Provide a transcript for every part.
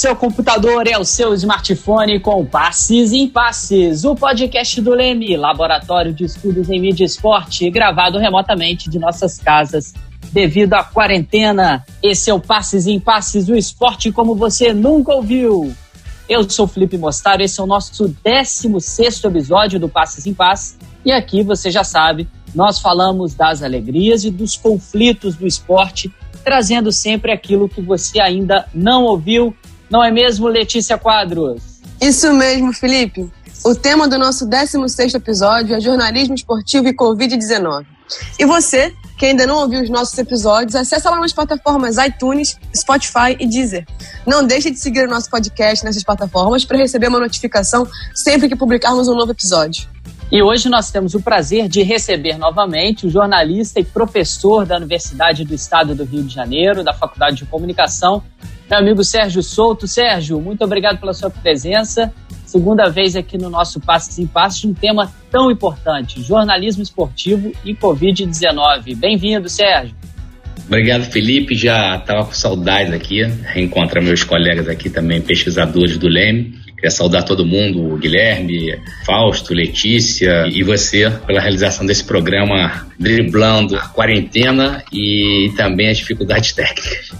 Seu computador e ao seu smartphone com Passes em Passes, o podcast do Leme, Laboratório de Estudos em Mídia e Esporte, gravado remotamente de nossas casas devido à quarentena. Esse é o Passes em Passes, o esporte como você nunca ouviu. Eu sou Felipe Mostaro, esse é o nosso 16 episódio do Passes em Passes e aqui você já sabe, nós falamos das alegrias e dos conflitos do esporte trazendo sempre aquilo que você ainda não ouviu. Não é mesmo, Letícia Quadros? Isso mesmo, Felipe. O tema do nosso 16º episódio é jornalismo esportivo e Covid-19. E você, que ainda não ouviu os nossos episódios, acessa lá nas plataformas iTunes, Spotify e Deezer. Não deixe de seguir o nosso podcast nessas plataformas para receber uma notificação sempre que publicarmos um novo episódio. E hoje nós temos o prazer de receber novamente o jornalista e professor da Universidade do Estado do Rio de Janeiro, da Faculdade de Comunicação, meu amigo Sérgio Souto. Sérgio, muito obrigado pela sua presença. Segunda vez aqui no nosso Passos em Passos de um tema tão importante: jornalismo esportivo e Covid-19. Bem-vindo, Sérgio. Obrigado, Felipe. Já estava com saudades aqui, reencontrar meus colegas aqui também, pesquisadores do Leme. Queria saudar todo mundo, o Guilherme, Fausto, Letícia e você pela realização desse programa driblando a quarentena e também as dificuldades técnicas.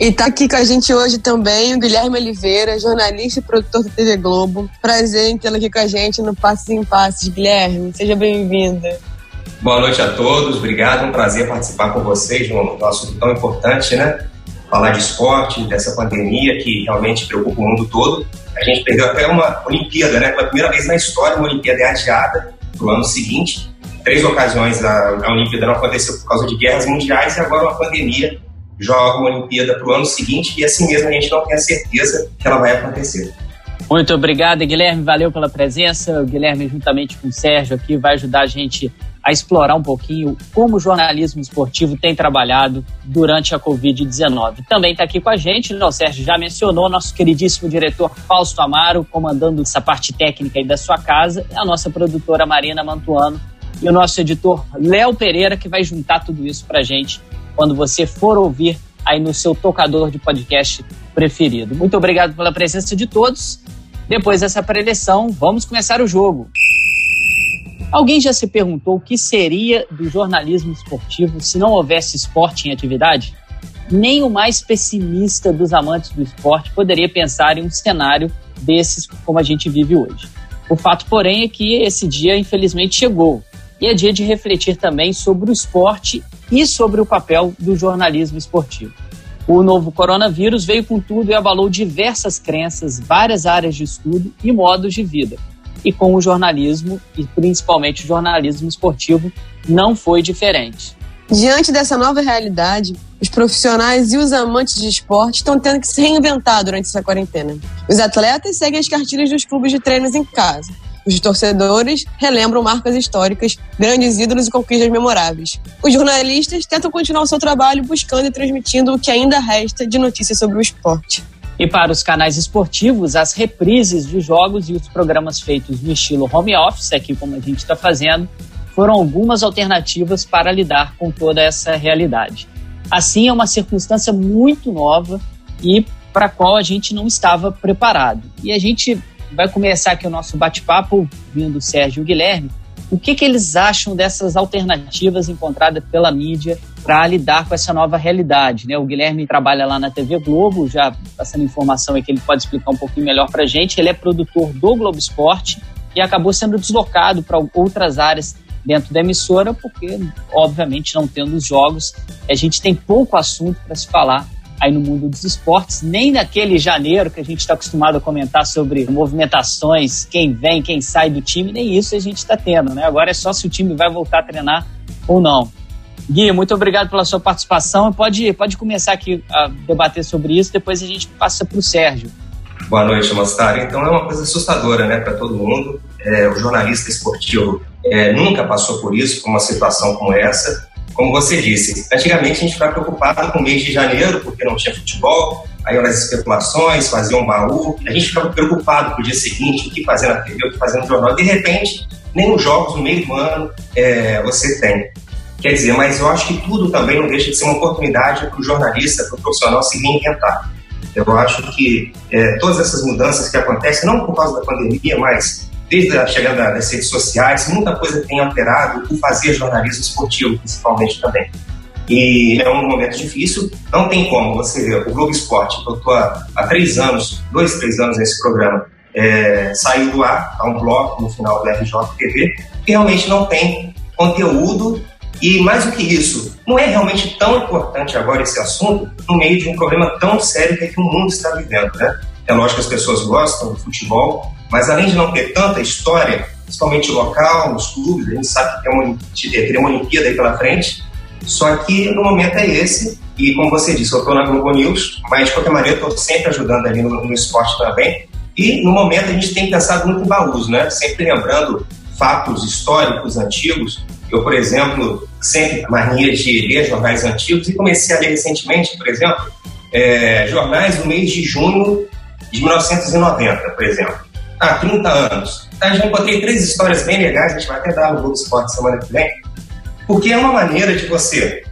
E está aqui com a gente hoje também o Guilherme Oliveira, jornalista e produtor da TV Globo. Prazer em tê-lo aqui com a gente no Passos em Passos. Guilherme, seja bem-vindo. Boa noite a todos, obrigado, é um prazer participar com vocês de um assunto tão importante, né? Falar de esporte, dessa pandemia que realmente preocupa o mundo todo. A gente perdeu até uma Olimpíada, né? Pela primeira vez na história, uma Olimpíada é adiada para o ano seguinte. Três ocasiões a, a Olimpíada não aconteceu por causa de guerras mundiais e agora uma pandemia joga uma Olimpíada para o ano seguinte e assim mesmo a gente não tem a certeza que ela vai acontecer. Muito obrigado, Guilherme. Valeu pela presença. O Guilherme, juntamente com o Sérgio aqui, vai ajudar a gente a explorar um pouquinho como o jornalismo esportivo tem trabalhado durante a Covid-19. Também está aqui com a gente, né, o Sérgio já mencionou, nosso queridíssimo diretor Fausto Amaro, comandando essa parte técnica aí da sua casa, a nossa produtora Marina Mantuano, e o nosso editor Léo Pereira, que vai juntar tudo isso para gente quando você for ouvir aí no seu tocador de podcast preferido. Muito obrigado pela presença de todos. Depois dessa preleção, vamos começar o jogo. Alguém já se perguntou o que seria do jornalismo esportivo se não houvesse esporte em atividade? Nem o mais pessimista dos amantes do esporte poderia pensar em um cenário desses como a gente vive hoje. O fato, porém, é que esse dia infelizmente chegou. E é dia de refletir também sobre o esporte e sobre o papel do jornalismo esportivo. O novo coronavírus veio com tudo e abalou diversas crenças, várias áreas de estudo e modos de vida e com o jornalismo, e principalmente o jornalismo esportivo, não foi diferente. Diante dessa nova realidade, os profissionais e os amantes de esporte estão tendo que se reinventar durante essa quarentena. Os atletas seguem as cartilhas dos clubes de treinos em casa. Os torcedores relembram marcas históricas, grandes ídolos e conquistas memoráveis. Os jornalistas tentam continuar o seu trabalho buscando e transmitindo o que ainda resta de notícias sobre o esporte. E para os canais esportivos, as reprises de jogos e os programas feitos no estilo home office, aqui como a gente está fazendo, foram algumas alternativas para lidar com toda essa realidade. Assim, é uma circunstância muito nova e para a qual a gente não estava preparado. E a gente vai começar aqui o nosso bate-papo, vindo o Sérgio e Guilherme, o que, que eles acham dessas alternativas encontradas pela mídia para lidar com essa nova realidade. Né? O Guilherme trabalha lá na TV Globo, já passando informação aí que ele pode explicar um pouquinho melhor para a gente. Ele é produtor do Globo Esporte e acabou sendo deslocado para outras áreas dentro da emissora, porque, obviamente, não tendo os jogos, a gente tem pouco assunto para se falar aí no mundo dos esportes, nem naquele janeiro que a gente está acostumado a comentar sobre movimentações, quem vem, quem sai do time, nem isso a gente está tendo, né? Agora é só se o time vai voltar a treinar ou não. Gui, muito obrigado pela sua participação. Pode, pode começar aqui a debater sobre isso, depois a gente passa para o Sérgio. Boa noite, Mostari. Então é uma coisa assustadora né, para todo mundo. É, o jornalista esportivo é, nunca passou por isso, por uma situação como essa. Como você disse, antigamente a gente ficava preocupado com o mês de janeiro, porque não tinha futebol, aí as especulações, fazia um baú, a gente ficava preocupado com o dia seguinte, o que fazer na TV, o que fazer no jornal. De repente, nem os jogos no meio do ano é, você tem. Quer dizer, mas eu acho que tudo também não deixa de ser uma oportunidade para o jornalista, para o profissional se reinventar. Eu acho que é, todas essas mudanças que acontecem, não por causa da pandemia, mas desde a chegada das redes sociais, muita coisa tem alterado o fazer jornalismo esportivo, principalmente também. E é um momento difícil, não tem como você ver o Globo Esporte, eu estou há, há, três anos, dois, três anos nesse programa, é, sair do ar, há um bloco no final do RJTV, que realmente não tem conteúdo e mais do que isso, não é realmente tão importante agora esse assunto no meio de um problema tão sério que, é que o mundo está vivendo, né? É lógico que as pessoas gostam do futebol, mas além de não ter tanta história, principalmente local, nos clubes, a gente sabe que tem uma, tem uma Olimpíada aí pela frente, só que no momento é esse, e como você disse, eu estou na Globo News, mas de qualquer maneira estou sempre ajudando ali no, no, esporte também, e no momento a gente tem pensado muito em baús, né? Sempre lembrando fatos históricos antigos. Eu, por exemplo, sempre mania de ler jornais antigos e comecei a ler recentemente, por exemplo, é, jornais do mês de junho de 1990, por exemplo. Há 30 anos. Tá, já encontrei três histórias bem legais, a gente vai até dar no Globo Esporte semana que vem, porque é uma maneira de você,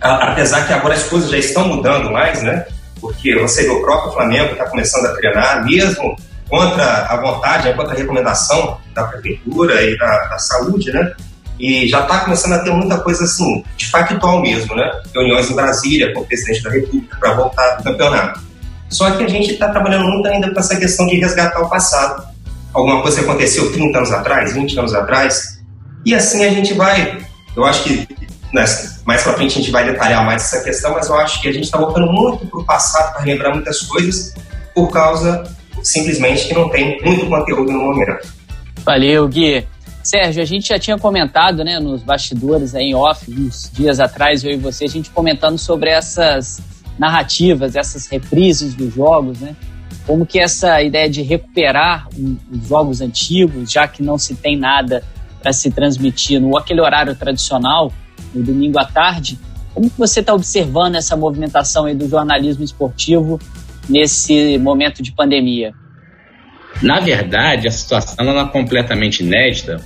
apesar que agora as coisas já estão mudando mais, né? Porque você vê o próprio Flamengo está começando a treinar, mesmo contra a vontade, contra a recomendação da prefeitura e da, da saúde, né? E já está começando a ter muita coisa assim, de factual mesmo, né? Reuniões em Brasília com o presidente da República para voltar do campeonato. Só que a gente está trabalhando muito ainda com essa questão de resgatar o passado. Alguma coisa que aconteceu 30 anos atrás, 20 anos atrás. E assim a gente vai. Eu acho que né, mais para frente a gente vai detalhar mais essa questão, mas eu acho que a gente está voltando muito para o passado para lembrar muitas coisas por causa simplesmente que não tem muito conteúdo no momento. Valeu, Gui. Sérgio, a gente já tinha comentado, né, nos bastidores aí em off, uns dias atrás, eu e você, a gente comentando sobre essas narrativas, essas reprises dos jogos, né? Como que essa ideia de recuperar os jogos antigos, já que não se tem nada para se transmitir no aquele horário tradicional, no domingo à tarde, como que você está observando essa movimentação aí do jornalismo esportivo nesse momento de pandemia? Na verdade, a situação não é completamente inédita,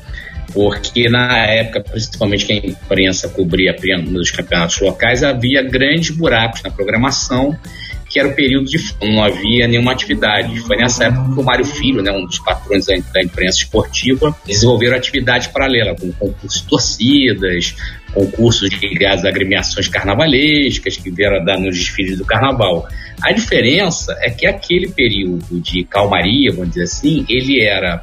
porque na época, principalmente que a imprensa cobria nos campeonatos locais, havia grandes buracos na programação, que era o período de não havia nenhuma atividade. Foi nessa época que o Mário Filho, né, um dos patrões da imprensa esportiva, desenvolveram atividade paralela, com concursos de torcidas, concursos ligados a agremiações carnavalescas que vieram dar nos desfiles do carnaval. A diferença é que aquele período de calmaria, vamos dizer assim, ele era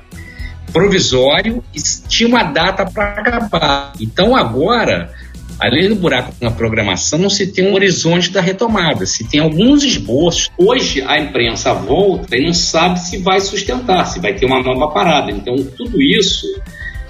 provisório e tinha uma data para acabar. Então agora, além do buraco na programação, não se tem um horizonte da retomada, se tem alguns esboços. Hoje a imprensa volta e não sabe se vai sustentar, se vai ter uma nova parada. Então tudo isso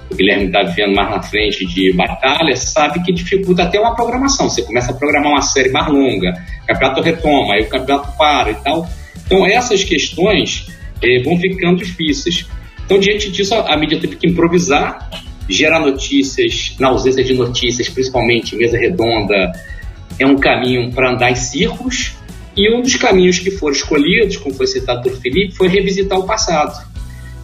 o Guilherme está vivendo mais na frente de batalha, sabe que dificulta até uma programação. Você começa a programar uma série mais longa, o campeonato retoma, aí o campeonato para e tal. Então essas questões eh, vão ficando difíceis. Então, diante disso, a mídia teve que improvisar, gerar notícias, na ausência de notícias, principalmente mesa redonda, é um caminho para andar em círculos. E um dos caminhos que foram escolhidos, como foi citado por Felipe, foi revisitar o passado.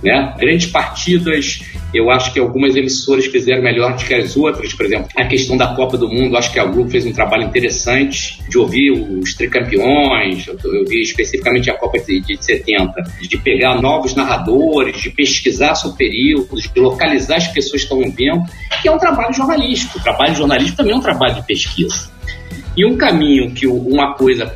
Né? Grandes partidas, eu acho que algumas emissoras fizeram melhor do que as outras, por exemplo, a questão da Copa do Mundo, acho que a Globo fez um trabalho interessante de ouvir os tricampeões, eu vi especificamente a Copa de, de 70, de pegar novos narradores, de pesquisar sobre períodos, de localizar as pessoas que estão vendo, que é um trabalho jornalístico. O trabalho jornalístico também é um trabalho de pesquisa. E um caminho que uma coisa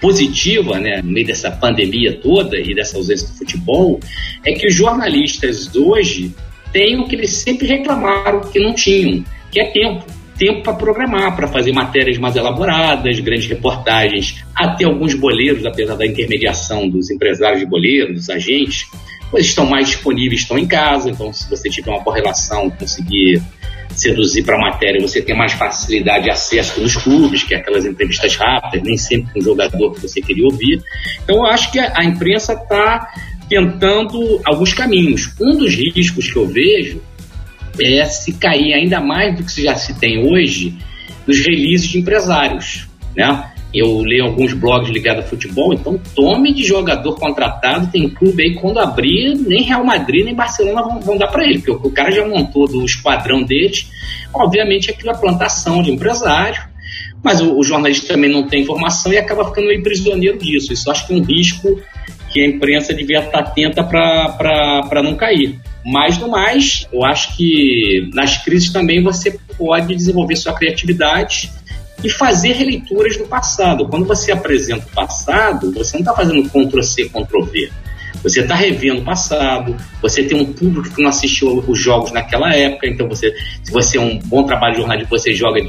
positiva, né, no meio dessa pandemia toda e dessa ausência do futebol, é que os jornalistas hoje têm o que eles sempre reclamaram que não tinham, que é tempo. Tempo para programar, para fazer matérias mais elaboradas, grandes reportagens, até alguns boleiros, apesar da intermediação dos empresários de boleiros, dos agentes, pois estão mais disponíveis, estão em casa, então se você tiver uma boa relação, conseguir seduzir para a matéria, você tem mais facilidade de acesso nos clubes, que é aquelas entrevistas rápidas, nem sempre com o jogador que você queria ouvir. Então, eu acho que a imprensa está tentando alguns caminhos. Um dos riscos que eu vejo é se cair ainda mais do que já se tem hoje nos releases de empresários, né? Eu leio alguns blogs ligados ao futebol, então tome de jogador contratado, tem clube aí quando abrir, nem Real Madrid nem Barcelona vão, vão dar para ele, porque o cara já montou do esquadrão deles. Obviamente aquilo é plantação de empresário, mas o, o, jornalista também não tem informação e acaba ficando meio prisioneiro disso. Isso acho que é um risco que a imprensa devia estar atenta para não cair. Mas, no mais, eu acho que nas crises também você pode desenvolver sua criatividade e fazer releituras do passado. Quando você apresenta o passado, você não está fazendo Ctrl-C, Ctrl-V. Você está revendo o passado, você tem um público que não assistiu os jogos naquela época, então você, se você é um bom trabalho jornalístico, você joga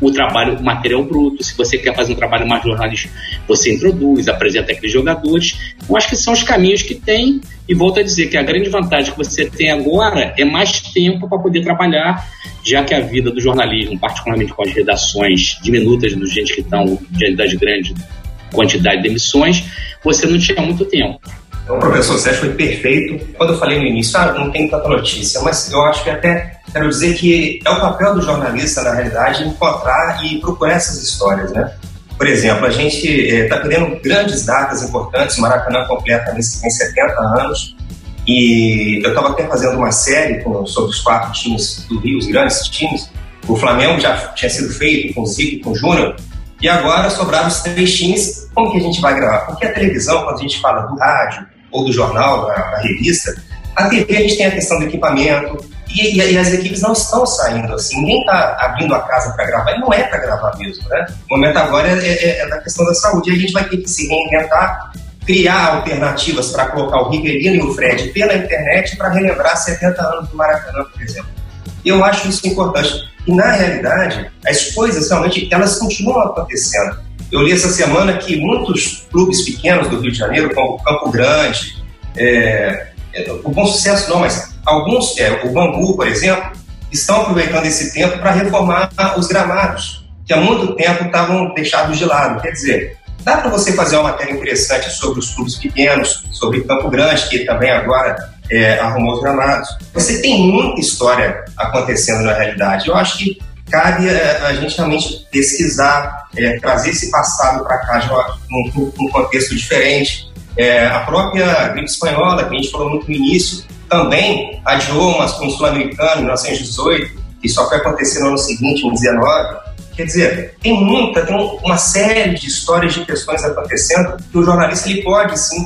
o trabalho, o material bruto. Se você quer fazer um trabalho mais jornalístico, você introduz, apresenta aqueles jogadores. Eu acho que são os caminhos que tem. E volto a dizer que a grande vantagem que você tem agora é mais tempo para poder trabalhar, já que a vida do jornalismo, particularmente com as redações diminutas dos gente que estão diante das grandes quantidades de emissões, você não tinha muito tempo. Então, o professor Sérgio foi perfeito. Quando eu falei no início, ah, não tem tanta notícia, mas eu acho que até quero dizer que é o papel do jornalista, na realidade, encontrar e procurar essas histórias, né? Por exemplo, a gente está eh, querendo grandes datas importantes, Maracanã completa nesse tem 70 anos, e eu estava até fazendo uma série com, sobre os quatro times do Rio, os grandes times. O Flamengo já tinha sido feito com o Zico com o Júnior, e agora sobraram os três times. Como que a gente vai gravar? Porque a televisão, quando a gente fala do rádio, ou do jornal, da, revista, a TV a gente tem a questão do equipamento e, e, e as equipes não estão saindo assim. Ninguém está abrindo a casa para gravar e não é para gravar mesmo, né? O momento agora é, é, é, da questão da saúde. E a gente vai ter que se reinventar, criar alternativas para colocar o Rivelino e o Fred pela internet para relembrar 70 anos do Maracanã, por exemplo. Eu acho isso importante. E na realidade, as coisas realmente elas continuam acontecendo. Eu li essa semana que muitos clubes pequenos do Rio de Janeiro, como Campo Grande, é, é, o Bom Sucesso não, mas alguns, é, o Bangu, por exemplo, estão aproveitando esse tempo para reformar os gramados, que há muito tempo estavam deixados de lado. Quer dizer, dá para você fazer uma matéria interessante sobre os clubes pequenos, sobre Campo Grande, que também agora é, arrumou os gramados. Você tem muita história acontecendo na realidade. Eu acho que cabe é, a gente realmente pesquisar, é, trazer esse passado para cá de um, um, contexto diferente. É, a própria gripe espanhola, que a gente falou muito no início, também adiou umas com o sul-americano em 1918, que só foi acontecer no ano seguinte, em 19. Quer dizer, tem muita, tem uma série de histórias de questões acontecendo que o jornalista ele pode sim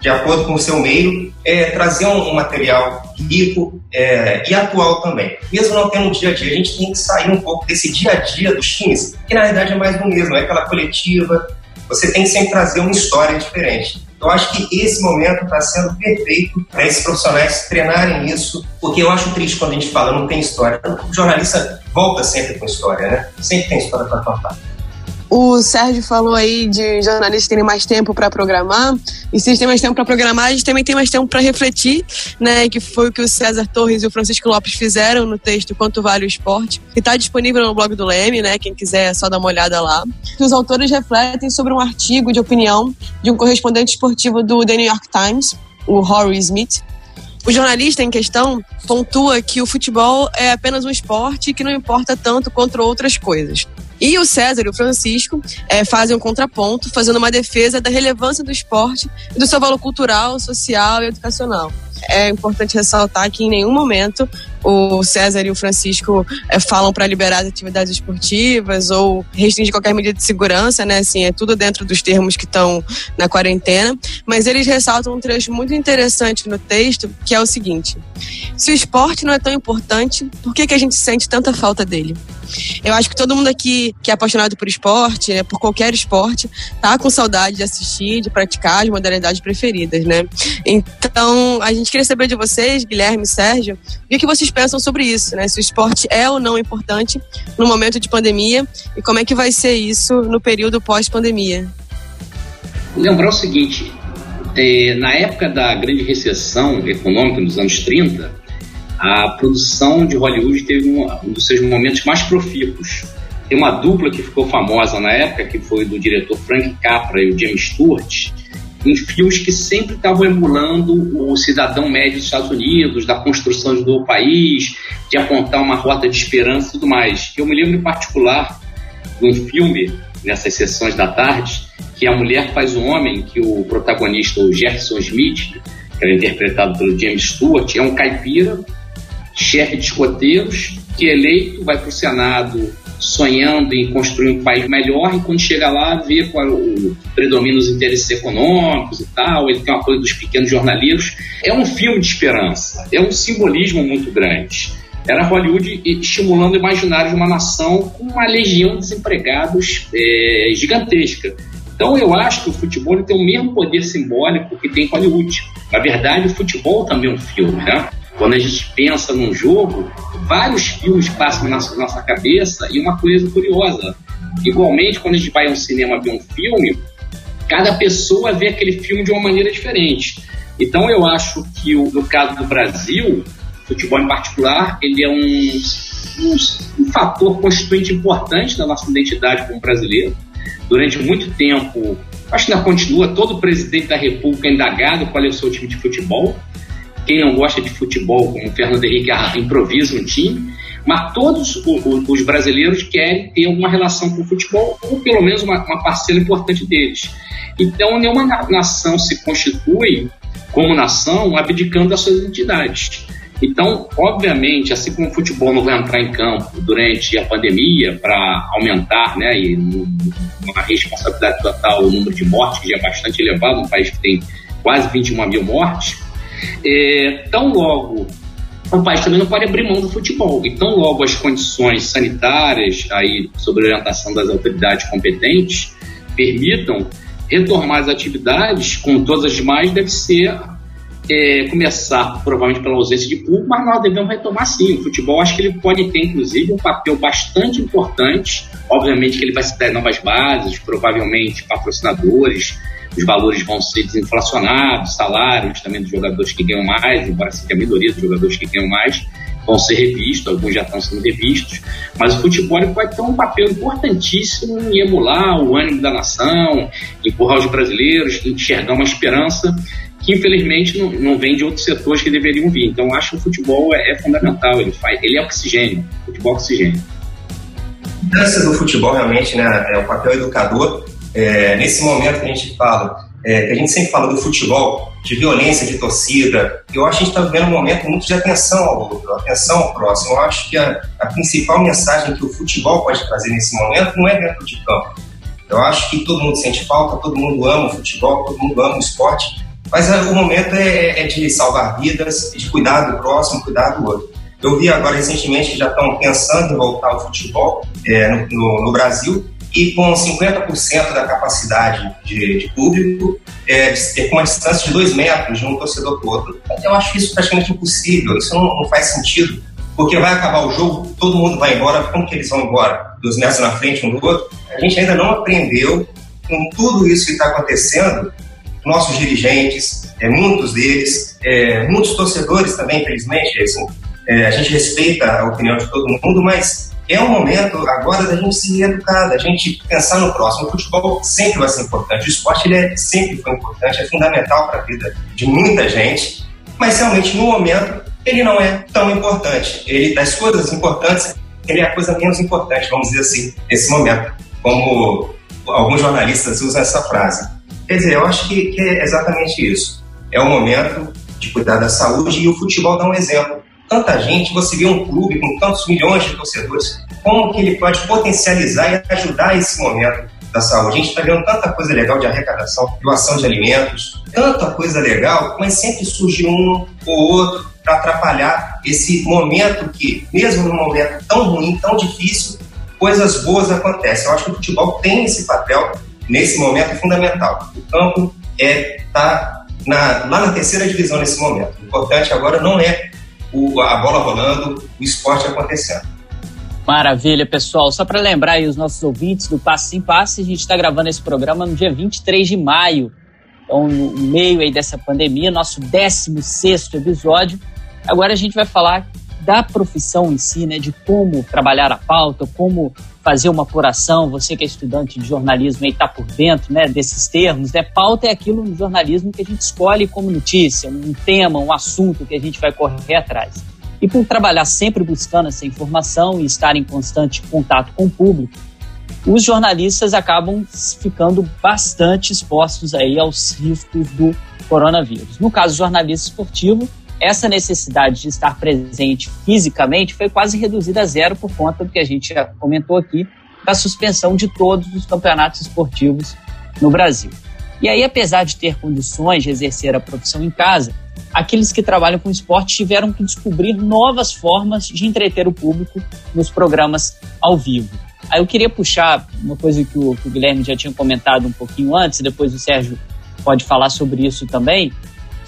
de acordo com o seu meio, é, trazer um, um material rico é, e atual também. Mesmo não tendo dia a dia, a gente tem que sair um pouco desse dia a dia dos times, que na verdade é mais do mesmo, é aquela coletiva. Você tem que sempre trazer uma história diferente. Eu acho que esse momento está sendo perfeito para esses profissionais treinarem isso, porque eu acho triste quando a gente fala não tem história. O jornalista volta sempre com história, né? Sempre tem história para contar. O Sérgio falou aí de jornalistas terem mais tempo para programar. E se eles têm mais tempo para programar, a gente também tem mais tempo para refletir, né? Que foi o que o César Torres e o Francisco Lopes fizeram no texto Quanto Vale o Esporte, que está disponível no blog do Leme, né? Quem quiser é só dar uma olhada lá. Os autores refletem sobre um artigo de opinião de um correspondente esportivo do The New York Times, o Rory Smith, o jornalista em questão pontua que o futebol é apenas um esporte que não importa tanto quanto outras coisas. E o César e o Francisco é, fazem um contraponto, fazendo uma defesa da relevância do esporte e do seu valor cultural, social e educacional. É importante ressaltar que em nenhum momento o César e o Francisco é, falam para liberar as atividades esportivas ou restringir qualquer medida de segurança, né? Assim, é tudo dentro dos termos que estão na quarentena. Mas eles ressaltam um trecho muito interessante no texto, que é o seguinte: se o esporte não é tão importante, por que, que a gente sente tanta falta dele? Eu acho que todo mundo aqui que é apaixonado por esporte, né, por qualquer esporte, tá com saudade de assistir, de praticar as modalidades preferidas, né? Então, a gente queria saber de vocês, Guilherme, Sérgio, o que vocês pensam sobre isso, né? Se o esporte é ou não importante no momento de pandemia e como é que vai ser isso no período pós-pandemia. Lembrar o seguinte, é, na época da grande recessão econômica nos anos 30, a produção de Hollywood teve um, um dos seus momentos mais profícuos. Tem uma dupla que ficou famosa na época, que foi do diretor Frank Capra e o James Stewart, em filmes que sempre estavam emulando o cidadão médio dos Estados Unidos, da construção do país, de apontar uma rota de esperança e tudo mais. Eu me lembro em particular de um filme, nessas sessões da tarde, que a mulher faz o homem, que o protagonista, o Jefferson Smith, que era interpretado pelo James Stewart, é um caipira chefe de escoteiros, que eleito vai para o Senado sonhando em construir um país melhor e quando chega lá vê qual é o predomínio dos interesses econômicos e tal, ele tem uma coisa dos pequenos jornaleiros. É um filme de esperança, é um simbolismo muito grande. Era Hollywood estimulando o imaginário de uma nação com uma legião de desempregados é, gigantesca. Então eu acho que o futebol tem o mesmo poder simbólico que tem Hollywood. Na verdade, o futebol também é um filme, né? Quando a gente pensa num jogo, vários filmes passam na nossa cabeça e uma coisa curiosa. Igualmente, quando a gente vai ao cinema ver um filme, cada pessoa vê aquele filme de uma maneira diferente. Então, eu acho que no caso do Brasil, futebol em particular, ele é um, um, um fator constituinte importante da nossa identidade como brasileiro. Durante muito tempo, acho que ainda continua, todo presidente da República é indagado qual é o seu time de futebol quem não gosta de futebol, como o Fernando Henrique, improvisa um time, mas todos os brasileiros querem ter alguma relação com o futebol, ou pelo menos uma, uma parcela importante deles. Então, nenhuma nação se constitui como nação abdicando das suas identidades. Então, obviamente, assim como o futebol não vai entrar em campo durante a pandemia para aumentar, né, e uma responsabilidade total o número de mortes, que já é bastante elevado, um país que tem quase 21 mil mortes, é, tão logo o país também não pode abrir mão do futebol. E tão logo as condições sanitárias, aí, sob orientação das autoridades competentes, permitam retomar as atividades, como todas as demais, deve ser é, começar provavelmente pela ausência de público, mas nós devemos retomar sim. O futebol acho que ele pode ter, inclusive, um papel bastante importante. Obviamente que ele vai se dar novas bases, provavelmente patrocinadores, os valores vão ser desinflacionados, salários também dos jogadores que ganham mais, embora seja a minoria dos jogadores que ganham mais, vão ser revistos, alguns já estão sendo revistos, mas o futebol pode ter um papel importantíssimo em emular o ânimo da nação, empurrar os brasileiros, enxergar uma esperança que infelizmente não, não vem de outros setores que deveriam vir. Então acho que o futebol é, é fundamental, ele, faz, ele é oxigênio, futebol é oxigênio. A importância do futebol realmente né, é o papel educador é, nesse momento que a gente fala, é, que a gente sempre fala do futebol, de violência de torcida, eu acho que a gente está vivendo um momento muito de atenção ao outro, atenção ao próximo. Eu acho que a, a principal mensagem que o futebol pode trazer nesse momento não é dentro de campo. Eu acho que todo mundo sente falta, todo mundo ama o futebol, todo mundo ama o esporte, mas é, o momento é, é de salvar vidas, de cuidar do próximo, cuidar do outro. Eu vi agora recentemente que já estão pensando em voltar ao futebol é, no, no, no Brasil, e com 50% da capacidade de, de público, é, com uma distância de dois metros de um torcedor para o outro. Eu acho isso praticamente impossível, isso não, não, faz sentido, porque vai acabar o jogo, todo mundo vai embora, como que eles vão embora? Dois metros na frente um do outro? A gente ainda não aprendeu com tudo isso que está acontecendo, nossos dirigentes, é, muitos deles, é, muitos torcedores também, infelizmente, assim, é, a gente respeita a opinião de todo mundo, mas é um momento agora da gente se educar, da gente pensar no próximo. O futebol sempre vai ser importante, o esporte ele é, sempre foi importante, é fundamental para a vida de muita gente, mas realmente no momento ele não é tão importante. Ele das coisas importantes, ele é a coisa menos importante, vamos dizer assim, nesse momento, como alguns jornalistas usam essa frase. Quer dizer, eu acho que, que é exatamente isso. É o momento de cuidar da saúde e o futebol dá um exemplo tanta gente, você vê um clube com tantos milhões de torcedores, como que ele pode potencializar e ajudar esse momento da saúde? A gente está vendo tanta coisa legal de arrecadação, doação de alimentos, tanta coisa legal, mas sempre surge um ou outro para atrapalhar esse momento que, mesmo num momento tão ruim, tão difícil, coisas boas acontecem. Eu acho que o futebol tem esse papel nesse momento fundamental. O campo é tá na, lá na terceira divisão nesse momento. O importante agora não é o, a bola rolando, o esporte acontecendo. Maravilha, pessoal. Só para lembrar aí os nossos ouvintes do Passe em Passe, a gente está gravando esse programa no dia 23 de maio. Então, no meio aí dessa pandemia, nosso 16 episódio. Agora a gente vai falar da profissão em si, né, de como trabalhar a pauta, como fazer uma apuração. Você que é estudante de jornalismo e está por dentro né, desses termos, né? Pauta é aquilo no jornalismo que a gente escolhe como notícia, um tema, um assunto que a gente vai correr atrás. E por trabalhar sempre buscando essa informação e estar em constante contato com o público, os jornalistas acabam ficando bastante expostos aí aos riscos do coronavírus. No caso jornalista esportivo, essa necessidade de estar presente fisicamente foi quase reduzida a zero por conta do que a gente já comentou aqui, da suspensão de todos os campeonatos esportivos no Brasil. E aí, apesar de ter condições de exercer a profissão em casa, aqueles que trabalham com esporte tiveram que descobrir novas formas de entreter o público nos programas ao vivo. Aí eu queria puxar uma coisa que o, que o Guilherme já tinha comentado um pouquinho antes, depois o Sérgio pode falar sobre isso também,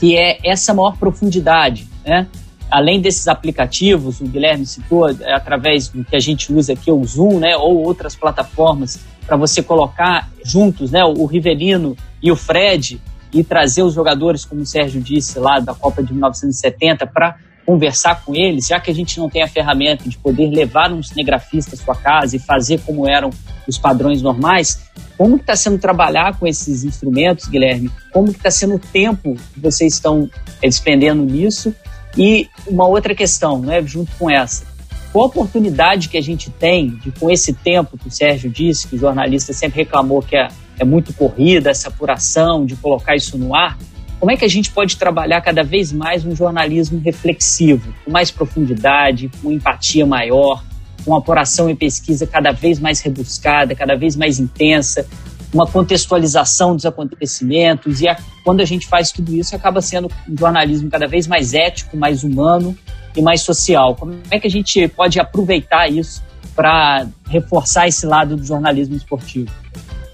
que é essa maior profundidade, né? Além desses aplicativos, o Guilherme citou, é, através do que a gente usa aqui, o Zoom, né, ou outras plataformas, para você colocar juntos né, o Rivelino e o Fred e trazer os jogadores, como o Sérgio disse lá, da Copa de 1970, para conversar com eles, já que a gente não tem a ferramenta de poder levar um cinegrafista à sua casa e fazer como eram os padrões normais, como está sendo trabalhar com esses instrumentos, Guilherme? Como está sendo o tempo que vocês estão é, despendendo nisso? E uma outra questão, né, junto com essa, qual a oportunidade que a gente tem de, com esse tempo que o Sérgio disse, que o jornalista sempre reclamou que é, é muito corrida, essa apuração, de colocar isso no ar, como é que a gente pode trabalhar cada vez mais um jornalismo reflexivo, com mais profundidade, com empatia maior, com apuração e pesquisa cada vez mais rebuscada, cada vez mais intensa, uma contextualização dos acontecimentos e a, quando a gente faz tudo isso acaba sendo um jornalismo cada vez mais ético, mais humano e mais social. Como é que a gente pode aproveitar isso para reforçar esse lado do jornalismo esportivo?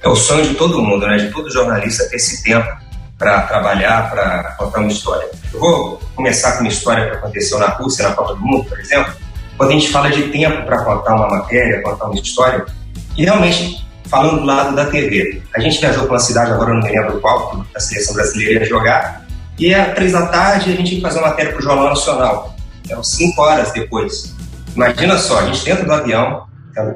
É o sonho de todo mundo, né? De todo jornalista ter esse tempo para trabalhar, para contar uma história. Eu vou começar com uma história que aconteceu na Rússia, na Copa do Mundo, por exemplo. Quando a gente fala de tempo para contar uma matéria, contar uma história, e realmente, falando do lado da TV, a gente viajou para uma cidade, agora não me lembro qual, que a seleção brasileira ia jogar, e às três da tarde a gente ia fazer uma matéria para o Jornal Nacional. Eram cinco horas depois. Imagina só, a gente dentro do avião,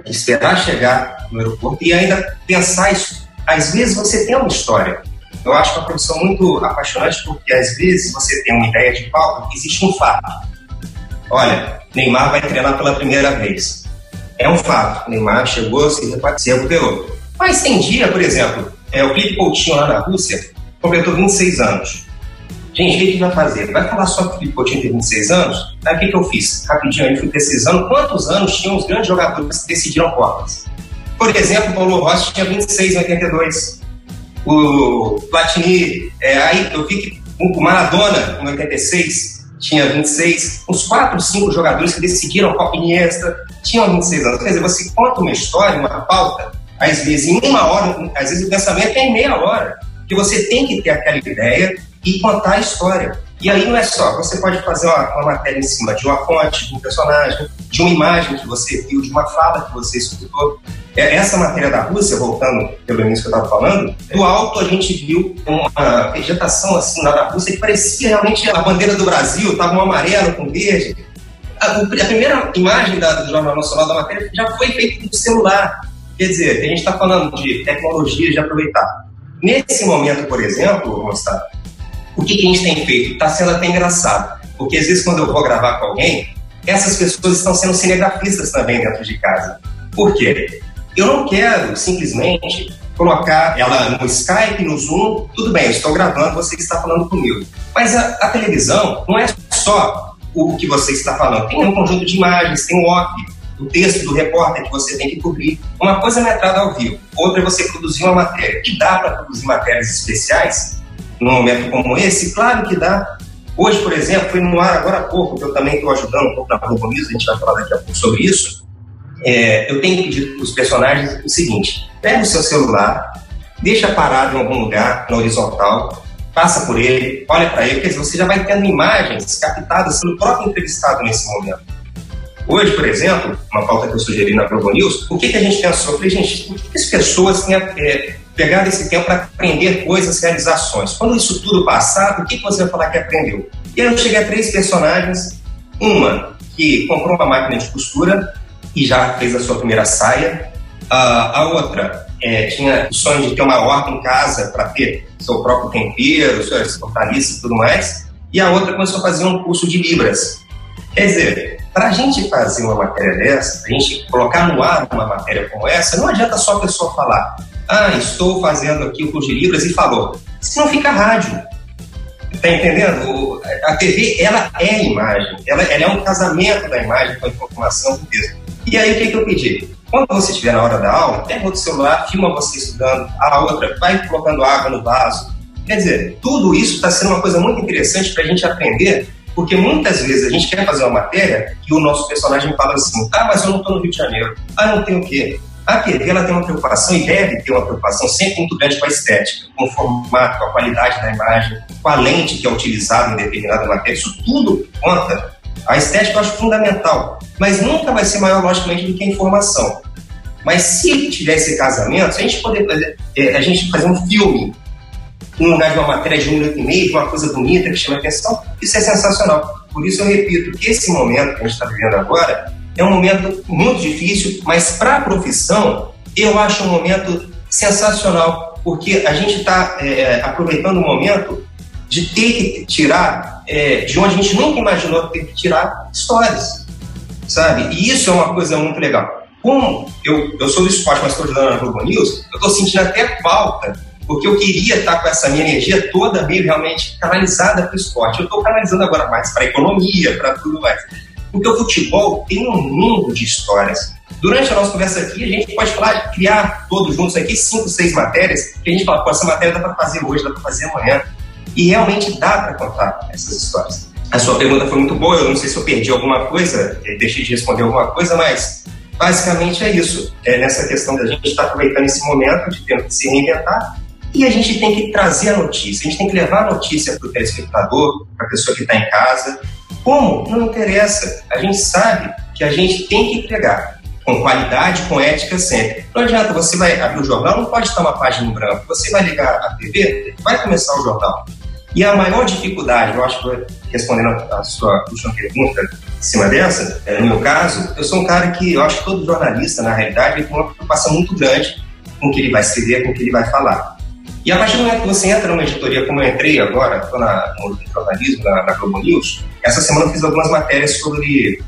esperar chegar no aeroporto e ainda pensar isso. Às vezes você tem uma história, eu acho é uma profissão muito apaixonante porque às vezes você tem uma ideia de pauta existe um fato. Olha, Neymar vai treinar pela primeira vez. É um fato. Neymar chegou, se recuperou. Mas tem dia, por exemplo, é, o Felipe Coutinho lá na Rússia completou 26 anos. Gente, o que, que vai fazer? Vai falar só que o Felipe Coutinho tem 26 anos? Aí o que, que eu fiz? Rapidinho aí, fui pesquisando quantos anos tinham os grandes jogadores que decidiram Copas. Por exemplo, Paulo Rossi tinha 26 em 82 o Platini, é, aí eu vi que o Maradona, em 86, tinha 26, uns 4, 5 jogadores que decidiram a Copa Iniesta tinham 26 anos. Quer dizer, você conta uma história, uma pauta, às vezes em uma hora, às vezes o pensamento é em meia hora, que você tem que ter aquela ideia e contar a história. E aí não é só, você pode fazer uma, uma, matéria em cima de uma fonte, de um personagem, de uma imagem que você viu, de uma fala que você escutou. É, essa matéria da Rússia, voltando pelo início que eu estava falando, do alto a gente viu uma vegetação assim lá da Rússia que parecia realmente a bandeira do Brasil, estava um amarelo com verde. A, a, primeira imagem da, do Jornal Nacional da matéria já foi feita no celular. Quer dizer, a gente está falando de tecnologia de aproveitar. Nesse momento, por exemplo, Gustavo, o que, que a gente tem feito? Está sendo até engraçado, porque às vezes quando eu vou gravar com alguém, essas pessoas estão sendo cinegrafistas também dentro de casa. Por quê? Eu não quero simplesmente colocar ela no Skype, no Zoom, tudo bem, eu estou gravando, você está falando comigo. Mas a, a, televisão não é só o que você está falando, tem um conjunto de imagens, tem o off, o texto do repórter que você tem que cobrir. Uma coisa é metrada ao vivo, outra é você produzir uma matéria. E dá para produzir matérias especiais num momento como esse? Claro que dá. Hoje, por exemplo, foi no ar agora há pouco, que eu também estou ajudando um pouco na News, a gente vai falar daqui a pouco sobre isso. É, eu tenho pedido para os personagens o seguinte: pega o seu celular, deixa parado em algum lugar, na horizontal, passa por ele, olha para ele, quer dizer, você já vai tendo imagens captadas pelo próprio entrevistado nesse momento. Hoje, por exemplo, uma pauta que eu sugeri na Globo News, o que, que a gente pensou? Eu falei, gente, por que as pessoas têm é, pegado esse tempo para aprender coisas, realizações? Quando isso tudo passar, o que, você vai falar que aprendeu? E aí eu cheguei a três personagens. Uma que comprou uma máquina de costura e já fez a sua primeira saia. Uh, a outra é, tinha o sonho de ter uma horta em casa para ter seu próprio tempero, suas hortaliças e tudo mais. E a outra começou a fazer um curso de Libras. Quer dizer, para a gente fazer uma matéria dessa, a gente colocar no ar uma matéria como essa, não adianta só a pessoa falar, ah, estou fazendo aqui o curso de Libras e falou. Senão fica rádio. Tá entendendo? a TV, ela é imagem, ela, ela é um casamento da imagem com a informação do texto. E aí, o que, que eu pedi? Quando você estiver na hora da aula, pega o celular, filma você estudando, a outra vai colocando água no vaso. Quer dizer, tudo isso está sendo uma coisa muito interessante para a gente aprender, porque muitas vezes a gente quer fazer uma matéria e o nosso personagem fala assim: ah, mas eu não estou no Rio de Janeiro, ah, não tenho o quê? A TV ela tem uma preocupação e deve ter uma preocupação sempre muito grande com a estética, com o formato, com a qualidade da imagem, com a lente que é utilizada em determinada matéria. Isso tudo conta. A estética eu acho fundamental, mas nunca vai ser maior, logicamente, do que a informação. Mas se tiver esse casamento, se a gente poder fazer, é, a gente fazer um filme em lugar de uma matéria de um minuto e meio, de uma coisa bonita que chama atenção, isso é sensacional. Por isso eu repito que esse momento que a gente está vivendo agora é um momento muito difícil, mas para a profissão eu acho um momento sensacional, porque a gente está é, é, aproveitando o momento de ter que tirar é, de onde a gente nunca imaginou ter que tirar histórias, sabe? E isso é uma coisa muito legal. Como eu, eu sou do esporte, mas estou ajudando na Globo News, eu estou sentindo até falta, porque eu queria estar com essa minha energia toda meio realmente canalizada para o esporte. Eu estou canalizando agora mais para a economia, para tudo mais. Porque o futebol tem um mundo de histórias. Durante a nossa conversa aqui, a gente pode falar, criar todos juntos aqui cinco, seis matérias, que a gente fala, pô, essa matéria dá para fazer hoje, dá para fazer amanhã. E realmente dá para contar essas histórias. A sua pergunta foi muito boa, eu não sei se eu perdi alguma coisa, eh, deixei de responder alguma coisa, mas basicamente é isso. É nessa questão da gente estar aproveitando esse momento de ter que se reinventar e a gente tem que trazer a notícia, a gente tem que levar a notícia para o telespectador, para a pessoa que está em casa, como? Não interessa. A gente sabe que a gente tem que entregar com qualidade, com ética sempre. Não adianta, você vai abrir o jornal, não pode estar uma página em branco. Você vai ligar a TV, vai começar o jornal. E a maior dificuldade, eu acho que respondendo a sua última pergunta em cima dessa, é, no meu caso, eu sou um cara que eu acho que todo jornalista, na realidade, tem uma preocupação muito grande com o que ele vai escrever, com o que ele vai falar. E a partir do momento que você entra numa editoria, como eu entrei agora, estou no jornalismo, na, Globo News, essa semana eu fiz algumas matérias sobre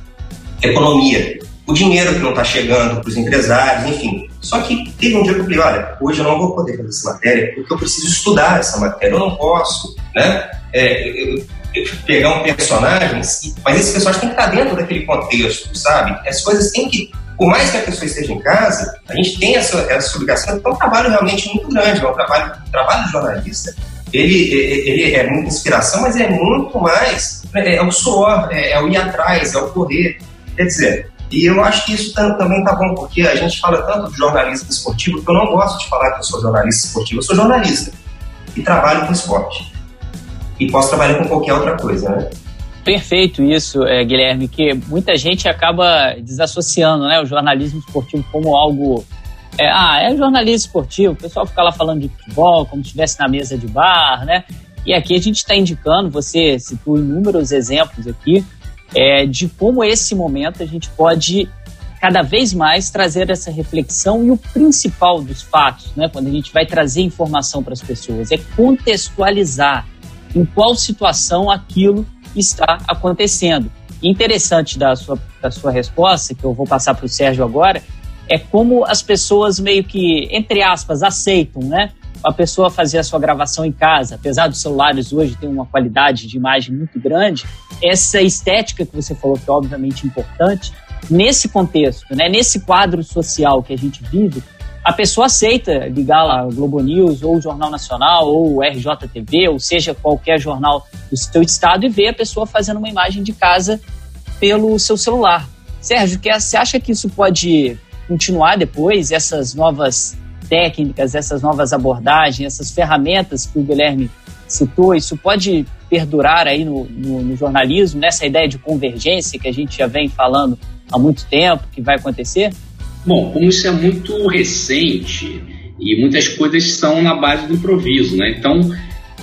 economia, o dinheiro que não está chegando para os empresários, enfim. Só que teve um dia que eu falei, olha, hoje eu não vou poder fazer essa matéria porque eu preciso estudar essa matéria, eu não posso, né? É, eu pegar um personagem, mas esse personagem tem que estar dentro daquele contexto, sabe? As coisas têm que por mais que a pessoa esteja em casa, a gente tem essa, essa obrigação, então é um trabalho realmente muito grande, é um trabalho, um trabalho de jornalista. Ele, ele é muita inspiração, mas é muito mais, é, é o suor, é, é, o ir atrás, é o correr. Quer dizer, e eu acho que isso também tá bom, porque a gente fala tanto de jornalismo esportivo, que eu não gosto de falar que eu sou jornalista esportivo, eu sou jornalista e trabalho com esporte. E posso trabalhar com qualquer outra coisa, né? Perfeito isso, é, Guilherme, que muita gente acaba desassociando né, o jornalismo esportivo como algo. É, ah, é jornalismo esportivo, o pessoal fica lá falando de futebol, como se estivesse na mesa de bar, né? E aqui a gente está indicando, você citou inúmeros exemplos aqui, é, de como esse momento a gente pode cada vez mais trazer essa reflexão e o principal dos fatos, né? Quando a gente vai trazer informação para as pessoas, é contextualizar em qual situação aquilo está acontecendo. Interessante da sua, da sua resposta, que eu vou passar para o Sérgio agora, é como as pessoas meio que, entre aspas, aceitam, né? A pessoa fazer a sua gravação em casa, apesar dos celulares hoje terem uma qualidade de imagem muito grande, essa estética que você falou que é obviamente importante, nesse contexto, né, nesse quadro social que a gente vive, a pessoa aceita ligar lá Globo News ou o Jornal Nacional ou o RJTV, ou seja, qualquer jornal do seu estado e ver a pessoa fazendo uma imagem de casa pelo seu celular. Sérgio, você acha que isso pode continuar depois, essas novas técnicas, essas novas abordagens, essas ferramentas que o Guilherme citou, isso pode perdurar aí no, no, no jornalismo, nessa ideia de convergência que a gente já vem falando há muito tempo, que vai acontecer? Bom, como isso é muito recente e muitas coisas são na base do improviso, né? Então,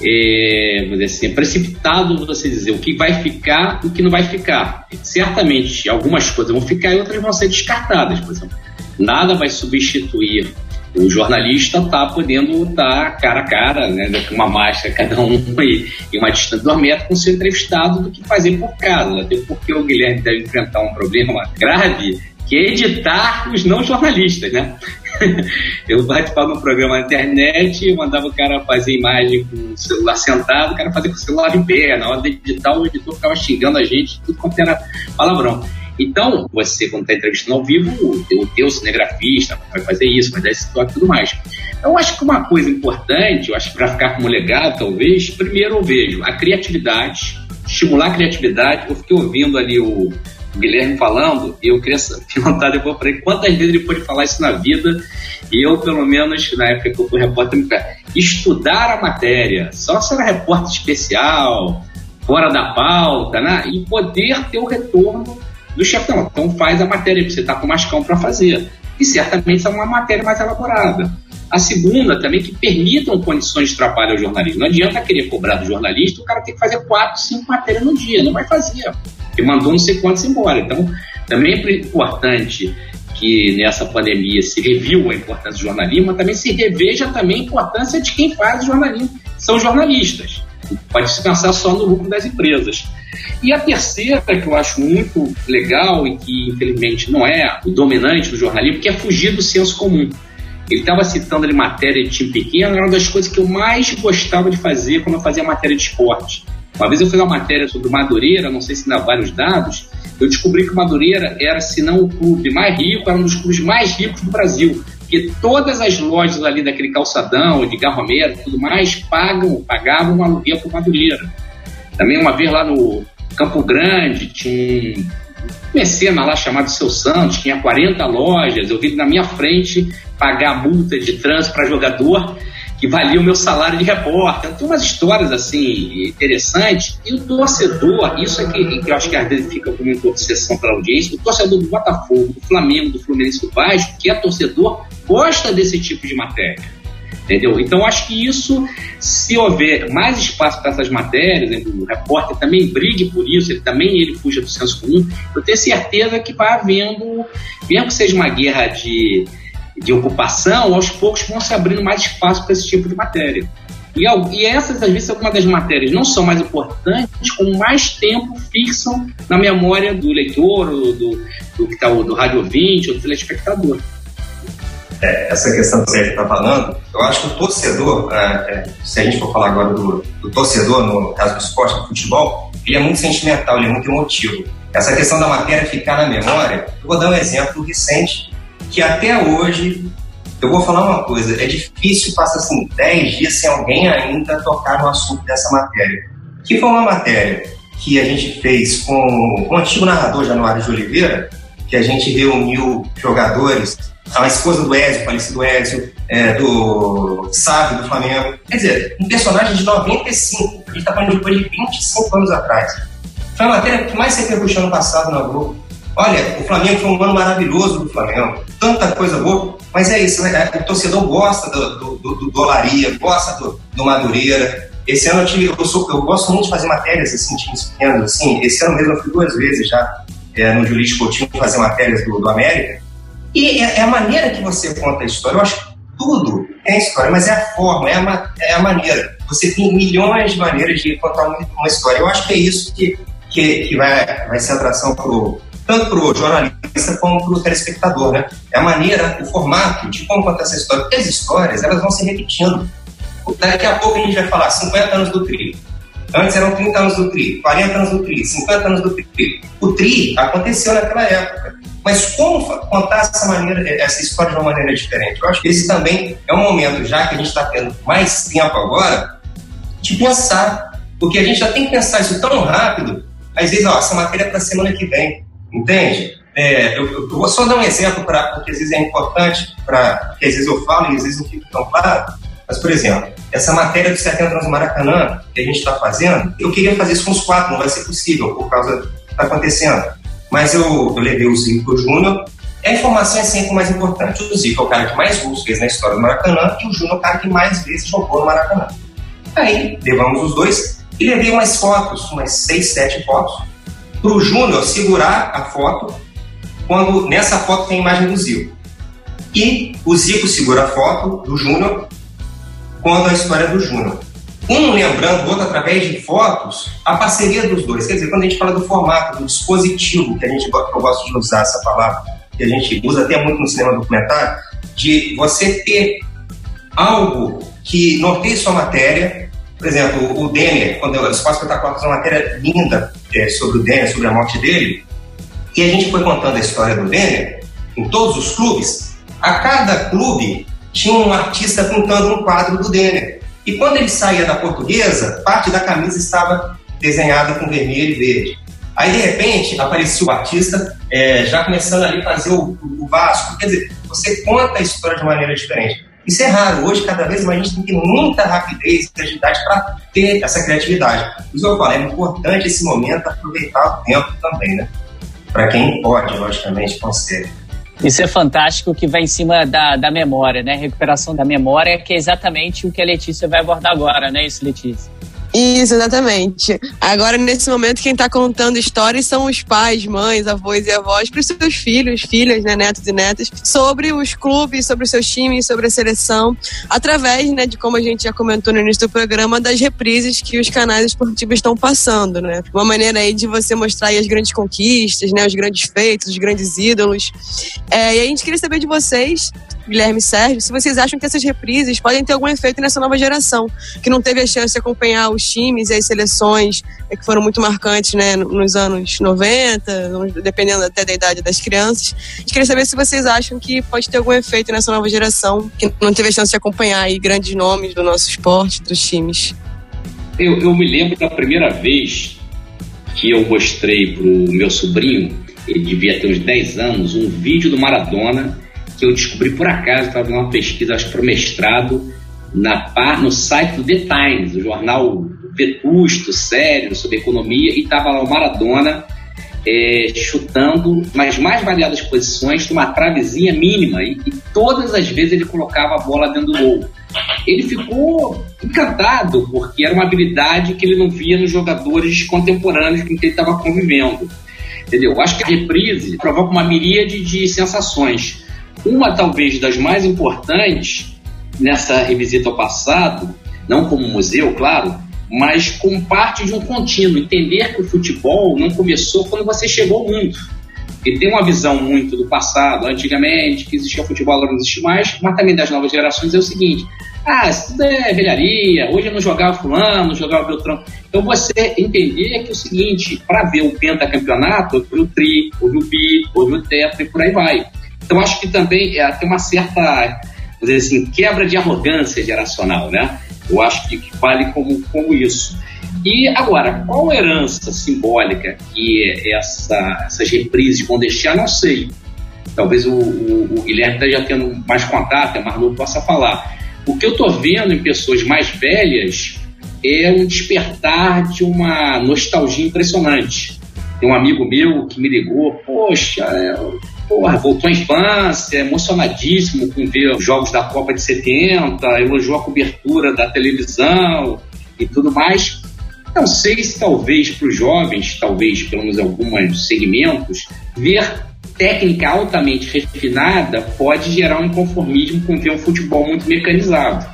é, vou dizer assim, é precipitado você dizer o que vai ficar e o que não vai ficar. Certamente, algumas coisas vão ficar e outras vão ser descartadas, por exemplo. Nada vai substituir o jornalista tá podendo estar tá cara a cara, né, com uma máscara cada um e, e uma distância de dois metros com o seu entrevistado do que fazer por casa. Até porque o Guilherme deve enfrentar um problema grave que é editar os não jornalistas, né? eu participava de um programa na internet mandava o cara fazer imagem com o celular sentado, o cara fazia com o celular em pé. Na hora de editar, o editor ficava xingando a gente, tudo quanto era palavrão. Então, você, quando está entrevistando ao vivo, o teu cinegrafista vai fazer isso, vai dar esse toque e tudo mais. Então, eu acho que uma coisa importante, eu acho para ficar como legado, talvez, primeiro eu vejo a criatividade, estimular a criatividade. Eu fiquei ouvindo ali o Guilherme falando, e eu queria perguntar depois para ele quantas vezes ele pode falar isso na vida. E eu, pelo menos, na época que eu fui repórter, estudar a matéria, só ser repórter especial, fora da pauta, né? e poder ter o retorno do chefão. Então faz a matéria você está com calma para fazer. E certamente é uma matéria mais elaborada. A segunda também que permitam condições de trabalho ao jornalismo. Não adianta querer cobrar do jornalista, o cara tem que fazer quatro, cinco matérias no dia. Não vai fazer. Porque mandou não sei quantos embora. Então, também é importante que nessa pandemia se reviu a importância do jornalismo, mas também se reveja também a importância de quem faz o jornalismo, são jornalistas. Pode se pensar só no lucro das empresas. E a terceira, que eu acho muito legal e que infelizmente não é o dominante do jornalismo, que é fugir do senso comum. Ele estava citando ali matéria de time pequeno, era uma das coisas que eu mais gostava de fazer quando eu fazia matéria de esporte. Uma vez eu fiz uma matéria sobre Madureira, não sei se ainda vale os dados, eu descobri que Madureira era, se não o clube mais rico, era um dos clubes mais ricos do Brasil. Porque todas as lojas ali daquele calçadão, de Garromero e tudo mais, pagam, pagavam um aluguel para Madureira. Também uma vez lá no Campo Grande, tinha um mecena lá chamado Seu Santos, tinha 40 lojas, eu vi na minha frente pagar multa de trânsito para jogador que valia o meu salário de repórter. Tem umas histórias assim interessantes. E o torcedor, isso é que, que eu acho que às vezes fica como uma obsessão para a audiência, o torcedor do Botafogo, do Flamengo, do Fluminense, do Vasco, que é torcedor, gosta desse tipo de matéria. Entendeu? Então, acho que isso, se houver mais espaço para essas matérias, o repórter também brigue por isso, ele também ele fuja do senso comum, eu tenho certeza que vai havendo, mesmo que seja uma guerra de de ocupação, aos poucos vão se abrindo mais espaço para esse tipo de matéria. E, e essas, às vezes, algumas das matérias não são mais importantes, com mais tempo fixam na memória do leitor, do, do, do, que tá, do rádio ouvinte ou do telespectador. É, essa questão que Sérgio está falando, eu acho que o torcedor, é, é, se a gente for falar agora do, do, torcedor, no caso do esporte, do futebol, ele é muito sentimental, ele é muito emotivo. Essa questão da matéria ficar na memória, eu vou dar um exemplo recente que até hoje, eu vou falar uma coisa, é difícil passar assim 10 dias sem alguém ainda tocar no assunto dessa matéria. Que foi uma matéria que a gente fez com o antigo narrador Januário de Oliveira, que a gente reuniu jogadores, a esposa do Ezio, falecido Ezio, é, do Sábio do Flamengo. Quer dizer, um personagem de 95, a gente está falando de de 25 anos atrás. Foi a matéria que mais se repercutiu no passado na Globo. Olha, o Flamengo foi um ano maravilhoso do Flamengo, tanta coisa boa, mas é isso, né? O torcedor gosta do, do, do, do Dolaria, gosta do, do Madureira. Esse ano eu, tive, eu, sou, eu gosto muito de fazer matérias assim, times pequenos, assim. Esse ano mesmo eu fui duas vezes já é, no Julite Coutinho fazer matérias do, do América. E é, é, a maneira que você conta a história. Eu acho que tudo tem história, mas é a forma, é a, é a maneira. Você tem milhões de maneiras de contar uma, uma história. Eu acho que é isso que, que, que vai, vai ser atração pro tanto para o jornalista como para o telespectador, né? É a maneira, o formato de como contar essa história. Porque as histórias, elas vão se repetindo. Daqui a pouco a gente vai falar 50 anos do TRI. Antes eram 30 anos do TRI, 40 anos do TRI, 50 anos do TRI. O TRI aconteceu naquela época. Mas como contar essa, maneira, essa história de uma maneira diferente? Eu acho que esse também é um momento, já que a gente está tendo mais tempo agora, de pensar. Porque a gente já tem que pensar isso tão rápido. Às vezes, ó, essa matéria é para semana que vem. Entende? É, eu, eu, vou só dar um exemplo, pra, porque às vezes é importante, pra, porque às vezes eu falo e às vezes não fica tão claro. Mas, por exemplo, essa matéria dos 70 anos do Maracanã, que a gente está fazendo, eu queria fazer isso com os quatro, não vai ser possível por causa do que está acontecendo. Mas eu, eu levei o Zico Júnior. A informação é sempre mais importante. O Zico é o cara que mais gols fez na história do Maracanã e o Júnior é o cara que mais vezes jogou no Maracanã. Aí, levamos os dois e levei umas fotos, umas seis, sete fotos, para o Júnior segurar a foto quando nessa foto tem a imagem do Zico. E o Zico segura a foto do Júnior quando a história do Júnior. Um lembrando o outro através de fotos, a parceria dos dois. Quer dizer, quando a gente fala do formato, do dispositivo, que a gente eu gosto de usar essa palavra, que a gente usa até muito no cinema documentário, de você ter algo que norteie sua matéria. Por exemplo, o Denner, quando o Espaço Espetacular uma matéria linda é, sobre o Denner, sobre a morte dele, e a gente foi contando a história do Denner em todos os clubes, a cada clube tinha um artista pintando um quadro do Denner. E quando ele saía da portuguesa, parte da camisa estava desenhada com vermelho e verde. Aí, de repente, aparecia o artista é, já começando ali a fazer o, o, Vasco. Quer dizer, você conta a história de maneira diferente. Isso é raro. Hoje, cada vez mais, a gente tem que ter muita rapidez e agilidade para ter essa criatividade. Por isso eu falo, é importante esse momento aproveitar o tempo também, né? Para quem pode, logicamente, consegue. Isso é fantástico que vai em cima da, da memória, né? Recuperação da memória, que é exatamente o que a Letícia vai abordar agora, né? Isso, Letícia? Isso, exatamente. Agora, nesse momento, quem está contando histórias são os pais, mães, avós e avós para os seus filhos, filhas, né, netos e netas, sobre os clubes, sobre os seus times, sobre a seleção, através né, de, como a gente já comentou no início do programa, das reprises que os canais esportivos estão passando. Né? Uma maneira aí de você mostrar as grandes conquistas, né, os grandes feitos, os grandes ídolos. É, e a gente queria saber de vocês Guilherme Sérgio, se vocês acham que essas reprises podem ter algum efeito nessa nova geração, que não teve a chance de acompanhar os times e as seleções é, que foram muito marcantes né, nos anos 90, dependendo até da idade das crianças. Queria saber se vocês acham que pode ter algum efeito nessa nova geração, que não teve a chance de acompanhar aí grandes nomes do nosso esporte, dos times. Eu, eu me lembro da primeira vez que eu mostrei para o meu sobrinho, ele devia ter uns 10 anos, um vídeo do Maradona que eu descobri por acaso, estava fazendo uma pesquisa, acho que para mestrado, na, no site do The Times, o jornal vetusto, sério, sobre economia, e estava lá o Maradona é, chutando nas mais variadas posições, numa travezinha mínima, e, e, todas as vezes ele colocava a bola dentro do gol. Ele ficou encantado, porque era uma habilidade que ele não via nos jogadores contemporâneos com quem ele estava convivendo. Entendeu? Acho que a reprise provoca uma miríade de sensações. Uma, talvez, das mais importantes nessa revisita ao passado, não como museu, claro, mas como parte de um contínuo. Entender que o futebol não começou quando você chegou ao mundo. E tem uma visão muito do passado, antigamente, que existia futebol, agora não existe mais, mas também das novas gerações é o seguinte: ah, isso tudo é velharia, hoje eu não jogava fulano, não jogava Beltrão. Então você entender que é o seguinte, para ver o pentacampeonato, houve o tri, houve o bi, houve o tetra e por aí vai. Então, acho que também é, tem uma certa, dizer assim, quebra de arrogância geracional, né? Eu acho que, que vale como, como isso. E agora, qual herança simbólica que essa, essas reprises vão deixar? Não sei. Talvez o, o, o Guilherme esteja tendo mais contato, a Marlon possa falar. O que eu estou vendo em pessoas mais velhas é um despertar de uma nostalgia impressionante. Tem um amigo meu que me ligou, poxa, é, porra, voltou à infância, emocionadíssimo com ver os jogos da Copa de 70, elogiou a cobertura da televisão e tudo mais. Não sei se talvez para os jovens, talvez pelo menos alguns segmentos, ver técnica altamente refinada pode gerar um inconformismo com ver um futebol muito mecanizado.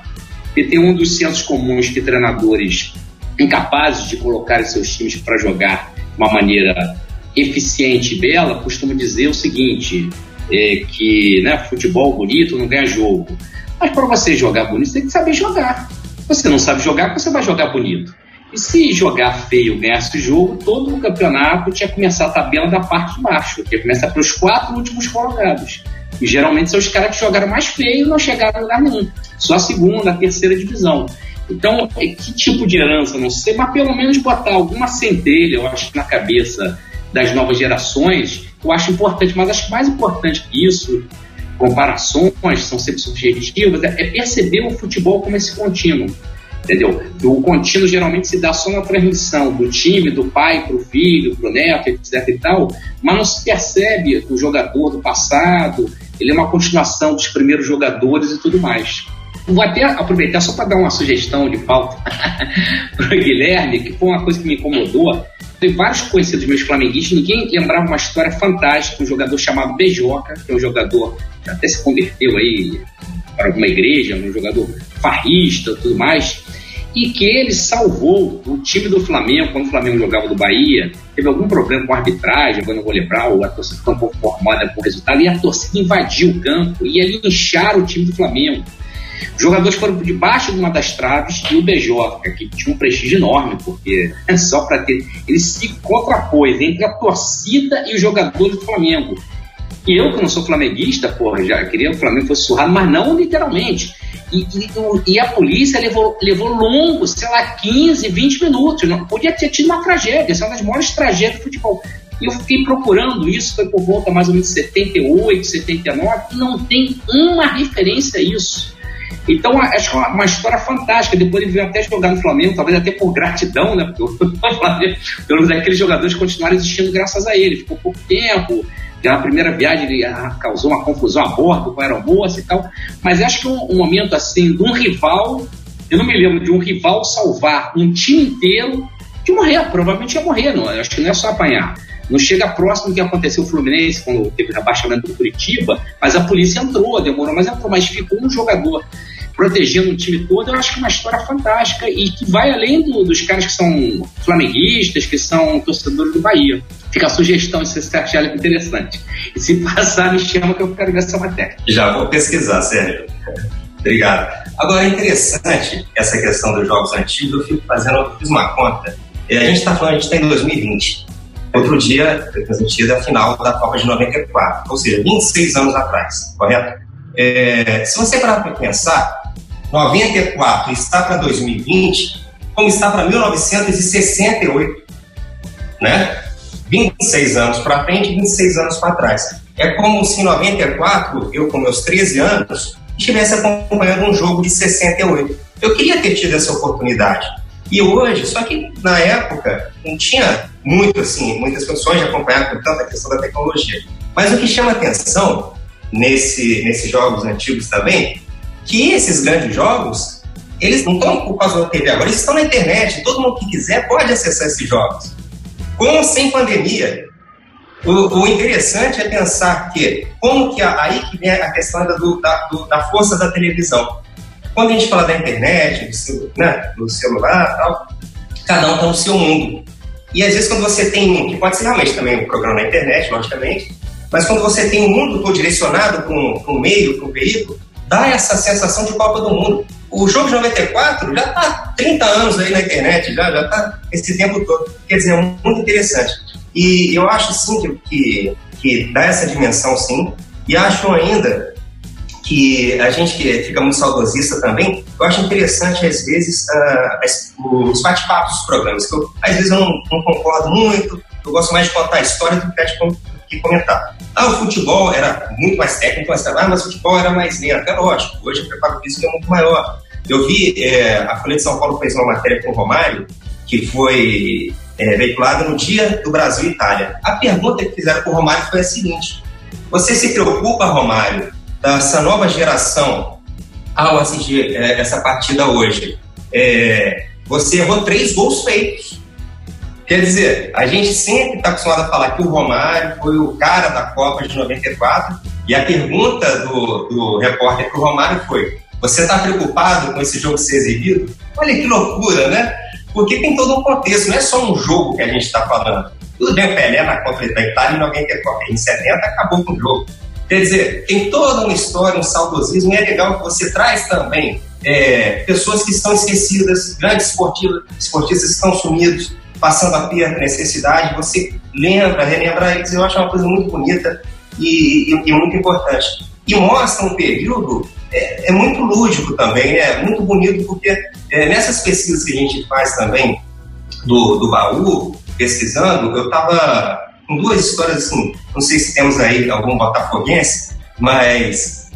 E tem um dos sensos comuns que treinadores incapazes de colocar seus times para jogar de uma maneira eficiente bela costuma dizer o seguinte, é, que né, futebol bonito não ganha jogo. Mas para você jogar bonito, você tem que saber jogar. Você não sabe jogar, você vai jogar bonito. E se jogar feio ganhasse o jogo, todo o campeonato tinha que começar a tabela da parte de baixo, que ia começar pelos quatro últimos colocados. E geralmente são os caras que jogaram mais feio e não chegaram a lugar nenhum. Só a segunda, a terceira divisão. Então, que tipo de herança, não sei, mas pelo menos botar alguma centelha, eu acho, na cabeça das novas gerações, eu acho importante, mas acho mais importante que isso, comparações são sempre subjetivas, é, é perceber o futebol como esse contínuo. Entendeu? O contínuo geralmente se dá só na transmissão do time, do pai para o filho, para o neto, etc e tal, mas não se percebe o jogador do passado, ele é uma continuação dos primeiros jogadores e tudo mais. Vou até aproveitar só para dar uma sugestão de pauta para o Guilherme, que foi uma coisa que me incomodou. Tem vários conhecidos meus flamenguistas, ninguém lembrava uma história fantástica, um jogador chamado Bejoca, que é um jogador que até se converteu aí para alguma igreja, um jogador farrista tudo mais. e que ele salvou o time do Flamengo, quando o Flamengo jogava do Bahia, teve algum problema com a arbitragem, eu não vou lembrar, ou a torcida ficou um pouco formada com o resultado, e a torcida invadiu o campo e ali incharam o time do Flamengo. Jogadores foram debaixo de uma das traves e o BJ, que tinha um prestígio enorme, porque é só para ter. Ele se contrapôs entre a torcida e os jogadores do Flamengo. E eu, que não sou flamenguista, porra, já queria que o Flamengo fosse surrado, mas não literalmente. E, e, e, a polícia levou, levou longo, sei lá, 15, 20 minutos. Não, podia ter tido uma tragédia, essa é uma das maiores tragédias do futebol. E eu fiquei procurando isso, foi por volta mais ou menos de 78, 79, e não tem uma referência a isso. Então, acho que é uma, história fantástica. Depois ele veio até jogar no Flamengo, talvez até por gratidão, né? Porque pelo menos aqueles jogadores continuaram existindo graças a ele. Ficou pouco tempo. Na primeira viagem ele ah, causou uma confusão a bordo com a aeromoça e tal. Mas acho que um, um momento assim, de um rival, eu não me lembro de um rival salvar um time inteiro de morrer. Provavelmente ia morrer, não. Acho que não é só apanhar. Não chega próximo do que aconteceu o Fluminense quando teve o rebaixamento do Curitiba, mas a polícia entrou, demorou, mas entrou, mas ficou um jogador protegendo o time todo, eu acho que é uma história fantástica e que vai além do, dos caras que são flamenguistas, que são torcedores do Bahia. Fica a sugestão se você achar interessante. E se passar, me chama que eu quero ver essa matéria. Já vou pesquisar, Sérgio. Obrigado. Agora, é interessante essa questão dos jogos antigos, eu fico fazendo, eu fiz uma conta. A gente está falando, a gente está em 2020. Outro dia, foi transmitida a final da Copa de 94, ou seja, 26 anos atrás, correto? É, se você parar para pensar, 94 está para 2020, como está para 1968, né? 26 anos para frente, 26 anos para trás. É como se em 94, eu com meus 13 anos, estivesse acompanhando um jogo de 68. Eu queria ter tido essa oportunidade. E hoje, só que na época não tinha muito assim, muitas condições de acompanhar com tanta questão da tecnologia. Mas o que chama atenção nesse, nesses jogos antigos também que esses grandes jogos, eles não estão por causa da TV agora, eles estão na internet, todo mundo que quiser pode acessar esses jogos. Com ou sem pandemia. O, o interessante é pensar que, como que aí que vem a questão da, do, da, do, da força da televisão. Quando a gente fala da internet, do, né, do celular tal, cada um está no seu mundo. E às vezes quando você tem um, que pode ser realmente também um programa na internet, logicamente, mas quando você tem um mundo todo direcionado para um meio, para um veículo, dá essa sensação de Copa do Mundo. O jogo de 94 já está 30 anos aí na internet, já já está esse tempo todo. Quer dizer, é muito interessante. E eu acho sim que, que, que dá essa dimensão sim. E acho ainda que a gente que fica muito saudosista também, eu acho interessante às vezes uh, os bate-papos dos programas, que eu, às vezes eu não, não, concordo muito, eu gosto mais de contar a história do que comentar. Ah, o futebol era muito mais técnico, mas, ah, mas o futebol era mais lento. É lógico, hoje o preparo físico é muito maior. Eu vi, é, a Folha de São Paulo fez uma matéria com o Romário, que foi é, veiculada no dia do Brasil e Itália. A pergunta que fizeram para o Romário foi a seguinte: Você se preocupa, Romário, dessa nova geração ao assistir é, essa partida hoje? É, você errou três gols feitos. Quer dizer, a gente sempre está acostumado a falar que o Romário foi o cara da Copa de 94 e a pergunta do, do repórter para o Romário foi: Você está preocupado com esse jogo ser exibido? Olha que loucura, né? Porque tem todo um contexto, não é só um jogo que a gente está falando. Tudo bem, Pelé na Copa da Itália em 94, em 70 acabou com o jogo. Quer dizer, tem toda uma história, um saudosismo, e é legal que você traz também é, pessoas que estão esquecidas, grandes esportistas, esportistas que estão sumidos, passando a perda, necessidade, você lembra, relembra eles, eu acho uma coisa muito bonita e, e, e muito importante. E mostra um período, é, é, muito lúdico também, é muito bonito, porque é, nessas pesquisas que a gente faz também do, do baú, pesquisando, eu estava com duas histórias assim, não sei se temos aí algum botafoguense, mas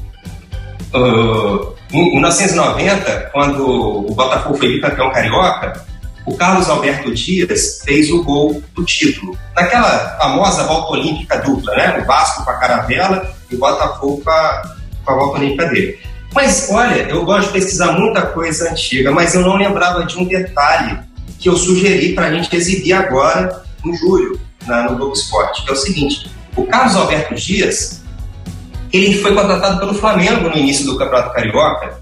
uh, em 1990, quando o Botafogo foi campeão carioca, o Carlos Alberto Dias fez o gol do título. Naquela famosa volta olímpica dupla, né? O Vasco com a caravela e o Botafogo com a, com a volta olímpica dele. Mas olha, eu gosto de pesquisar muita coisa antiga, mas eu não lembrava de um detalhe que eu sugeri para a gente exibir agora, em julho, na, no Globo Esporte, que é o seguinte: o Carlos Alberto Dias ele foi contratado pelo Flamengo no início do Campeonato Carioca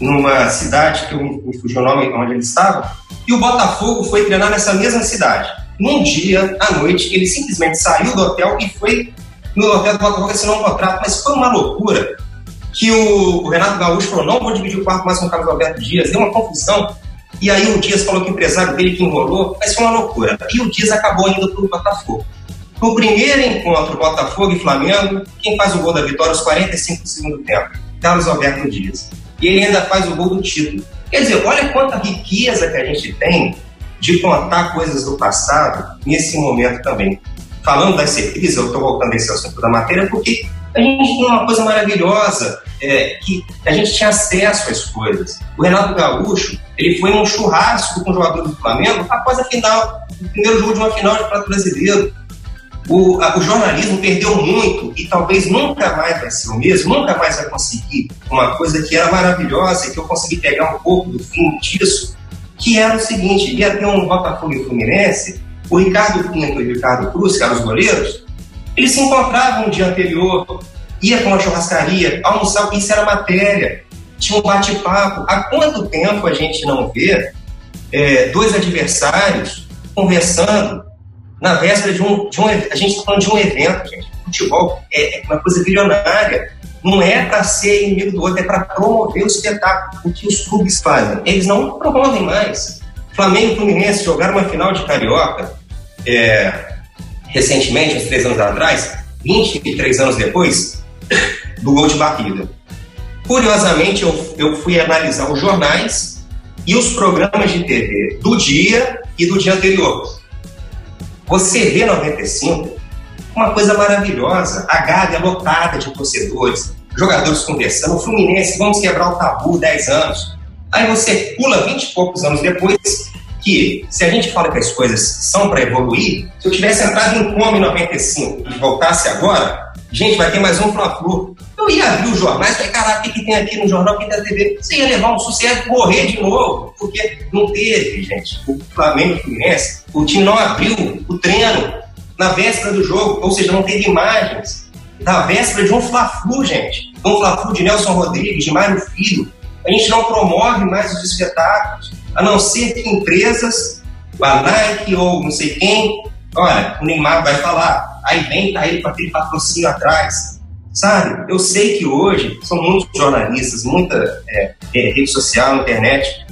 numa cidade que eu me fugiu o nome onde ele estava, e o Botafogo foi treinar nessa mesma cidade. Num dia, à noite, ele simplesmente saiu do hotel e foi no hotel do Botafogo assinar um contrato, mas foi uma loucura que o, o Renato Gaúcho falou, não vou dividir o quarto mais com o Carlos Alberto Dias, deu uma confusão, e aí o Dias falou que o empresário dele que enrolou, mas foi uma loucura. E o Dias acabou indo para o Botafogo. No primeiro encontro, Botafogo e Flamengo, quem faz o gol da vitória aos 45 do segundo tempo? Carlos Alberto Dias. E ele ainda faz o gol do título. Quer dizer, olha quanta riqueza que a gente tem de contar coisas do passado nesse momento também. Falando das certezas, eu estou voltando a esse assunto da matéria, porque a gente tem uma coisa maravilhosa, é, que a gente tinha acesso às coisas. O Renato Gaúcho, ele foi num churrasco com o jogador do Flamengo após a final, o primeiro jogo de uma final de Prato Brasileiro. O, a, o, jornalismo perdeu muito e talvez nunca mais vai ser o mesmo, nunca mais vai conseguir uma coisa que era maravilhosa e que eu consegui pegar um pouco do fim disso, que era o seguinte, ia ter um Botafogo e Fluminense, o Ricardo Pinto e o Ricardo Cruz, que eram os goleiros, eles se encontravam um dia anterior, ia para uma churrascaria, almoçar, isso era matéria, tinha um bate-papo. Há quanto tempo a gente não vê é, dois adversários conversando na véspera de um, de um a gente está falando de um evento, gente. Futebol é, é uma coisa bilionária. Não é para ser inimigo do outro, é para promover o espetáculo. O que os clubes fazem? Eles não promovem mais. Flamengo e Fluminense jogaram uma final de Carioca é, recentemente, uns três anos atrás, 23 anos depois do gol de batida. Curiosamente, eu, eu fui analisar os jornais e os programas de TV do dia e do dia anterior. Você vê 95, uma coisa maravilhosa. A Gávea lotada de torcedores, jogadores conversando. Fluminense, vamos quebrar o tabu 10 anos. Aí você pula 20 e poucos anos depois, que se a gente fala que as coisas são para evoluir, se eu tivesse entrado em coma em 95 e voltasse agora, gente, vai ter mais um Fla-Flu. Eu ia abrir os jornais e falei, caraca, o que, que tem aqui no jornal, o que tem na TV? Você ia levar um sucesso morrer de novo, porque não teve, gente. O Flamengo e o Fluminense, o time não abriu o treino na véspera do jogo, ou seja, não teve imagens da véspera de um Fla-Flu, gente. Um Fla-Flu de Nelson Rodrigues, de Mário Filho. A gente não promove mais os espetáculos, a não ser que empresas, a Nike ou não sei quem, olha, o Neymar vai falar, aí vem tá ele com aquele patrocínio atrás Sabe? Eu sei que hoje são muitos jornalistas, muita é, é, rede social, internet,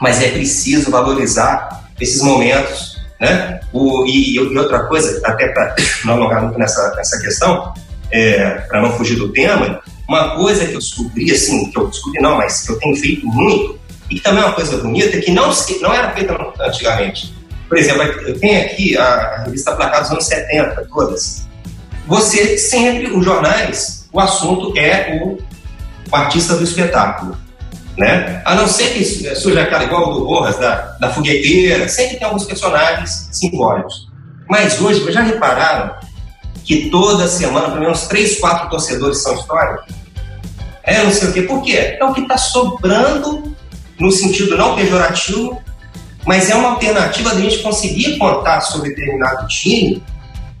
mas é preciso valorizar esses momentos, né? O, e, e, outra coisa, até para não alongar muito nessa, nessa questão, é, para não fugir do tema, uma coisa que eu descobri, assim, que eu descobri não, mas que eu tenho feito muito, e também é uma coisa bonita, que não, não era feita antigamente. Por exemplo, eu tenho aqui a, revista Placar dos anos 70, todas você sempre, os jornais, o assunto é o, o artista do espetáculo. Né? A não ser que surja aquela igual do Rojas, da, da fogueteira, sempre tem alguns personagens simbólicos. Mas hoje, já repararam que toda semana, pelo menos três, quatro torcedores são históricos? É, não sei o quê. Por quê? É o que está sobrando no sentido não pejorativo, mas é uma alternativa da gente conseguir contar sobre determinado time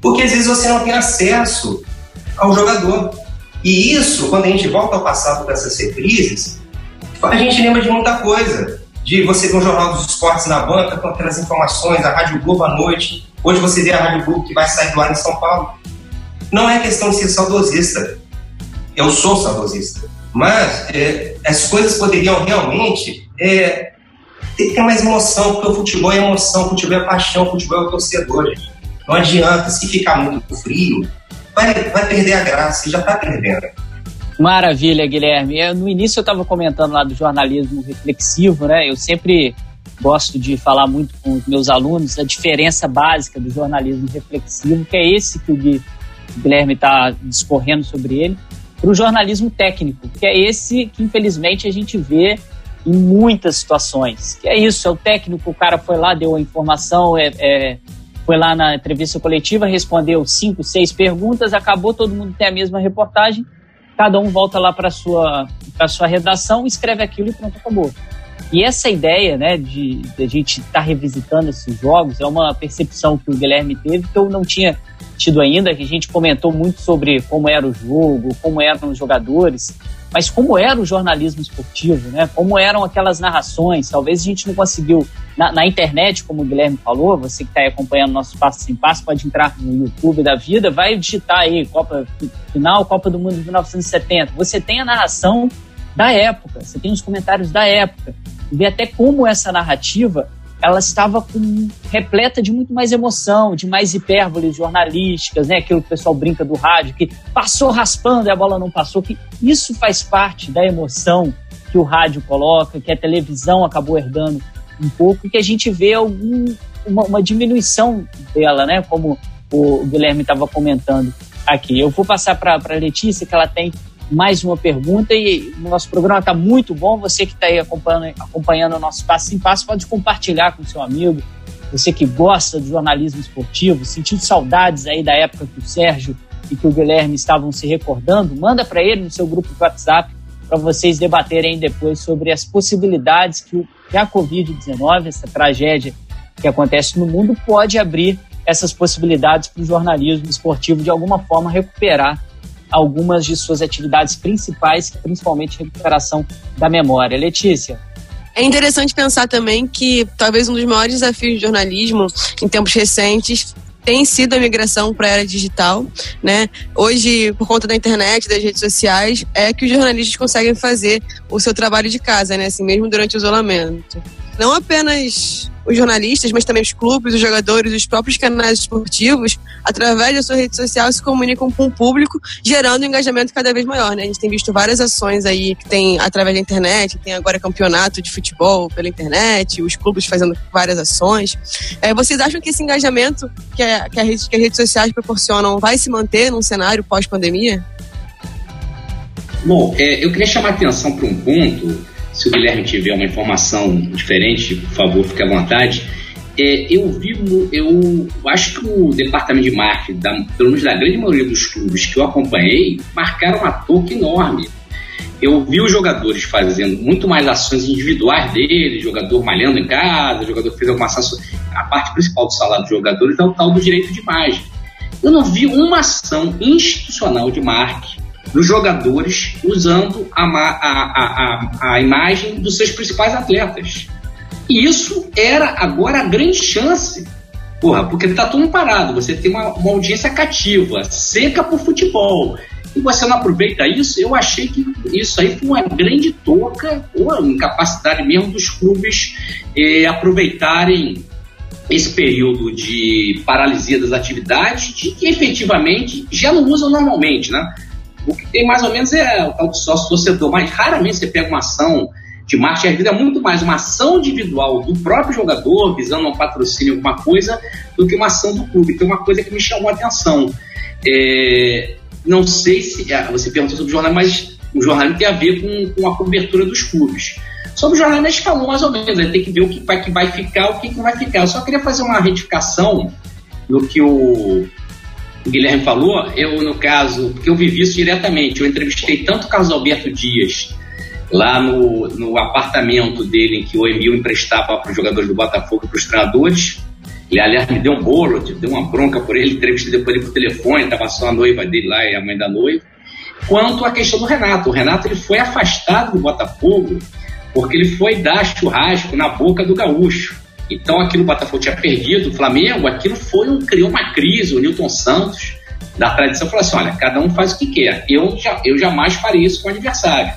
porque às vezes você não tem acesso ao jogador. E isso, quando a gente volta ao passado dessas reprises, a gente lembra de muita coisa. De você ver um jornal dos esportes na banca com aquelas informações, a Rádio Globo à noite. Hoje você vê a Rádio Globo que vai sair do ar em São Paulo. Não é questão de ser saudosista. Eu sou saudosista. Mas é, as coisas poderiam realmente é, ter mais emoção, porque o futebol é emoção, o futebol é paixão, o futebol é o torcedor, gente. Não adianta, se ficar muito frio, vai, vai perder a graça, já está perdendo. Maravilha, Guilherme. Eu, no início eu estava comentando lá do jornalismo reflexivo, né? Eu sempre gosto de falar muito com os meus alunos a diferença básica do jornalismo reflexivo, que é esse que o Guilherme está discorrendo sobre ele, para o jornalismo técnico, que é esse que infelizmente a gente vê em muitas situações. Que é isso, é o técnico, o cara foi lá, deu a informação, é, é foi lá na entrevista coletiva, respondeu cinco, seis perguntas, acabou, todo mundo tem a mesma reportagem, cada um volta lá para sua para sua redação, escreve aquilo e pronto, acabou. E essa ideia, né, de, de a gente estar tá revisitando esses jogos é uma percepção que o Guilherme teve que eu não tinha tido ainda, que a gente comentou muito sobre como era o jogo, como eram os jogadores, mas como era o jornalismo esportivo, né? Como eram aquelas narrações. Talvez a gente não conseguiu na, na internet, como o Guilherme falou. Você que está acompanhando nosso passo sem passo pode entrar no YouTube da vida, vai digitar aí Copa final, Copa do Mundo de 1970. Você tem a narração da época, você tem os comentários da época e ver até como essa narrativa ela estava com, repleta de muito mais emoção, de mais hipérboles jornalísticas, né? Aquilo que o pessoal brinca do rádio, que passou raspando e a bola não passou, que isso faz parte da emoção que o rádio coloca, que a televisão acabou herdando um pouco, e que a gente vê algum, uma, uma diminuição dela, né? Como o Guilherme estava comentando aqui. Eu vou passar para a Letícia, que ela tem mais uma pergunta e o nosso programa está muito bom. Você que está aí acompanhando, acompanhando o nosso passo em passo, pode compartilhar com seu amigo. Você que gosta de jornalismo esportivo, sentiu saudades aí da época que o Sérgio e que o Guilherme estavam se recordando, manda para ele no seu grupo de WhatsApp para vocês debaterem depois sobre as possibilidades que, que a Covid-19, essa tragédia que acontece no mundo, pode abrir essas possibilidades para o jornalismo esportivo de alguma forma recuperar algumas de suas atividades principais, principalmente recuperação da memória. Letícia. É interessante pensar também que talvez um dos maiores desafios do jornalismo em tempos recentes tem sido a migração para a era digital, né? Hoje, por conta da internet, das redes sociais, é que os jornalistas conseguem fazer o seu trabalho de casa, né? Assim, mesmo durante o isolamento. Não apenas os jornalistas, mas também os clubes, os jogadores, os próprios canais esportivos, através da sua rede social, se comunicam com o público, gerando um engajamento cada vez maior. Né? A gente tem visto várias ações aí que tem através da internet, tem agora campeonato de futebol pela internet, os clubes fazendo várias ações. É, vocês acham que esse engajamento que, a, que, a rede, que as redes sociais proporcionam vai se manter num cenário pós-pandemia? Bom, é, eu queria chamar a atenção para um ponto se o Guilherme tiver uma informação diferente, por favor, fique à vontade. É, eu vi, eu acho que o departamento de marketing, da, pelo menos da grande maioria dos clubes que eu acompanhei, marcaram uma toque enorme. Eu vi os jogadores fazendo muito mais ações individuais deles, jogador malhando em casa, jogador fez alguma ação. A parte principal do salário dos jogadores é o tal do direito de imagem. Eu não vi uma ação institucional de marketing dos jogadores usando a, a, a, a, imagem dos seus principais atletas. E isso era agora a grande chance, porra, porque tá tudo parado, você tem uma, uma audiência cativa, seca pro futebol, e você não aproveita isso, eu achei que isso aí foi uma grande toca, ou incapacidade mesmo dos clubes eh, aproveitarem esse período de paralisia das atividades, de que efetivamente já não usam normalmente, né? O que tem mais ou menos é o tal do sócio torcedor, mas raramente você pega uma ação de marketing, às vezes é muito mais uma ação individual do próprio jogador, visando um patrocínio, alguma coisa, do que uma ação do clube. Então, uma coisa que me chamou a atenção. É, não sei se. É, você perguntou sobre o jornal, mas o jornalismo tem a ver com, com a cobertura dos clubes. Sobre o jornalismo, a gente falou mais ou menos, né? tem que ver o que vai, que vai ficar, o que, que não vai ficar. Eu só queria fazer uma retificação no que o o Guilherme falou, eu, no caso, porque eu vivi isso diretamente, eu entrevistei tanto o Carlos Alberto Dias, lá no, no apartamento dele, em que o Emil emprestava para os jogadores do Botafogo e para os treinadores. Ele, aliás, me deu um bolo, deu uma bronca por ele, entrevistei depois ele por telefone, estava só a noiva dele lá e a mãe da noiva. Quanto à questão do Renato. O Renato ele foi afastado do Botafogo porque ele foi dar churrasco na boca do gaúcho. Então aquilo o Botafogo tinha perdido, o Flamengo, aquilo foi um, criou uma crise, o Newton Santos, da tradição, falou assim: olha, cada um faz o que quer. Eu, já, eu jamais faria isso com o adversário.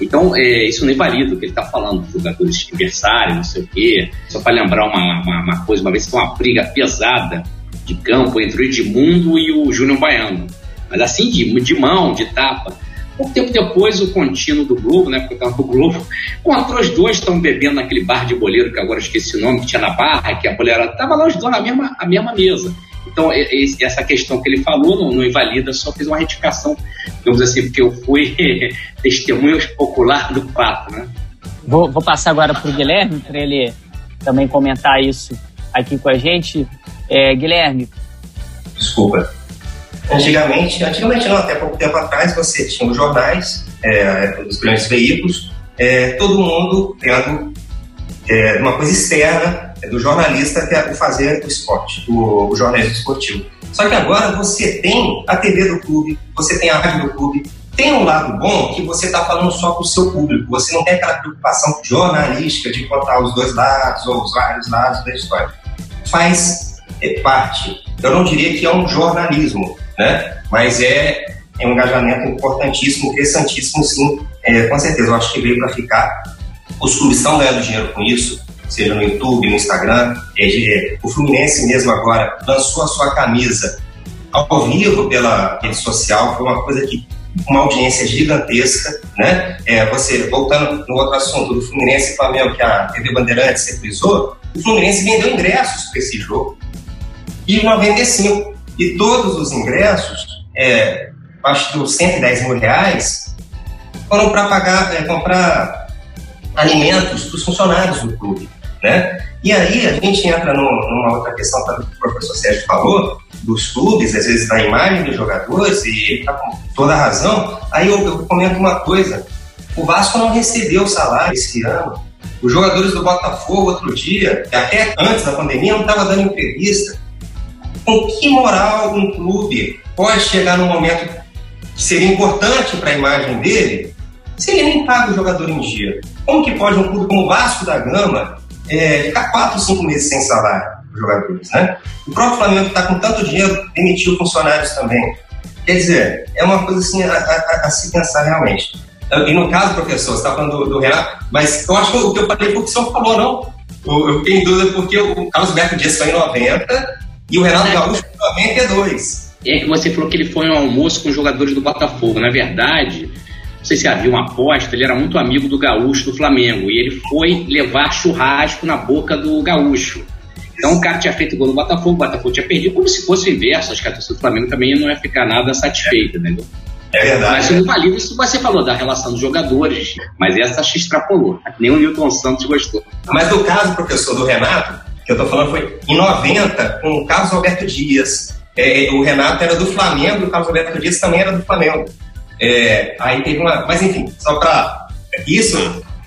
Então, é, isso não invalida o que ele está falando, jogadores adversários, não sei o quê. Só para lembrar uma, uma, uma, coisa, uma vez foi uma briga pesada de campo entre o Edmundo e o Júnior Baiano. Mas assim, de, de mão, de tapa. Pouco tempo depois, o contínuo do Globo, né, porque eu estava no Globo, encontrou os dois, estão bebendo naquele bar de boleiro, que agora esqueci o nome, que tinha na barra, que a mulher estava lá os dois na mesma, a mesma mesa. Então, essa questão que ele falou não, não invalida, só fiz uma retificação, digamos assim, porque eu fui testemunho popular do fato, né? Vou, vou passar agora para o Guilherme, para ele também comentar isso aqui com a gente. É, Guilherme. Desculpa. Antigamente, antigamente não, até pouco tempo atrás, você tinha os jornais, é, os grandes veículos, é, todo mundo tendo é, uma coisa externa é, do jornalista que é o fazer o esporte, o, o jornalismo esportivo. Só que agora você tem a TV do clube, você tem a rádio do clube, tem um lado bom que você está falando só com o seu público, você não tem aquela preocupação jornalística de contar os dois lados ou os vários lados da história. Faz é, parte. Eu não diria que é um jornalismo, né? mas é, é um engajamento importantíssimo, interessantíssimo, sim, é, com certeza. Eu acho que veio para ficar. Os clubes estão ganhando dinheiro com isso, seja no YouTube, no Instagram. É, é, o Fluminense mesmo agora lançou a sua camisa ao vivo pela rede social, foi uma coisa que uma audiência gigantesca, né? É, você, voltando no outro assunto do Fluminense e Flamengo, que a TV Bandeirantes reprisou, o Fluminense vendeu ingressos para esse jogo e 95. E todos os ingressos, é, acho que os 110 mil reais, foram para pagar, é, comprar alimentos para os funcionários do clube. Né? E aí a gente entra numa outra questão que o professor Sérgio falou, dos clubes, às vezes da imagem dos jogadores, e ele está com toda a razão. Aí eu, eu comento uma coisa: o Vasco não recebeu salário esse ano. Os jogadores do Botafogo, outro dia, até antes da pandemia, não estavam dando entrevista. Com que moral um clube pode chegar num momento que seria importante para a imagem dele se ele nem paga o jogador em dia? Como que pode um clube como o Vasco da Gama é, ficar quatro, cinco meses sem salário? os jogadores, né? O próprio Flamengo está com tanto dinheiro, demitiu funcionários também. Quer dizer, é uma coisa assim a, a, a se pensar realmente. E no caso, professor, você está falando do, do, Renato, mas eu acho que o que eu falei foi o que o senhor falou, não? Eu, eu fiquei em dúvida porque o Carlos Alberto Dias foi em 90 e o Renato Gaúcho foi em 92. É que você falou que ele foi um almoço com os jogadores do Botafogo. Na verdade, não sei se havia uma aposta, ele era muito amigo do Gaúcho do Flamengo e ele foi levar churrasco na boca do Gaúcho. Então o cara tinha feito gol no Botafogo, o Botafogo tinha perdido, como se fosse o inverso. Acho que a torcida do Flamengo também não ia ficar nada satisfeita, né? É verdade. Mas no valida isso você falou da relação dos jogadores, mas essa se extrapolou. Nem o Newton Santos gostou. Mas no caso, professor, do Renato, eu tô falando foi em 90, com o Carlos Alberto Dias. É, o Renato era do Flamengo o Carlos Alberto Dias também era do Flamengo. É, aí teve uma. Mas enfim, só para. Isso,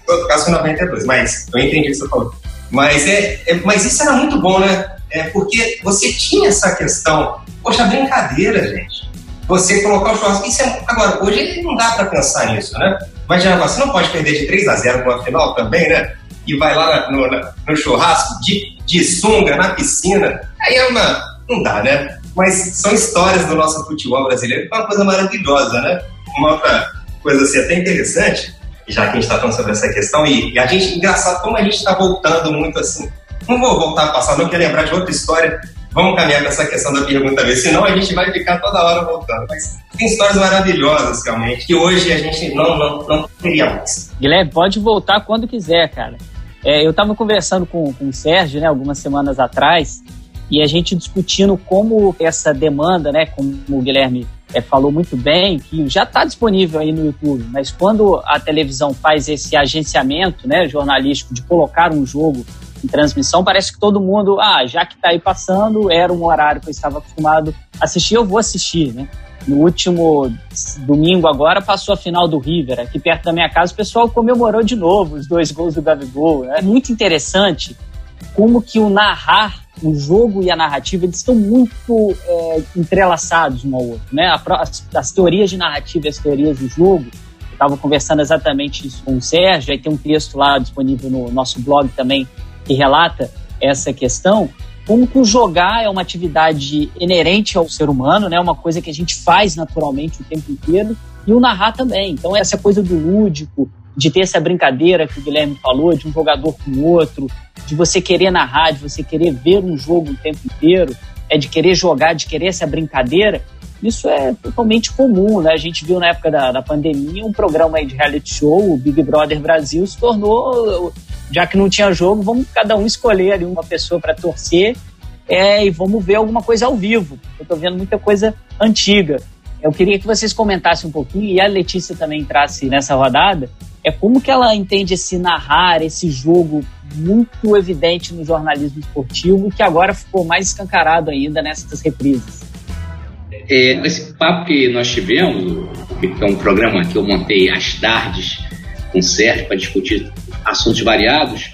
no caso foi em 92, mas eu entendi o que você falou. Mas, é, é, mas isso era muito bom, né? É porque você tinha essa questão. Poxa, brincadeira, gente. Você colocar o churrasco. Isso é, agora, hoje não dá para pensar nisso, né? Mas já você não pode perder de 3 a 0 uma final também, né? E vai lá no, no churrasco de, de sunga, na piscina. Aí é uma. Não dá, né? Mas são histórias do nosso futebol brasileiro, que é uma coisa maravilhosa, né? Uma outra coisa assim, até interessante já que a gente está falando sobre essa questão, e, e, a gente, engraçado como a gente está voltando muito assim. Não vou voltar a passar, não quero lembrar de outra história. Vamos caminhar com essa questão da pergunta mesmo, senão a gente vai ficar toda hora voltando. Mas tem histórias maravilhosas, realmente, que hoje a gente não, não, não teria mais. Guilherme, pode voltar quando quiser, cara. É, eu estava conversando com, com o Sérgio, né, algumas semanas atrás, e a gente discutindo como essa demanda, né, como o Guilherme é, falou muito bem, que já está disponível aí no YouTube, mas quando a televisão faz esse agenciamento né, jornalístico de colocar um jogo em transmissão, parece que todo mundo, ah, já que está aí passando, era um horário que eu estava acostumado a assistir, eu vou assistir, né? No último domingo agora passou a final do River, aqui perto da minha casa, o pessoal comemorou de novo os dois gols do Gabigol. É muito interessante como que o narrar o jogo e a narrativa eles estão muito é, entrelaçados um ao outro, né? As, as, teorias de narrativa e as teorias do jogo. Eu estava conversando exatamente isso com o Sérgio, aí tem um texto lá disponível no nosso blog também que relata essa questão. Como que o jogar é uma atividade inerente ao ser humano, né? Uma coisa que a gente faz naturalmente o tempo inteiro e o narrar também. Então essa coisa do lúdico, de ter essa brincadeira que o Guilherme falou, de um jogador com o outro, de você querer narrar, de você querer ver um jogo o tempo inteiro, é de querer jogar, de querer essa brincadeira, isso é totalmente comum, né? A gente viu na época da, da pandemia um programa de reality show, o Big Brother Brasil, se tornou, já que não tinha jogo, vamos cada um escolher ali uma pessoa para torcer é, e vamos ver alguma coisa ao vivo. Eu tô vendo muita coisa antiga. Eu queria que vocês comentassem um pouquinho e a Letícia também entrasse nessa rodada é como que ela entende esse narrar, esse jogo muito evidente no jornalismo esportivo, que agora ficou mais escancarado ainda nessas reprises. É, esse papo que nós tivemos, que é um programa que eu montei às tardes com o Sérgio para discutir assuntos variados,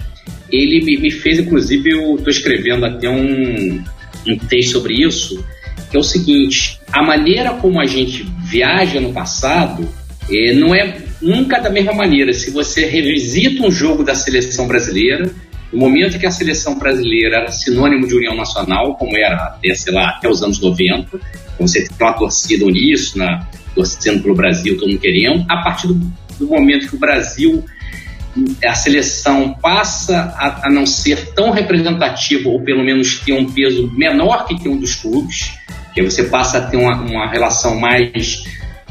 ele me, me fez, inclusive, eu estou escrevendo até um, um texto sobre isso, que é o seguinte: a maneira como a gente viaja no passado é, não é nunca da mesma maneira. Se você revisita um jogo da seleção brasileira, no momento que a seleção brasileira era sinônimo de união nacional, como era até, sei lá, até os anos 90, você tem uma torcida uníssona, torcendo pelo Brasil, todo mundo querendo, a partir do, momento que o Brasil a seleção passa a, a, não ser tão representativa, ou pelo menos ter um peso menor que tem um dos clubes, que você passa a ter uma, uma relação mais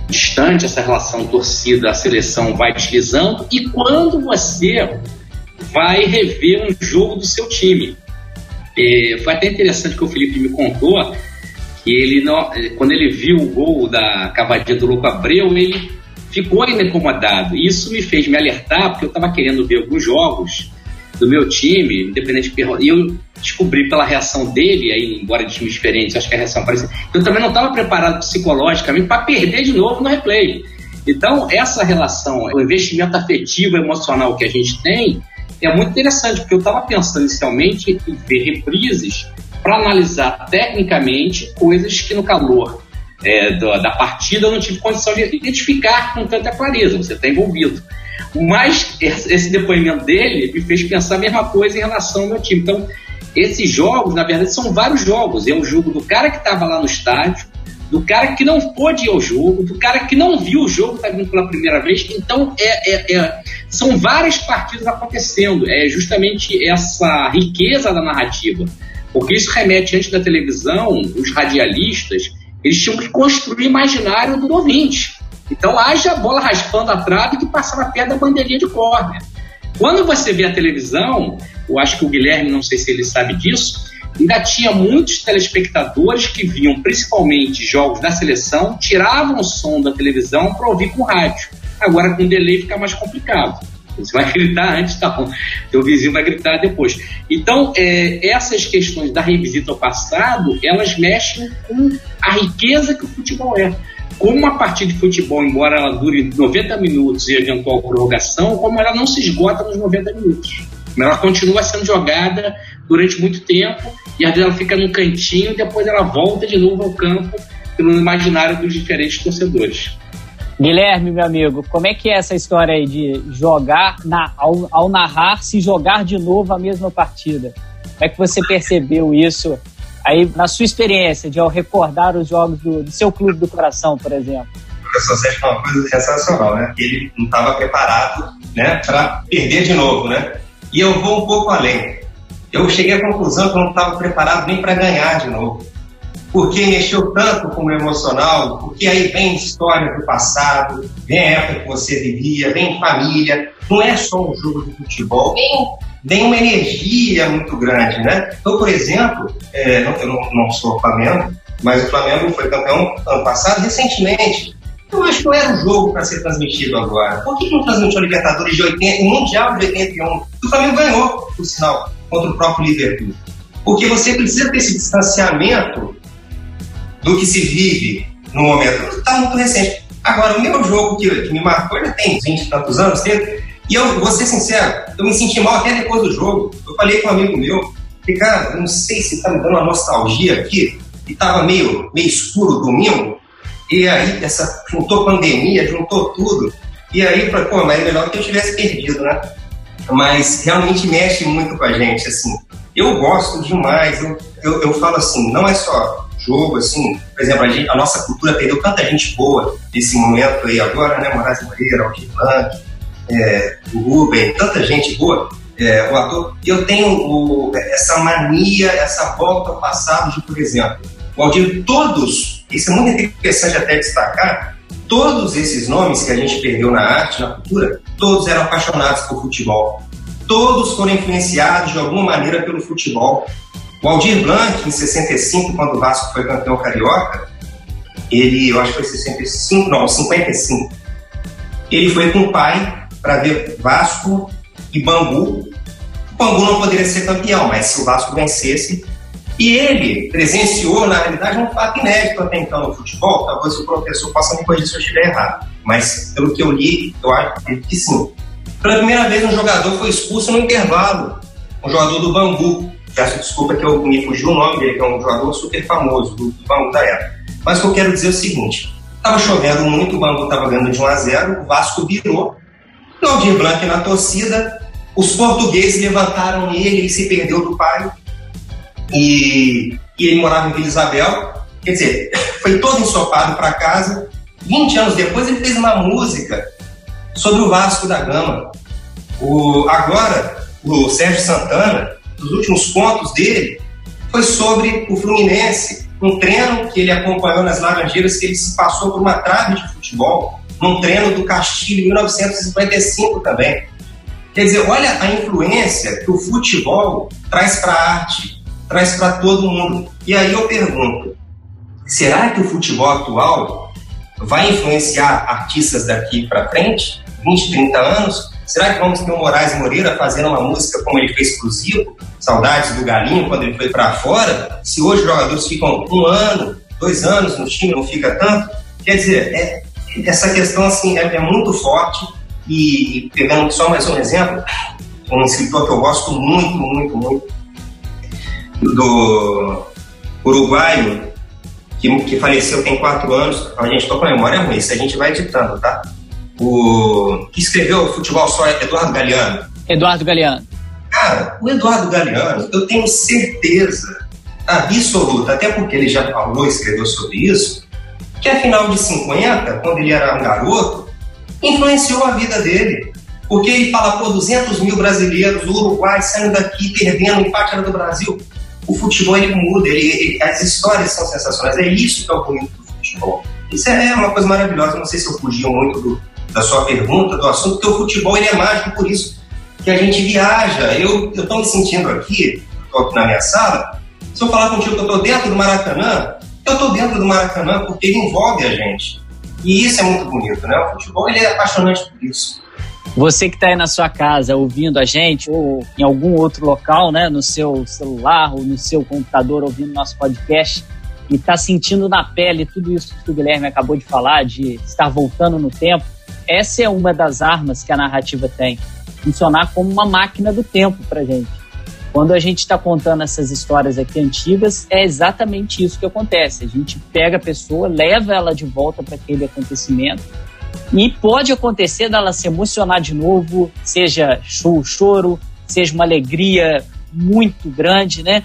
distante, essa relação torcida-seleção vai deslizando, e quando você vai rever um jogo do seu time. É, foi até interessante que o Felipe me contou que ele, não, quando ele viu o gol da cavadinha do Louco Abreu, ele ficou incomodado. Isso me fez me alertar, porque eu estava querendo ver alguns jogos do meu time, independente de e eu descobri pela reação dele, aí, embora de times diferentes, acho que a reação parecia. Eu também não estava preparado psicologicamente para perder de novo no replay. Então, essa relação, o investimento afetivo, emocional que a gente tem, é muito interessante, porque eu estava pensando inicialmente em ver reprises para analisar tecnicamente coisas que no calor é, da, da, partida eu não tive condição de identificar com tanta clareza, você está envolvido. Mas esse depoimento dele me fez pensar a mesma coisa em relação ao meu time. Então, esses jogos, na verdade, são vários jogos. É um jogo do cara que estava lá no estádio, do cara que não pôde ir ao jogo, do cara que não viu o jogo, está vindo pela primeira vez. Então, é, é, é, são várias partidas acontecendo. É justamente essa riqueza da narrativa. Porque isso remete antes da televisão, os radialistas, eles tinham que construir o imaginário do ouvinte. Então, haja bola raspando a trave que passava perto da bandeirinha de córner. Quando você vê a televisão, eu acho que o Guilherme, não sei se ele sabe disso, ainda tinha muitos telespectadores que viam principalmente jogos da seleção, tiravam o som da televisão para ouvir com rádio. Agora com delay fica mais complicado. Você vai gritar antes, tá bom. Teu vizinho vai gritar depois. Então, é, essas questões da revisita ao passado, elas mexem com a riqueza que o futebol é. Como uma partida de futebol, embora ela dure 90 minutos e eventual prorrogação, como ela não se esgota nos 90 minutos. Ela continua sendo jogada durante muito tempo e às vezes ela fica num cantinho e depois ela volta de novo ao campo pelo imaginário dos diferentes torcedores. Guilherme, meu amigo, como é que é essa história aí de jogar, na, ao, ao narrar, se jogar de novo a mesma partida? Como é que você percebeu isso aí na sua experiência de ao recordar os jogos do, do seu clube do coração, por exemplo? O professor Sérgio falou uma coisa sensacional, né? Ele não estava preparado né, para perder de novo, né? E eu vou um pouco além. Eu cheguei à conclusão que eu não estava preparado nem para ganhar de novo porque mexeu tanto com o emocional, porque aí vem história do passado, vem a época que você vivia, vem família, não é só um jogo de futebol, vem, vem uma energia muito grande, né? Então, por exemplo, é, eu não, não sou Flamengo, mas o Flamengo foi campeão ano passado, recentemente. Eu acho que não era um jogo para ser transmitido agora. Por que não transmitiu a Libertadores de 80, o Mundial de 81? O Flamengo ganhou, por sinal, contra o próprio Liverpool. Porque você precisa ter esse distanciamento do que se vive no momento. Está muito recente. Agora, o meu jogo que, que, me marcou já tem 20 e tantos anos, tem, e eu vou ser sincero, eu me senti mal até depois do jogo. Eu falei com um amigo meu, que, cara, não sei se tá me dando uma nostalgia aqui, e tava meio, meio escuro domingo, e aí essa, juntou pandemia, juntou tudo, e aí, pô, mas é melhor que eu tivesse perdido, né? Mas realmente mexe muito com a gente, assim. Eu gosto demais, eu, eu, eu falo assim, não é só jogo, assim, por exemplo, a, gente, a, nossa cultura perdeu tanta gente boa nesse momento aí agora, né? Moraes Moreira, Aldir é, o Ruben, tanta gente boa, é, o ator. Eu tenho o, essa mania, essa volta ao passado de, por exemplo, o Aldir, todos, isso é muito interessante até destacar, todos esses nomes que a gente perdeu na arte, na cultura, todos eram apaixonados por futebol. Todos foram influenciados de alguma maneira pelo futebol. O Aldir Blanc, em 65, quando o Vasco foi campeão carioca, ele, eu acho que foi 65, não, 55, ele foi com o pai para ver Vasco e Bangu. O Bangu não poderia ser campeão, mas se o Vasco vencesse. E ele presenciou, na realidade, um fato inédito até então no futebol. Talvez o professor possa me corrigir se eu estiver errado. Mas, pelo que eu li, eu acho que sim. Pela primeira vez, um jogador foi expulso no intervalo um jogador do Bangu. Peço desculpa que eu me fugiu o nome dele, que é um jogador super famoso do, do da época. Mas o que eu quero dizer é o seguinte: estava chovendo muito, o Bangu estava ganhando de 1 a 0, o Vasco virou. Claudir Blanc na torcida, os portugueses levantaram ele, ele se perdeu do pai. E, e ele morava em Vila Isabel. Quer dizer, foi todo ensopado para casa. 20 anos depois, ele fez uma música sobre o Vasco da Gama. O, agora, o Sérgio Santana, os últimos contos dele, foi sobre o Fluminense, um treino que ele acompanhou nas Laranjeiras, que ele se passou por uma trave de futebol, num treino do Castilho em 1955 também. Quer dizer, olha a influência que o futebol traz para a arte, traz para todo mundo. E aí eu pergunto, será que o futebol atual vai influenciar artistas daqui para frente, 20, 30 anos? Será que vamos ter o Moraes Moreira fazendo uma música como ele fez Zico? Saudades do Galinho quando ele foi para fora? Se hoje os jogadores ficam um ano, dois anos no time, não fica tanto? Quer dizer, é, essa questão assim é, é muito forte e, pegando só mais um exemplo, um escritor que eu gosto muito, muito, muito, do uruguaio, que, que faleceu tem quatro anos, a gente está com a memória ruim, isso a gente vai editando, tá? O que escreveu o Futebol Só é Eduardo Galeano. Eduardo Galeano. Cara, o Eduardo Galeano, eu tenho certeza absoluta, até porque ele já falou e escreveu sobre isso, que a final de 50, quando ele era um garoto, influenciou a vida dele. Porque ele fala, pô, 200 mil brasileiros, o Uruguai saindo daqui, perdendo, o empate era do Brasil. O futebol, ele muda, ele, ele, as histórias são sensacionais. É isso que é o bonito do futebol. Isso é uma coisa maravilhosa. Não sei se eu fugi muito do, da sua pergunta, do assunto, porque o futebol, ele é mágico por isso. Que a gente viaja. Eu estou me sentindo aqui, estou aqui na minha sala, se eu falar contigo que eu estou dentro do Maracanã, eu estou dentro do Maracanã porque ele envolve a gente. E isso é muito bonito, né? O futebol ele é apaixonante por isso. Você que está aí na sua casa ouvindo a gente, ou em algum outro local, né, no seu celular ou no seu computador ouvindo nosso podcast, e está sentindo na pele tudo isso que o Guilherme acabou de falar, de estar voltando no tempo, essa é uma das armas que a narrativa tem. Funcionar como uma máquina do tempo para gente. Quando a gente está contando essas histórias aqui antigas, é exatamente isso que acontece. A gente pega a pessoa, leva ela de volta para aquele acontecimento e pode acontecer dela se emocionar de novo, seja show, choro, seja uma alegria muito grande, né?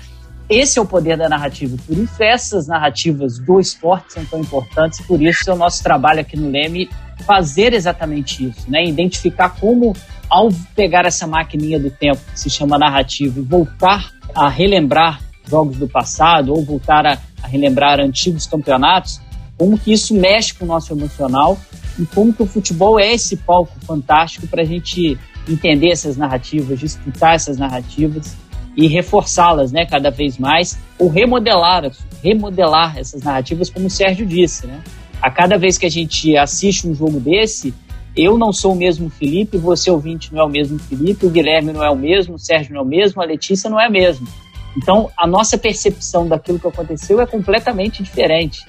Esse é o poder da narrativa. Por isso essas narrativas do esporte são tão importantes. Por isso é o nosso trabalho aqui no Leme fazer exatamente isso, né? Identificar como ao pegar essa maquininha do tempo que se chama narrativa e voltar a relembrar jogos do passado ou voltar a, a relembrar antigos campeonatos, como que isso mexe com o nosso emocional e como que o futebol é esse palco fantástico para a gente entender essas narrativas, disputar essas narrativas e reforçá-las, né, cada vez mais, ou remodelar, remodelar essas narrativas, como o Sérgio disse, né? A cada vez que a gente assiste um jogo desse, eu não sou o mesmo Felipe, você ouvinte não é o mesmo Felipe, o Guilherme não é o mesmo, o Sérgio não é o mesmo, a Letícia não é a mesma. Então, a nossa percepção daquilo que aconteceu é completamente diferente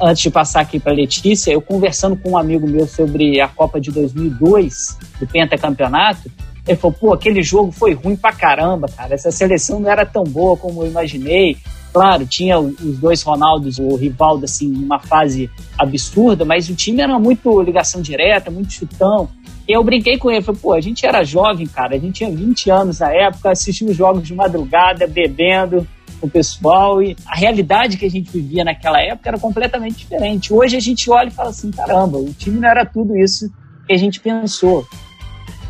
antes de passar aqui para Letícia, eu conversando com um amigo meu sobre a Copa de 2002, do pentacampeonato, ele falou, pô, aquele jogo foi ruim pra caramba, cara, essa seleção não era tão boa como eu imaginei. Claro, tinha os dois Ronaldos, o Rivaldo, assim, numa fase absurda, mas o time era muito ligação direta, muito chutão. E eu brinquei com ele, falei, pô, a gente era jovem, cara, a gente tinha 20 anos na época, assistia os jogos de madrugada, bebendo, com o pessoal e a realidade que a gente vivia naquela época era completamente diferente. Hoje a gente olha e fala assim, caramba, o time não era tudo isso que a gente pensou.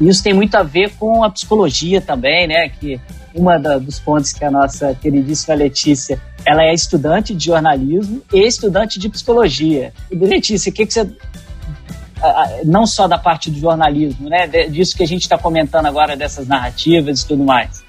E isso tem muito a ver com a psicologia também, né? Que uma da, dos pontos que a nossa queridíssima Letícia, ela é estudante de jornalismo e estudante de psicologia. E Letícia, o que, que você não só da parte do jornalismo, né? Disso que a gente está comentando agora dessas narrativas e tudo mais.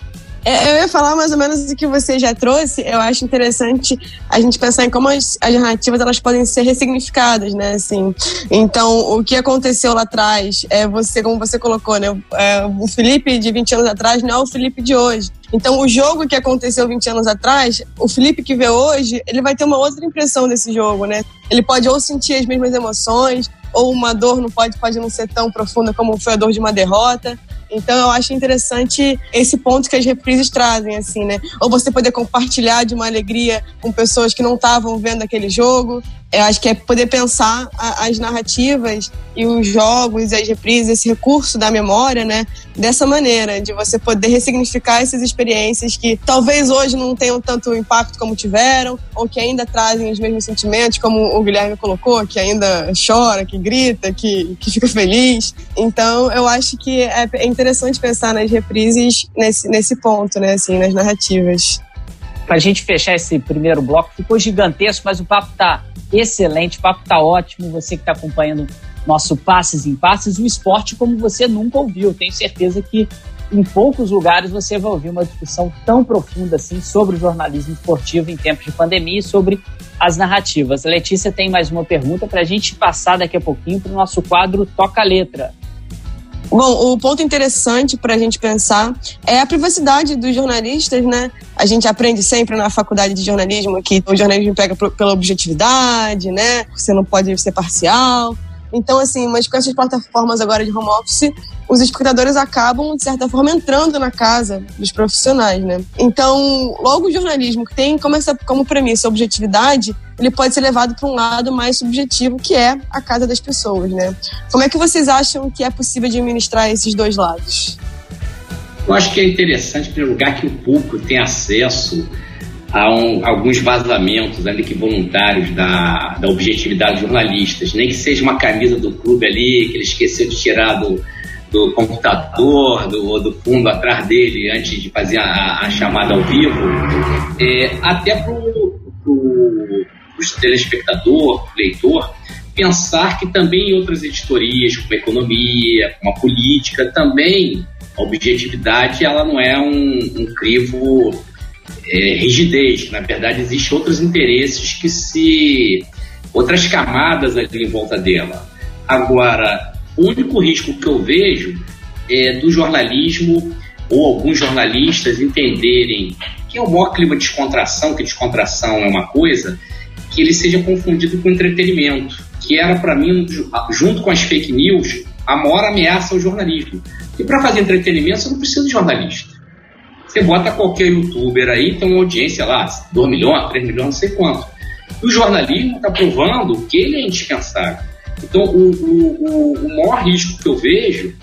É, eu ia falar mais ou menos do que você já trouxe. Eu acho interessante a gente pensar em como as, as narrativas elas podem ser ressignificadas, né? Assim, então, o que aconteceu lá atrás é você, como você colocou, né? É, o Felipe de 20 anos atrás não é o Felipe de hoje. Então, o jogo que aconteceu 20 anos atrás, o Felipe que vê hoje, ele vai ter uma outra impressão desse jogo, né? Ele pode ou sentir as mesmas emoções, ou uma dor não pode, pode não ser tão profunda como foi a dor de uma derrota. Então eu acho interessante esse ponto que as reprises trazem, assim, né? Ou você poder compartilhar de uma alegria com pessoas que não estavam vendo aquele jogo. Eu acho que é poder pensar as narrativas e os jogos e as reprises, esse recurso da memória, né? Dessa maneira, de você poder ressignificar essas experiências que talvez hoje não tenham tanto impacto como tiveram, ou que ainda trazem os mesmos sentimentos, como o Guilherme colocou, que ainda chora, que grita, que, que fica feliz. Então, eu acho que é, é interessante pensar nas reprises nesse, nesse ponto, né? Assim, nas narrativas. Para a gente fechar esse primeiro bloco, ficou gigantesco, mas o papo tá excelente, o papo tá ótimo. Você que está acompanhando nosso Passes em Passes, o esporte como você nunca ouviu. Tenho certeza que em poucos lugares você vai ouvir uma discussão tão profunda assim sobre o jornalismo esportivo em tempos de pandemia e sobre as narrativas. Letícia tem mais uma pergunta para a gente passar daqui a pouquinho para o nosso quadro Toca Letra. Bom, o ponto interessante para a gente pensar é a privacidade dos jornalistas, né? A gente aprende sempre na faculdade de jornalismo que o jornalismo pega pela objetividade, né? Você não pode ser parcial. Então, assim, mas com essas plataformas agora de home office, os espectadores acabam, de certa forma, entrando na casa dos profissionais, né? Então, logo o jornalismo que tem como, essa, como premissa a objetividade, ele pode ser levado para um lado mais subjetivo, que é a casa das pessoas, né? Como é que vocês acham que é possível administrar esses dois lados? Eu acho que é interessante, primeiro lugar, que o público tem acesso há um, alguns vazamentos ali que voluntários da, da objetividade jornalistas, nem que seja uma camisa do clube ali que ele esqueceu de tirar do, do computador, do, do fundo atrás dele antes de fazer a, a chamada ao vivo, é, até para o telespectador, leitor, pensar que também em outras editorias, como a economia, como a política, também a objetividade ela não é um, um crivo é, rigidez. Na verdade, existem outros interesses que se. outras camadas ali em volta dela. Agora, o único risco que eu vejo é do jornalismo ou alguns jornalistas entenderem que é o maior clima de descontração, que descontração é uma coisa, que ele seja confundido com entretenimento, que era para mim, junto com as fake news, a maior ameaça ao jornalismo. E para fazer entretenimento você não precisa de jornalista. Você bota qualquer youtuber aí, tem uma audiência lá, 2 milhões, 3 milhões, não sei quanto. E o jornalismo está provando que ele é indispensável. Então, o, o, o, maior risco que eu vejo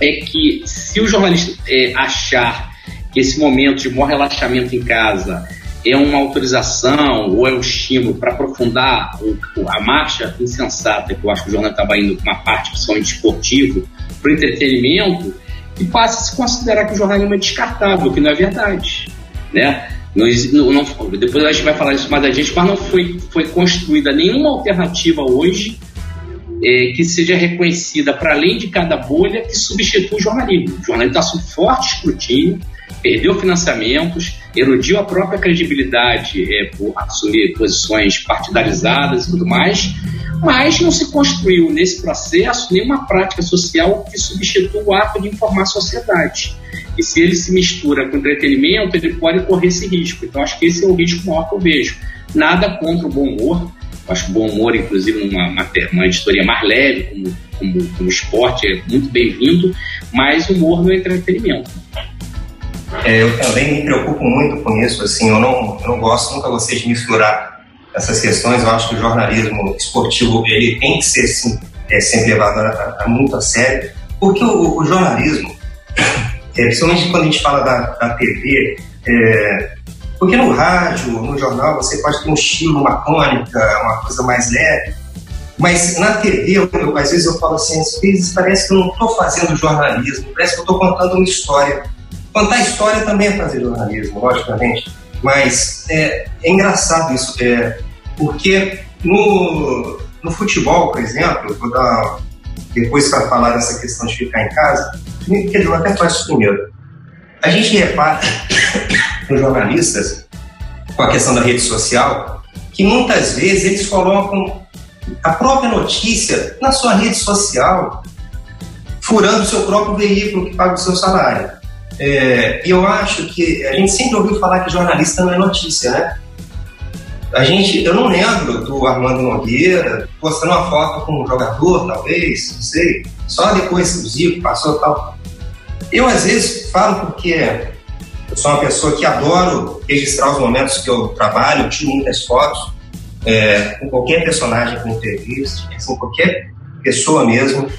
é que se o jornalista é, achar que esse momento de maior relaxamento em casa é uma autorização ou é um estímulo para aprofundar o, a marcha insensata que eu acho que o jornal estava indo com uma parte principalmente esportivo para entretenimento, e passa a se considerar que o jornalismo é descartável, que não é verdade. Né? Não, não, depois a gente vai falar isso mais a gente, mas não foi, foi construída nenhuma alternativa hoje é, que seja reconhecida para além de cada bolha que substitua o jornalismo. O jornalismo está sob forte escrutínio, perdeu financiamentos, erodiu a própria credibilidade é, por assumir posições partidarizadas e tudo mais, mas não se construiu nesse processo nenhuma prática social que substitua o ato de informar a sociedade. E se ele se mistura com entretenimento, ele pode correr esse risco. Então, acho que esse é o risco maior que eu vejo. Nada contra o bom humor. Acho que o bom humor, inclusive, numa uma, uma editoria mais leve, como, como, como esporte, é muito bem-vindo, mas humor no entretenimento. É, eu também me preocupo muito com isso. Assim, eu não, eu não gosto, nunca gostei de misturar essas questões. Eu acho que o jornalismo esportivo ele tem que ser sim, é, sempre levado a, a, muito a sério, porque o, o jornalismo, é, principalmente quando a gente fala da, da TV, é, porque no rádio, no jornal, você pode ter um estilo, uma tônica, uma coisa mais leve, mas na TV, eu, às vezes eu falo assim, às vezes parece que eu não estou fazendo jornalismo, parece que eu estou contando uma história. Contar história também é fazer jornalismo, logicamente. Mas é, é engraçado isso, é, porque no, no futebol, por exemplo, vou dar depois para falar dessa questão de ficar em casa, quer dizer, eu até faço isso primeiro. A gente repara nos jornalistas, com a questão da rede social, que muitas vezes eles colocam a própria notícia na sua rede social, furando o seu próprio veículo que paga o seu salário. É, eu acho que a gente sempre ouviu falar que jornalista não é notícia, né? A gente, eu não lembro do Armando Nogueira postando uma foto com um jogador, talvez, não sei. Só depois o Zico passou tal. Eu, às vezes, falo porque eu sou uma pessoa que adoro registrar os momentos que eu trabalho, tiro muitas fotos é, com qualquer personagem que me entreviste, assim, qualquer pessoa mesmo,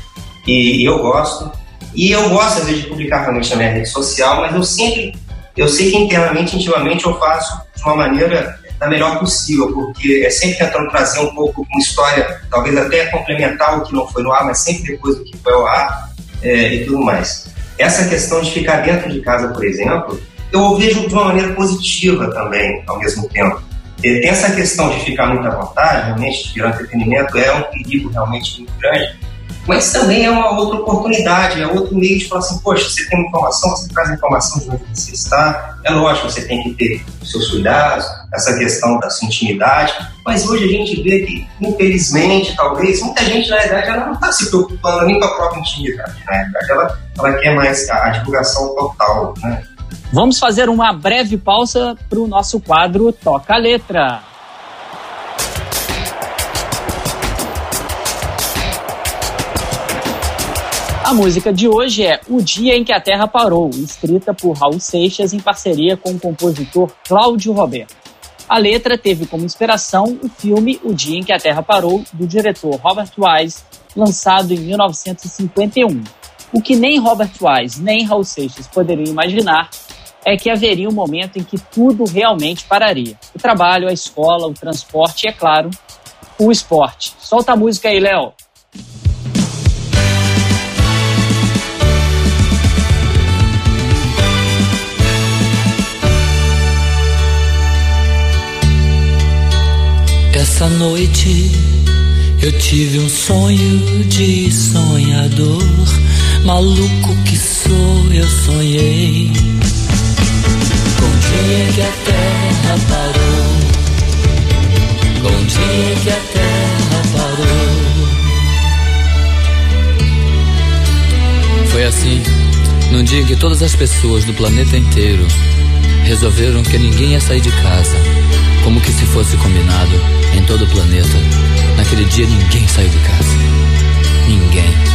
e, e, eu gosto. E eu gosto, às vezes, de publicar realmente na minha rede social, mas eu sempre, eu sei que internamente, intimamente, eu faço de uma maneira da melhor possível, porque é sempre tentando trazer um pouco uma história, talvez até complementar o que não foi no ar, mas sempre depois do que foi ao ar é, e tudo mais. Essa questão de ficar dentro de casa, por exemplo, eu vejo de uma maneira positiva também, ao mesmo tempo. E essa questão de ficar muito à vontade, realmente, virar entretenimento é um perigo realmente muito grande, mas também é uma outra oportunidade, é outro meio de falar assim, poxa, você tem informação, você traz informação de onde você está, é lógico, você tem que ter seus cuidados, essa questão da sua intimidade, mas hoje a gente vê que, infelizmente, talvez, muita gente, na verdade, ela não está se preocupando nem com a própria intimidade, na ela, ela quer mais a divulgação total, né? Vamos fazer uma breve pausa para o nosso quadro Toca a Letra. A música de hoje é O Dia em que a Terra Parou, escrita por Raul Seixas em parceria com o compositor Cláudio Roberto. A letra teve como inspiração o filme O Dia em que a Terra Parou, do diretor Robert Wise, lançado em 1951. O que nem Robert Wise nem Raul Seixas poderiam imaginar é que haveria um momento em que tudo realmente pararia. O trabalho, a escola, o transporte e, é claro, o esporte. Solta a música aí, Léo. Essa noite eu tive um sonho de sonhador. Maluco que sou, eu sonhei. Dia que a terra parou. Com o dia que a terra parou. Foi assim, num dia que todas as pessoas do planeta inteiro resolveram que ninguém ia sair de casa, como que se fosse combinado em todo o planeta. Naquele dia ninguém saiu de casa. Ninguém.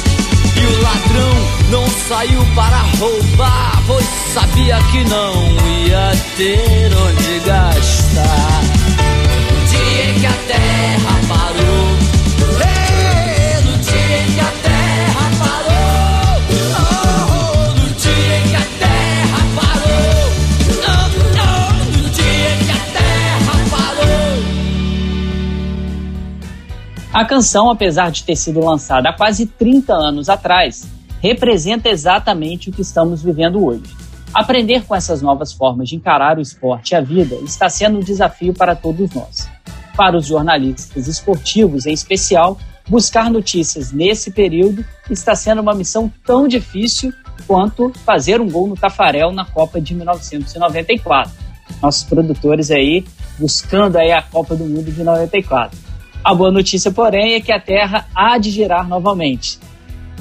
O ladrão não saiu para roubar, pois sabia que não ia ter onde gastar. No dia que a terra A canção, apesar de ter sido lançada há quase 30 anos atrás, representa exatamente o que estamos vivendo hoje. Aprender com essas novas formas de encarar o esporte e a vida está sendo um desafio para todos nós. Para os jornalistas esportivos, em especial, buscar notícias nesse período está sendo uma missão tão difícil quanto fazer um gol no Tafarel na Copa de 1994. Nossos produtores aí buscando aí a Copa do Mundo de 94. A boa notícia, porém, é que a Terra há de girar novamente.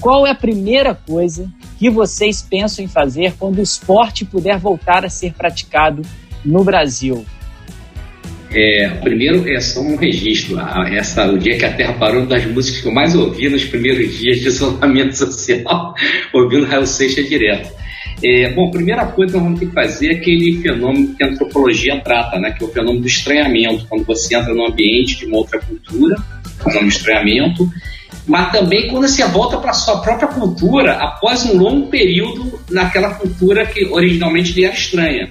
Qual é a primeira coisa que vocês pensam em fazer quando o esporte puder voltar a ser praticado no Brasil? É, primeiro é só um registro. Essa, o dia que a Terra parou, das músicas que eu mais ouvi nos primeiros dias de isolamento social, ouvindo Raio Seixas direto. É, bom, a primeira coisa que nós vamos ter que fazer é aquele fenômeno que a antropologia trata, né, que é o fenômeno do estranhamento, quando você entra num ambiente de uma outra cultura, fazendo um estranhamento, mas também quando você volta para a sua própria cultura após um longo período naquela cultura que originalmente lhe era estranha.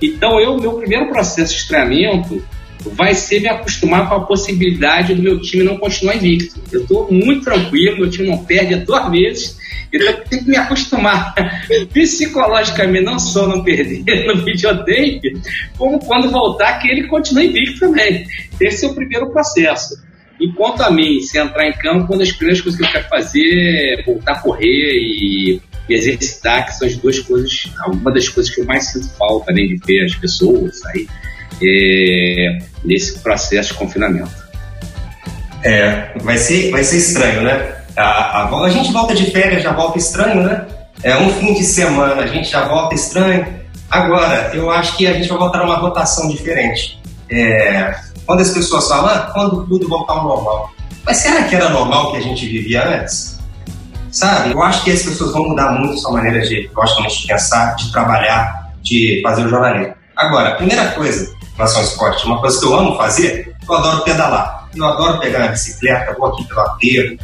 Então, eu, meu primeiro processo de estranhamento vai ser me acostumar com a possibilidade do meu time não continuar invicto. Eu estou muito tranquilo, meu time não perde há dois meses, então eu tenho que me acostumar psicologicamente, não só não perder no videotape, como quando voltar que ele continue invicto também. Esse é o primeiro processo. Enquanto a mim, se entrar em campo, uma das primeiras coisas que eu quero fazer é voltar a correr e e exercitar, que são as duas coisas, uma das coisas que eu mais sinto falta, além de ver as pessoas aí, é, nesse processo de confinamento. É, vai ser, vai ser estranho, né? A, a, a, gente volta de férias, já volta estranho, né? É um fim de semana, a gente já volta estranho. Agora, eu acho que a gente vai voltar a uma rotação diferente. É, quando as pessoas falam, ah, quando tudo voltar ao normal. Mas será que era normal que a gente vivia antes? Sabe? Eu acho que as pessoas vão mudar muito sua maneira de, logicamente, de pensar, de trabalhar, de fazer o jornalismo. Agora, primeira coisa relação ao esporte, uma coisa que eu amo fazer, eu adoro pedalar. Eu adoro pegar a bicicleta, vou aqui pelo aterro,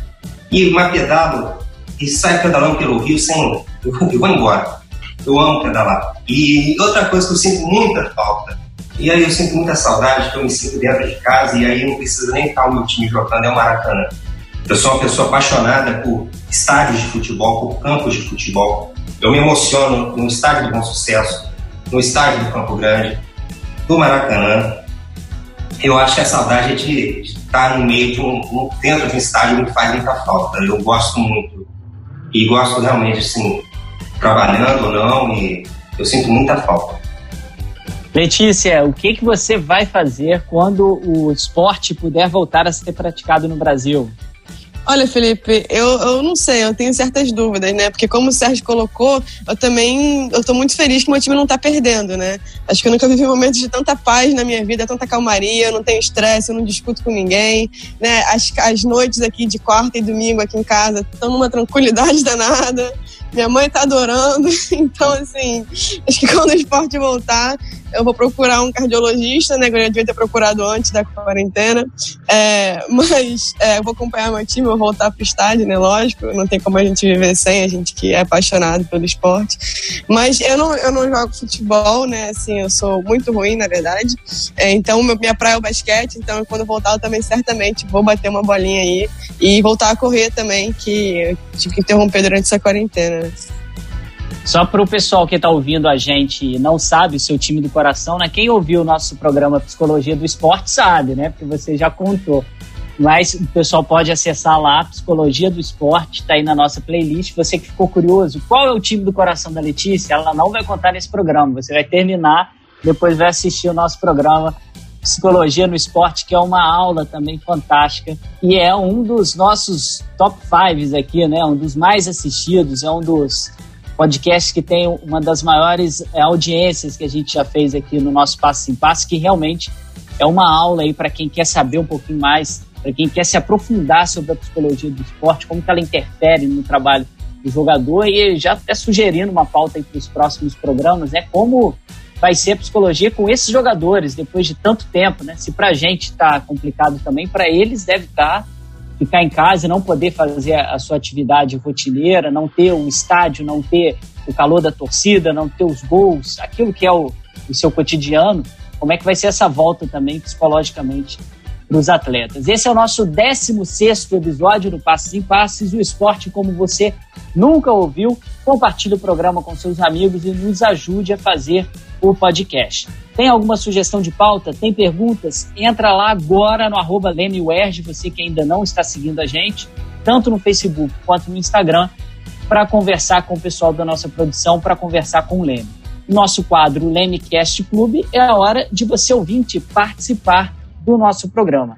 e uma pedalo e saio pedalando pelo rio sem. Eu, vou embora. Eu amo pedalar. E outra coisa que eu sinto muita falta, e aí eu sinto muita saudade, que eu me sinto dentro de casa, e aí não precisa nem estar o meu time jogando, é o Maracanã. Eu sou uma pessoa apaixonada por estádios de futebol, por campos de futebol. Eu me emociono no estádio do Bom Sucesso, no estádio do Campo Grande, do Maracanã. Eu acho que a saudade é de, estar no meio de um, dentro de um estádio me faz muita falta. Eu gosto muito e gosto realmente assim, trabalhando ou não, e eu sinto muita falta. Letícia, o que, que você vai fazer quando o esporte puder voltar a ser praticado no Brasil? Olha, Felipe, eu, eu não sei, eu tenho certas dúvidas, né? Porque como o Sérgio colocou, eu também eu tô muito feliz que meu time não tá perdendo, né? Acho que eu nunca vivi momentos de tanta paz na minha vida, tanta calmaria, eu não tenho estresse, eu não discuto com ninguém, né? As, as noites aqui de quarta e domingo aqui em casa estão numa tranquilidade danada. Minha mãe tá adorando, então assim, acho que quando o esporte voltar, eu vou procurar um cardiologista, né? Eu devia ter procurado antes da quarentena. É, mas é, eu vou acompanhar meu time, vou voltar pro estádio, né? Lógico, não tem como a gente viver sem, a gente que é apaixonado pelo esporte. Mas eu não, eu não jogo futebol, né? Assim, eu sou muito ruim, na verdade. É, então, minha praia é o basquete, então quando voltar eu também certamente vou bater uma bolinha aí e voltar a correr também, que eu tive que interromper durante essa quarentena. Só para o pessoal que está ouvindo a gente e não sabe o seu time do coração, né? Quem ouviu o nosso programa Psicologia do Esporte sabe, né? Porque você já contou. Mas o pessoal pode acessar lá, Psicologia do Esporte, está aí na nossa playlist. Você que ficou curioso, qual é o time do coração da Letícia? Ela não vai contar nesse programa. Você vai terminar, depois vai assistir o nosso programa Psicologia no Esporte, que é uma aula também fantástica. E é um dos nossos top fives aqui, né? Um dos mais assistidos, é um dos podcast que tem uma das maiores é, audiências que a gente já fez aqui no nosso Passo em Passo, que realmente é uma aula aí para quem quer saber um pouquinho mais, para quem quer se aprofundar sobre a psicologia do esporte, como que ela interfere no trabalho do jogador e já até sugerindo uma pauta para os próximos programas, né? Como vai ser a psicologia com esses jogadores depois de tanto tempo, né? Se para a gente está complicado também, para eles deve estar tá ficar em casa e não poder fazer a sua atividade rotineira, não ter o estádio, não ter o calor da torcida, não ter os gols, aquilo que é o, o seu cotidiano, como é que vai ser essa volta também psicologicamente para os atletas. Esse é o nosso 16 episódio do Passos em Passes, o esporte como você nunca ouviu. Compartilhe o programa com seus amigos e nos ajude a fazer o podcast. Tem alguma sugestão de pauta? Tem perguntas? Entra lá agora no arroba você que ainda não está seguindo a gente, tanto no Facebook quanto no Instagram, para conversar com o pessoal da nossa produção, para conversar com o Leme. Nosso quadro Lemecast Clube é a hora de você ouvinte participar do nosso programa.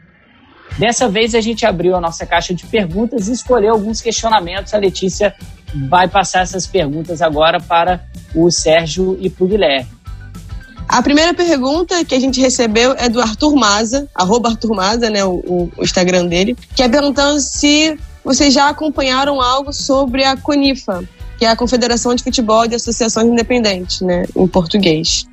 Dessa vez a gente abriu a nossa caixa de perguntas e escolheu alguns questionamentos. A Letícia vai passar essas perguntas agora para o Sérgio e para o Guilherme. A primeira pergunta que a gente recebeu é do Arthur Maza, arroba Arthur Maza, né, o, o Instagram dele, que é perguntando se vocês já acompanharam algo sobre a CONIFA, que é a Confederação de Futebol de Associações Independentes, né, em português.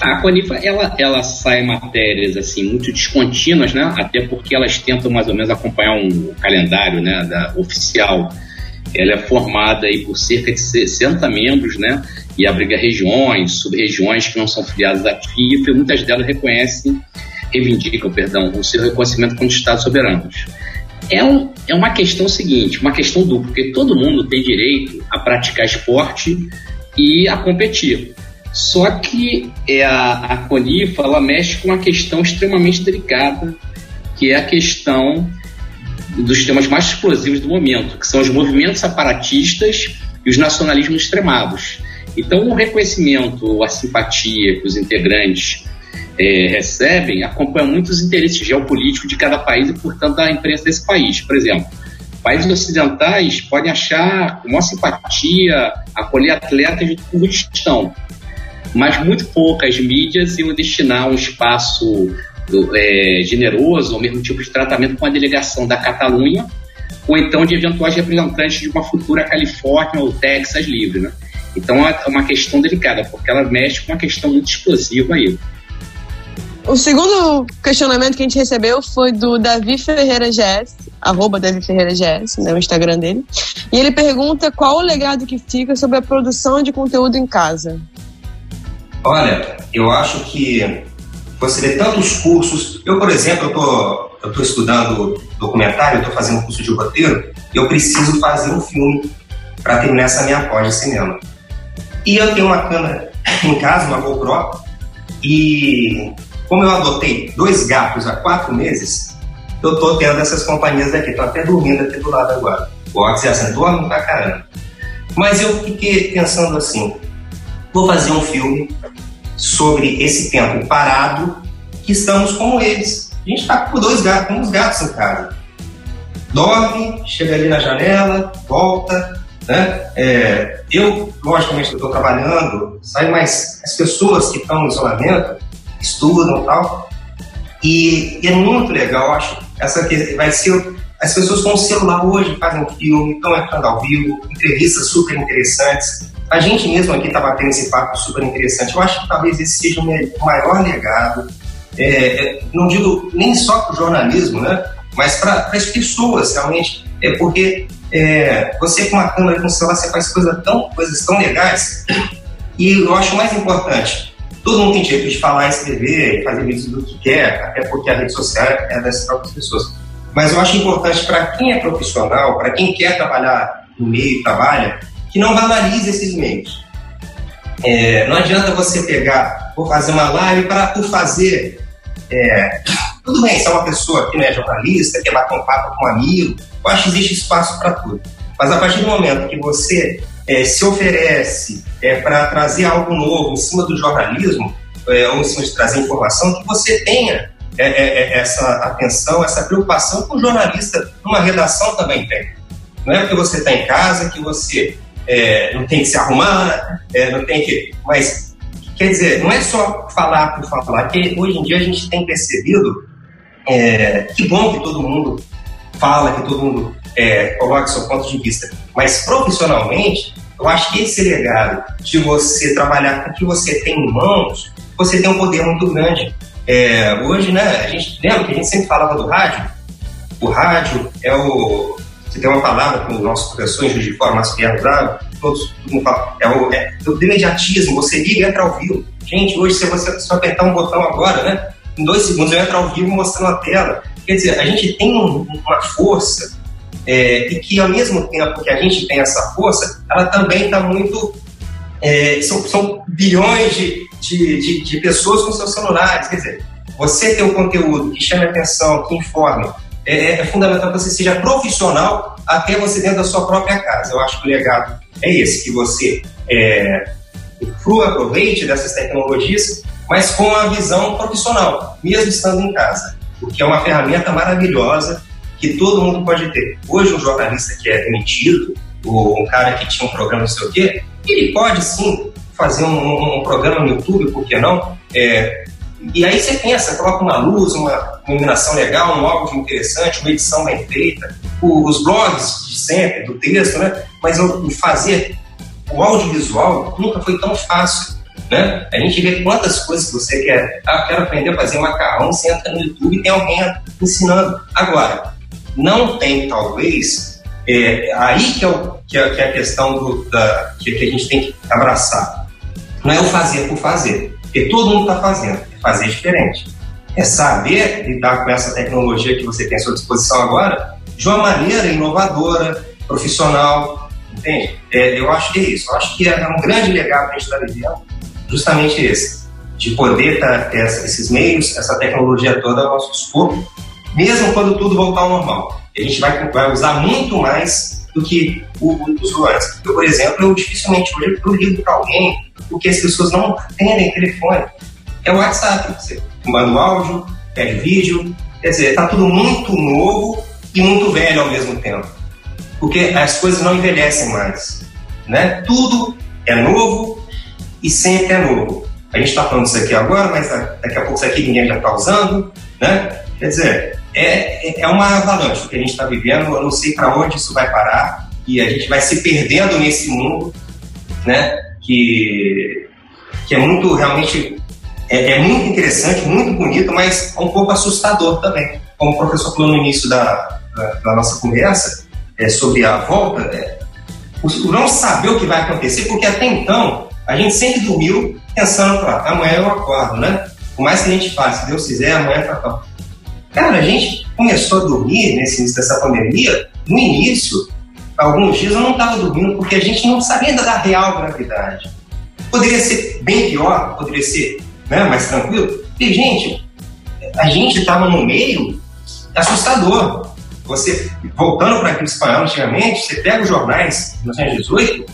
A Conifa, ela, ela sai matérias assim muito descontínuas, né? Até porque elas tentam mais ou menos acompanhar um calendário, né, da oficial. Ela é formada aí por cerca de 60 membros, né? E abriga regiões, sub-regiões que não são filiadas à FIFA, e muitas delas reconhecem, reivindicam, perdão, o seu reconhecimento como Estados soberanos. É, um, é uma questão seguinte, uma questão dupla, porque todo mundo tem direito a praticar esporte e a competir. Só que é a, a Conifa ela mexe com uma questão extremamente delicada, que é a questão dos temas mais explosivos do momento, que são os movimentos separatistas e os nacionalismos extremados. Então, o reconhecimento, a simpatia que os integrantes é, recebem acompanha muitos interesses geopolíticos de cada país e, portanto, da imprensa desse país. Por exemplo, países ocidentais podem achar com maior simpatia acolher atletas de Kurdistão, mas muito poucas mídias iam destinar um espaço é, generoso, ou mesmo tipo de tratamento com a delegação da Catalunha, ou então de eventuais representantes de uma futura Califórnia ou Texas livre. Né? Então é uma questão delicada, porque ela mexe com uma questão muito explosiva aí. O segundo questionamento que a gente recebeu foi do Davi Ferreira GS, arroba Davi Ferreira GS, né, o Instagram dele. E ele pergunta qual o legado que fica sobre a produção de conteúdo em casa. Olha, eu acho que você vê tantos cursos. Eu, por exemplo, eu tô, eu tô estudando documentário, eu tô fazendo curso de roteiro, eu preciso fazer um filme para terminar essa minha pós de cinema. E eu tenho uma câmera em casa, uma GoPro, e como eu adotei dois gatos há quatro meses, eu tô tendo essas companhias daqui, tô até dormindo aqui do lado agora. Pode ser assim, dorme pra caramba. Mas eu fiquei pensando assim, vou fazer um filme sobre esse tempo parado que estamos como eles. A gente está com dois gatos, com uns gatos em casa. Dorme, chega ali na janela, volta, né? É, eu, logicamente, estou trabalhando, sai mais as pessoas que estão no isolamento estudam e tal. E, e, é muito legal, acho, essa que vai ser. As pessoas com o celular hoje fazem um filme, estão entrando ao vivo, entrevistas super interessantes. A gente mesmo aqui está batendo esse papo super interessante. Eu acho que talvez esse seja o maior legado. É, é, não digo nem só para o jornalismo, né? mas para as pessoas realmente. É porque é, você com uma câmera com o celular você faz coisa tão, coisas tão legais. E eu acho mais importante, todo mundo tem direito de falar, escrever, fazer vídeos do que quer, até porque a rede social é das próprias pessoas. Mas eu acho importante para quem é profissional, para quem quer trabalhar no meio trabalha, que não banalize esses meios. É, não adianta você pegar, vou fazer uma live para por fazer. É, tudo bem, se é uma pessoa que não é jornalista, quer bater um papo com um amigo, eu acho que existe espaço para tudo. Mas a partir do momento que você é, se oferece é, para trazer algo novo em cima do jornalismo, é, ou em cima de trazer informação, que você tenha é, essa atenção, essa preocupação que o jornalista numa redação também tem. Não é porque você está em casa que você é, não tem que se arrumar, é, não tem que. Mas, quer dizer, não é só falar por falar, que hoje em dia a gente tem percebido é, que bom que todo mundo fala, que todo mundo é, coloca seu ponto de vista, mas profissionalmente, eu acho que esse legado de você trabalhar com o que você tem em mãos, você tem um poder muito grande. É, hoje, né, a gente lembra que a gente sempre falava do rádio? O rádio é o, se tem uma palavra que o nosso professor em Juiz de Fora, Márcio Pierre usava, todos, todo mundo fala, é o, é o imediatismo, você liga e entra ao vivo. Gente, hoje se você só apertar um botão agora, né, em dois segundos eu entro ao vivo mostrando a tela. Quer dizer, a gente tem um, uma força é, e que ao mesmo tempo que a gente tem essa força, ela também está muito... É, são, são, bilhões de, de, de, de pessoas com seus celulares, quer dizer, você ter um conteúdo que chame atenção, que informe, é, é, fundamental que você seja profissional até você dentro da sua própria casa. Eu acho que o legado é esse, que você é, aproveite dessas tecnologias, mas com a visão profissional, mesmo estando em casa, porque é uma ferramenta maravilhosa que todo mundo pode ter. Hoje, um jornalista que é demitido, ou um cara que tinha um programa não sei o quê, ele pode sim fazer um, um programa no YouTube, por que não? É, e aí você pensa, coloca uma luz, uma iluminação legal, um áudio interessante, uma edição bem feita, os blogs de sempre, do texto, né? Mas o fazer o audiovisual nunca foi tão fácil. Né? A gente vê quantas coisas você quer. Ah, quero aprender a fazer macarrão, você entra no YouTube e tem alguém ensinando. Agora, não tem, talvez, é, aí que é, o, que é, que é a questão do, da, que, que a gente tem que abraçar. Não é o fazer por fazer, porque todo mundo está fazendo fazer diferente. É saber lidar com essa tecnologia que você tem à sua disposição agora de uma maneira inovadora, profissional, entende? É, eu acho que é isso. Eu acho que é um grande legado que a gente está vivendo, justamente esse, de poder tá, ter esses meios, essa tecnologia toda ao nosso dispor, mesmo quando tudo voltar ao normal. A gente vai, vai usar muito mais do que o, antes. Eu, por exemplo, eu dificilmente hoje eu ligo para alguém porque as pessoas não atendem telefone. É o WhatsApp. Você manda o áudio, pede vídeo. Quer dizer, está tudo muito novo e muito velho ao mesmo tempo. Porque as coisas não envelhecem mais. Né? Tudo é novo e sempre é novo. A gente está falando isso aqui agora, mas daqui a pouco isso aqui ninguém já está usando. Né? Quer dizer, é, é uma avalanche que a gente está vivendo. Eu não sei para onde isso vai parar e a gente vai se perdendo nesse mundo, né? Que, que é muito realmente é, é, muito interessante, muito bonito, mas é um pouco assustador também. Como o professor falou no início da, da, nossa conversa é, sobre a volta, é, o, não saber o que vai acontecer, porque até então a gente sempre dormiu pensando, ah, amanhã eu acordo, né? Por mais que a gente faça, se Deus quiser, amanhã tá bom. Cara, a gente começou a dormir nesse início dessa pandemia, no início, alguns dias eu não estava dormindo porque a gente não sabia ainda da real gravidade. Poderia ser bem pior, poderia ser né, mais tranquilo. E, gente, a gente estava no meio assustador. Você, voltando para aquele espanhol antigamente, você pega os jornais de 1918,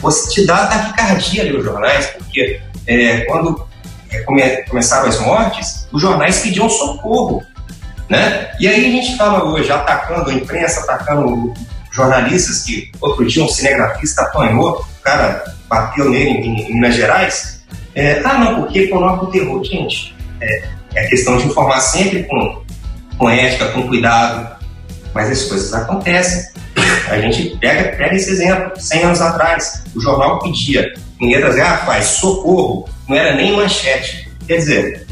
você te dá taquicardia ali os jornais, porque é, quando é, come, começaram as mortes, os jornais pediam socorro. Né? E aí a gente fala hoje, atacando a imprensa, atacando jornalistas, que outro dia um cinegrafista apanhou, o cara bateu nele em, em Minas Gerais. É, ah, não, porque coloca o terror. Gente, é, é questão de informar sempre com, com ética, com cuidado, mas as coisas acontecem. A gente pega, pega esse exemplo, 100 anos atrás, o jornal pedia em letras garrafais, socorro, não era nem manchete. Quer dizer,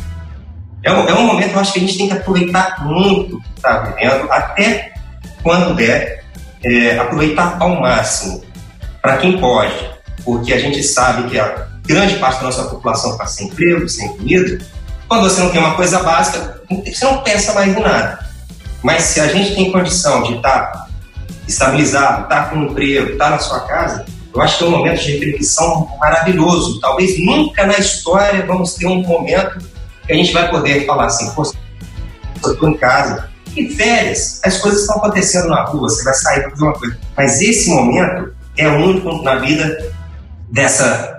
é um, é um momento eu acho que a gente tem que aproveitar muito o que está vivendo, até quando der, é, aproveitar ao máximo, para quem pode, porque a gente sabe que a grande parte da nossa população está sem emprego, sem comida. Quando você não tem uma coisa básica, você não pensa mais em nada. Mas se a gente tem condição de estar tá estabilizado, estar tá com um emprego, estar tá na sua casa, eu acho que é um momento de reflexão maravilhoso. Talvez nunca na história vamos ter um momento que a gente vai poder falar assim, pô, estou em casa, e férias, as coisas estão acontecendo na rua, você vai sair para fazer uma coisa. Mas esse momento é único na vida dessa,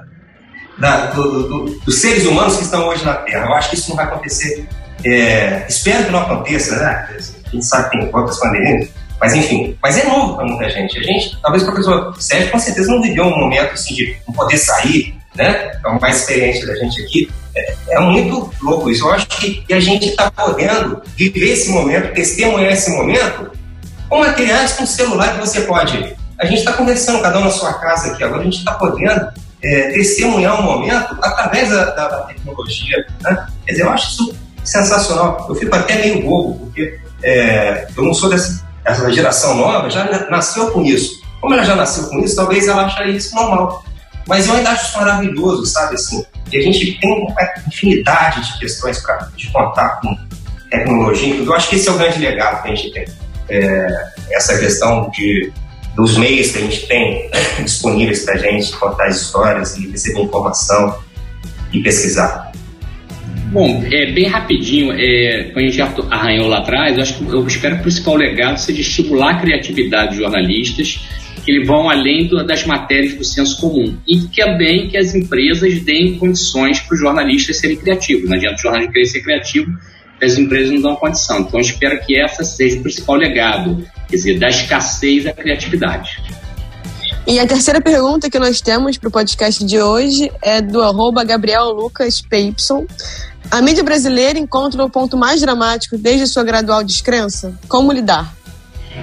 da, do, do, dos seres humanos que estão hoje na Terra. Eu acho que isso não vai acontecer. É, espero que não aconteça, né? A gente sabe que tem outras pandemias, mas enfim, mas é novo para muita gente. A gente, talvez o professor Sérgio com certeza não viveu um momento assim de não poder sair, né? É o mais experiente da gente aqui. É, é muito louco isso. Eu acho que, que a gente está podendo viver esse momento, testemunhar esse momento com materiais, com celular que você pode. A gente está conversando, cada um na sua casa aqui, agora a gente está podendo é, testemunhar um momento através da, da, da tecnologia. Né? Quer dizer, eu acho isso sensacional. Eu fico até meio bobo, porque é, eu não sou dessa, geração nova, já nasceu com isso. Como ela já nasceu com isso, talvez ela ache isso normal. Mas eu ainda acho isso maravilhoso, sabe? Assim, e a gente tem uma infinidade de questões para contar com tecnologia. Eu acho que esse é o grande legado que a gente tem. É, essa questão de, dos meios que a gente tem disponíveis para a gente contar as histórias e receber informação e pesquisar. Bom, é, bem rapidinho, é, como a gente arranhou lá atrás, eu, acho que, eu espero que o principal legado seja estimular a criatividade dos jornalistas que eles vão além do, das matérias do senso comum. E também que as empresas deem condições para os jornalistas serem criativos. Não adianta o jornalista querer ser criativo as empresas não dão condição. Então, espero que essa seja o principal legado, quer dizer, da escassez à criatividade. E a terceira pergunta que nós temos para o podcast de hoje é do arroba Gabriel Lucas A mídia brasileira encontra o ponto mais dramático desde sua gradual descrença? Como lidar?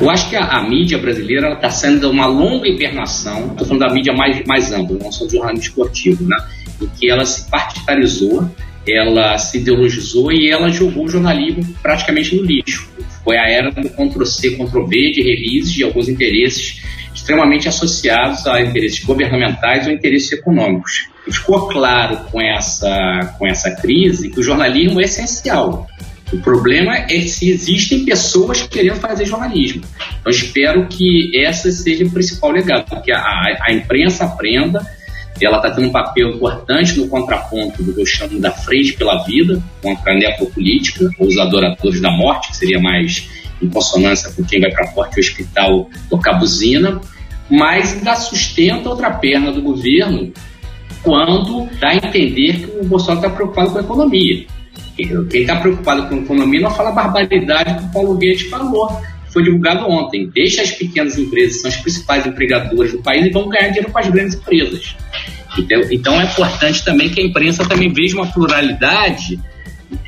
Eu acho que a, a mídia brasileira está sendo uma longa hibernação, estou falando da mídia mais, mais ampla, não só do jornalismo esportivo, né? em que ela se particularizou, ela se ideologizou e ela jogou o jornalismo praticamente no lixo. Foi a era do Ctrl-C, Ctrl-V, de revises de alguns interesses extremamente associados a interesses governamentais ou interesses econômicos. ficou claro com essa, com essa crise que o jornalismo é essencial. O problema é se existem pessoas querendo fazer jornalismo. Eu espero que essa seja o principal legado, que a, a imprensa aprenda. Ela está tendo um papel importante no contraponto do que eu chamo da frente pela vida, contra a necropolítica, os adoradores da morte, que seria mais em consonância com quem vai para a porta do hospital tocar buzina, mas dá sustento a outra perna do governo quando dá a entender que o Bolsonaro está preocupado com a economia. Quem está preocupado com a economia não fala a barbaridade que o Paulo Guedes falou, foi divulgado ontem. Deixa as pequenas empresas, são as principais empregadoras do país, e vão ganhar dinheiro com as grandes empresas. Então, é importante também que a imprensa também veja uma pluralidade.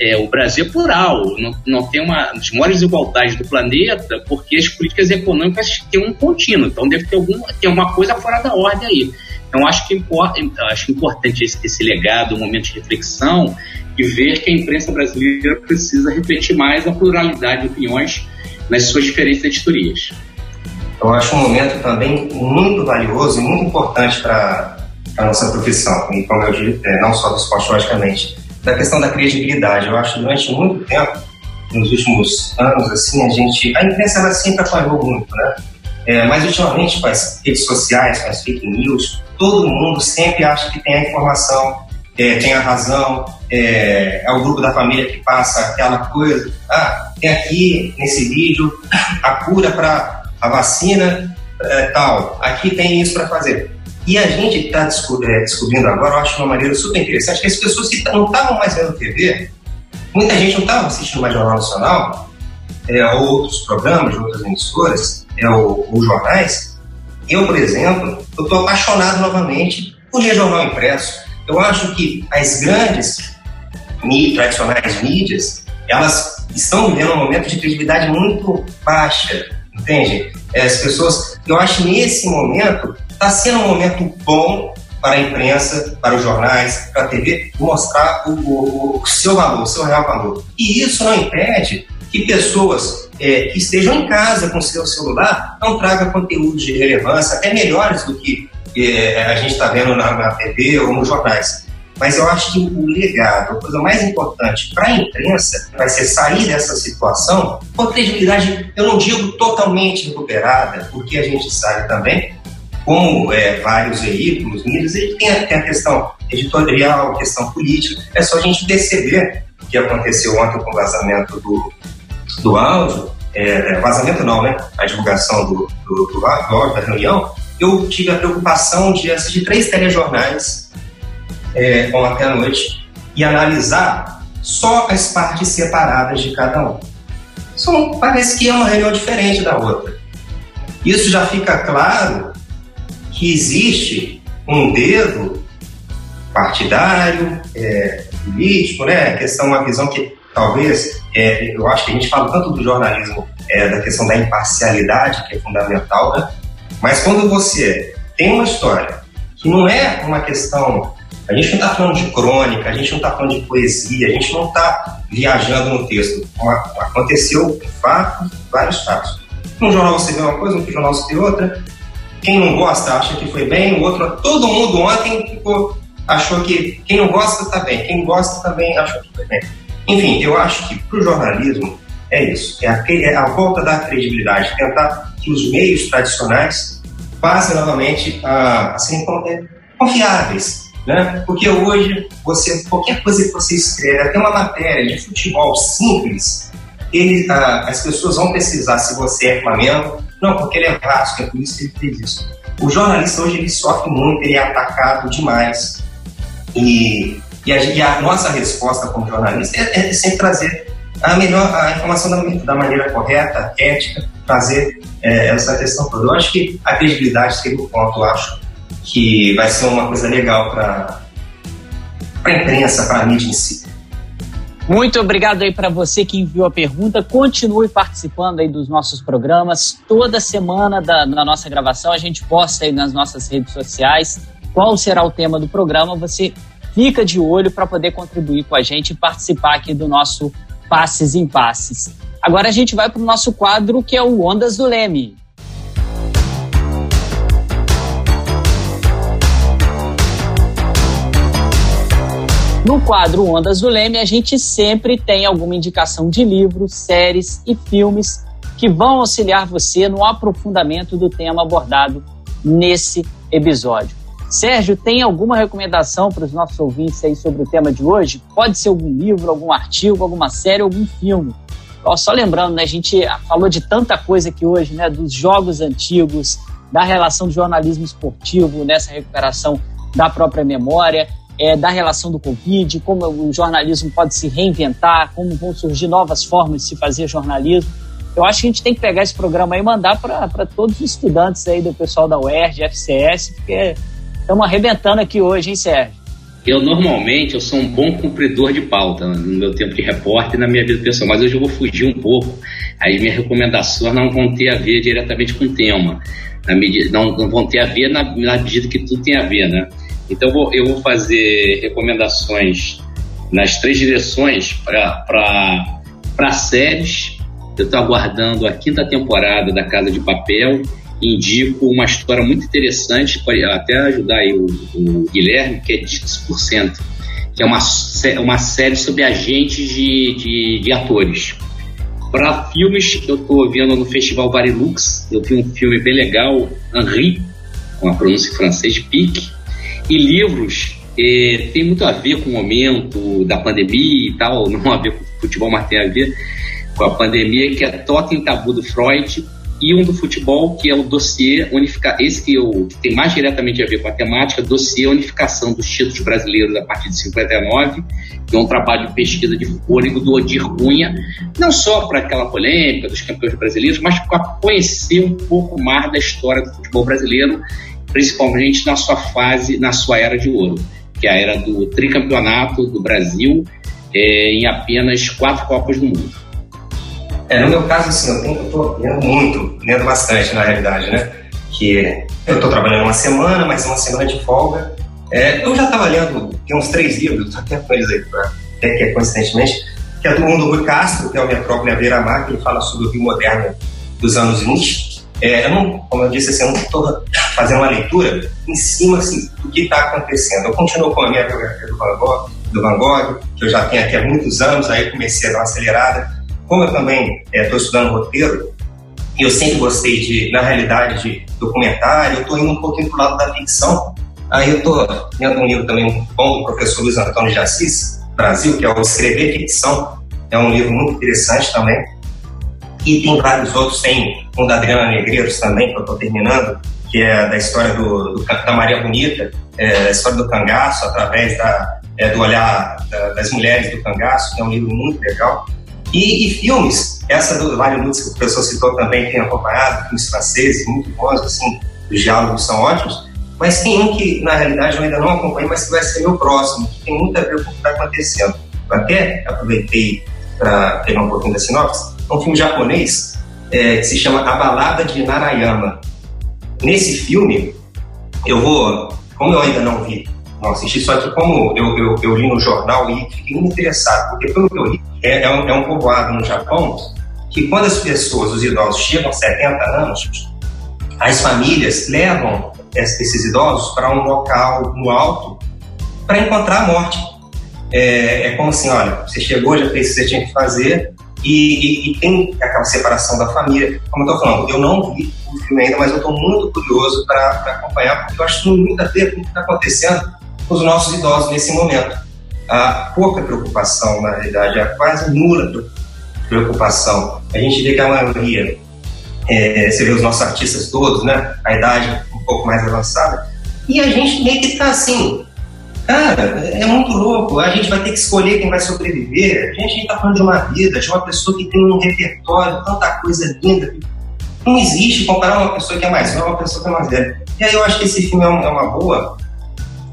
É, o Brasil é plural, não, não tem uma das maiores desigualdades do planeta, porque as políticas econômicas têm um contínuo, então deve ter, algum, ter uma coisa fora da ordem aí. Então acho que importa, acho importante esse, esse legado, um momento de reflexão e ver que a imprensa brasileira precisa refletir mais a pluralidade de opiniões nas suas diferentes editorias. Eu acho um momento também muito valioso e muito importante para a nossa profissão, e como eu é, não só do esporte, logicamente, da questão da credibilidade. Eu acho que durante muito tempo, nos últimos anos, assim, a gente, a imprensa ela sempre apoiou muito, né? É, mas ultimamente, com as redes sociais, com as fake news, todo mundo sempre acha que tem a informação, é, tem a razão, é, é, o grupo da família que passa aquela coisa. Ah, tem aqui nesse vídeo a cura para a vacina é, tal, aqui tem isso para fazer. E a gente está é, descobrindo agora, eu acho uma maneira super interessante, que as pessoas que não estavam mais vendo TV, muita gente não estava assistindo mais Jornal Nacional, é, ou outros programas de outras emissoras, é, ou, ou jornais. Eu, por exemplo, eu estou apaixonado novamente por ler jornal impresso. Eu acho que as grandes mídias, tradicionais mídias, elas estão vivendo um momento de credibilidade muito baixa, entende? É, as pessoas, eu acho que nesse momento Está sendo um momento bom para a imprensa, para os jornais, para a TV, mostrar o, o, o seu valor, o seu real valor. E isso não impede que pessoas é, que estejam em casa com seu celular não tragam conteúdos de relevância, até melhores do que é, a gente está vendo na, na, TV ou nos jornais. Mas eu acho que o legado, a coisa mais importante para a imprensa vai ser sair dessa situação com a credibilidade, eu não digo totalmente recuperada, porque a gente sabe também como é, vários veículos, mídias, ele tem a, tem a questão editorial, a questão política. É só a gente perceber o que aconteceu ontem com o vazamento do, do áudio, é, vazamento não, né? A divulgação do, do, do, áudio da reunião. Eu tive a preocupação de assistir três telejornais é, ontem à noite e analisar só as partes separadas de cada um. Isso parece que é uma reunião diferente da outra. Isso já fica claro que existe um dedo partidário, é, político, né? A questão, uma visão que talvez, é, eu acho que a gente fala tanto do jornalismo, é, da questão da imparcialidade, que é fundamental, né? Mas quando você tem uma história que não é uma questão. A gente não está falando de crônica, a gente não está falando de poesia, a gente não está viajando no texto. Aconteceu fato, vários fatos. Num jornal você vê uma coisa, no jornal você vê outra, quem não gosta acha que foi bem, o outro, todo mundo ontem ficou, achou que quem não gosta está bem, quem gosta também achou que foi bem. Enfim, eu acho que para o jornalismo é isso, é a, é a, volta da credibilidade, tentar os meios tradicionais passem novamente a, a serem confiáveis, né? Porque hoje você qualquer coisa que você escreve, até uma matéria de futebol simples, ele, ah, as pessoas vão precisar se você é Flamengo, não, porque ele é Vasco, é por isso que ele fez isso. O jornalista hoje ele sofre muito, ele é atacado demais. E, e, a, e a, nossa resposta como jornalista é, é, sempre trazer a melhor a informação da, da maneira correta, ética, trazer é, essa questão toda. Eu acho que a credibilidade seria o ponto, eu acho que vai ser uma coisa legal para a imprensa, para a mídia em si. Muito obrigado aí para você que enviou a pergunta. Continue participando aí dos nossos programas. Toda semana da, na nossa gravação a gente posta aí nas nossas redes sociais qual será o tema do programa. Você fica de olho para poder contribuir com a gente e participar aqui do nosso Passes em Passes. Agora a gente vai para o nosso quadro que é o Ondas do Leme. No quadro Ondas do Leme, a gente sempre tem alguma indicação de livros, séries e filmes que vão auxiliar você no aprofundamento do tema abordado nesse episódio. Sérgio, tem alguma recomendação para os nossos ouvintes aí sobre o tema de hoje? Pode ser algum livro, algum artigo, alguma série, algum filme. só lembrando, né, a gente falou de tanta coisa aqui hoje, né, dos jogos antigos, da relação do jornalismo esportivo nessa recuperação da própria memória, é, da relação do Covid, como o jornalismo pode se reinventar, como vão surgir novas formas de se fazer jornalismo. Eu acho que a gente tem que pegar esse programa e mandar para todos os estudantes aí do pessoal da UERJ, FCS, porque estamos arrebentando aqui hoje, hein, Sérgio? Eu normalmente eu sou um bom cumpridor de pauta no meu tempo de repórter e na minha vida pessoal, mas hoje eu vou fugir um pouco. As minhas recomendações não vão ter a ver diretamente com o tema, medida, não, não vão ter a ver na, na medida que tudo tem a ver, né? Então eu vou, eu vou fazer recomendações nas três direções para séries. Eu estou aguardando a quinta temporada da Casa de Papel. Indico uma história muito interessante, pode até ajudar aí o, o Guilherme, que é X%, que é uma, uma série sobre agentes de, de, de atores. Para filmes, eu estou vendo no Festival Varilux, eu vi um filme bem legal, Henri, com a pronúncia francesa, Pique, e livros é, tem muito a ver com o momento da pandemia e tal, não a ver com o futebol, mas tem a ver com a pandemia, que é Totem Tabu do Freud, e um do futebol, que é o dossiê unificar, esse que, eu, que tem mais diretamente a ver com a temática, dossiê unificação dos títulos brasileiros a partir de 59, que é um trabalho de pesquisa de fôlego do Odir Cunha, não só para aquela polêmica dos campeões brasileiros, mas para conhecer um pouco mais da história do futebol brasileiro principalmente na sua fase, na sua era de ouro, que é a era do tricampeonato do Brasil é, em apenas quatro Copas do Mundo. É, no meu caso, assim, eu estou lendo muito, lendo bastante, na realidade, né? Que eu estou trabalhando uma semana, mas uma semana de folga. É, eu já estava lendo, tem uns três livros, até com eles aí, até que é coincidentemente, que é do mundo Rui Castro, que é o Metrópole à Beira-Mar, que ele fala sobre o Rio Moderno dos anos 20, é, eu não, como eu disse, assim, eu não estou fazendo uma leitura em cima assim, do que está acontecendo. Eu continuo com a minha biografia do Van, Gogh, do Van Gogh, que eu já tenho aqui há muitos anos, aí comecei a dar uma acelerada. Como eu também estou é, estudando roteiro, e eu sempre gostei de, na realidade, de documentário, eu estou indo um pouquinho para o lado da ficção. Aí eu estou lendo um livro também bom do professor Luiz Antônio de Assis, Brasil, que é o Escrever Ficção. É um livro muito interessante também e tem vários outros, tem um da Adriana Negreiros também, que eu estou terminando, que é da história do, do da Maria Bonita, é, da história do cangaço, através da, é, do olhar da, das mulheres do cangaço, que é um livro muito legal. E, e filmes, essa do Mário Lutz, que o professor citou também, tem acompanhado, filmes franceses muito bons, assim, os diálogos são ótimos, mas tem um que, na realidade, eu ainda não acompanhei, mas que vai ser meu próximo, que tem muito a ver com o que está acontecendo. Eu até aproveitei para pegar um pouquinho da sinopse, é um filme japonês é, que se chama A Balada de Narayama. Nesse filme, eu vou, como eu ainda não vi, não assisti, só que como eu, eu, eu li no jornal e fiquei muito interessado, porque pelo que eu li, é, é, um, é um povoado no Japão que quando as pessoas, os idosos, chegam a 70 anos, as famílias levam esses idosos para um local no alto para encontrar a morte. É, é como assim, olha, você chegou, já fez o que você tinha que fazer, e, e, e, tem aquela separação da família. Como eu estou falando, eu não vi o filme ainda, mas eu estou muito curioso para acompanhar, porque eu acho que muito a ver com o que está acontecendo os nossos idosos nesse momento. Há pouca preocupação, na realidade, há quase nula preocupação. A gente vê que a maioria, é, você vê os nossos artistas todos, né? A idade um pouco mais avançada, e a gente meio que está assim, Cara, é muito louco. A gente vai ter que escolher quem vai sobreviver. A gente está falando de uma vida, de uma pessoa que tem um repertório, tanta coisa linda. Não existe comparar uma pessoa que é mais nova uma pessoa que é mais velha. E aí eu acho que esse filme é, é uma boa.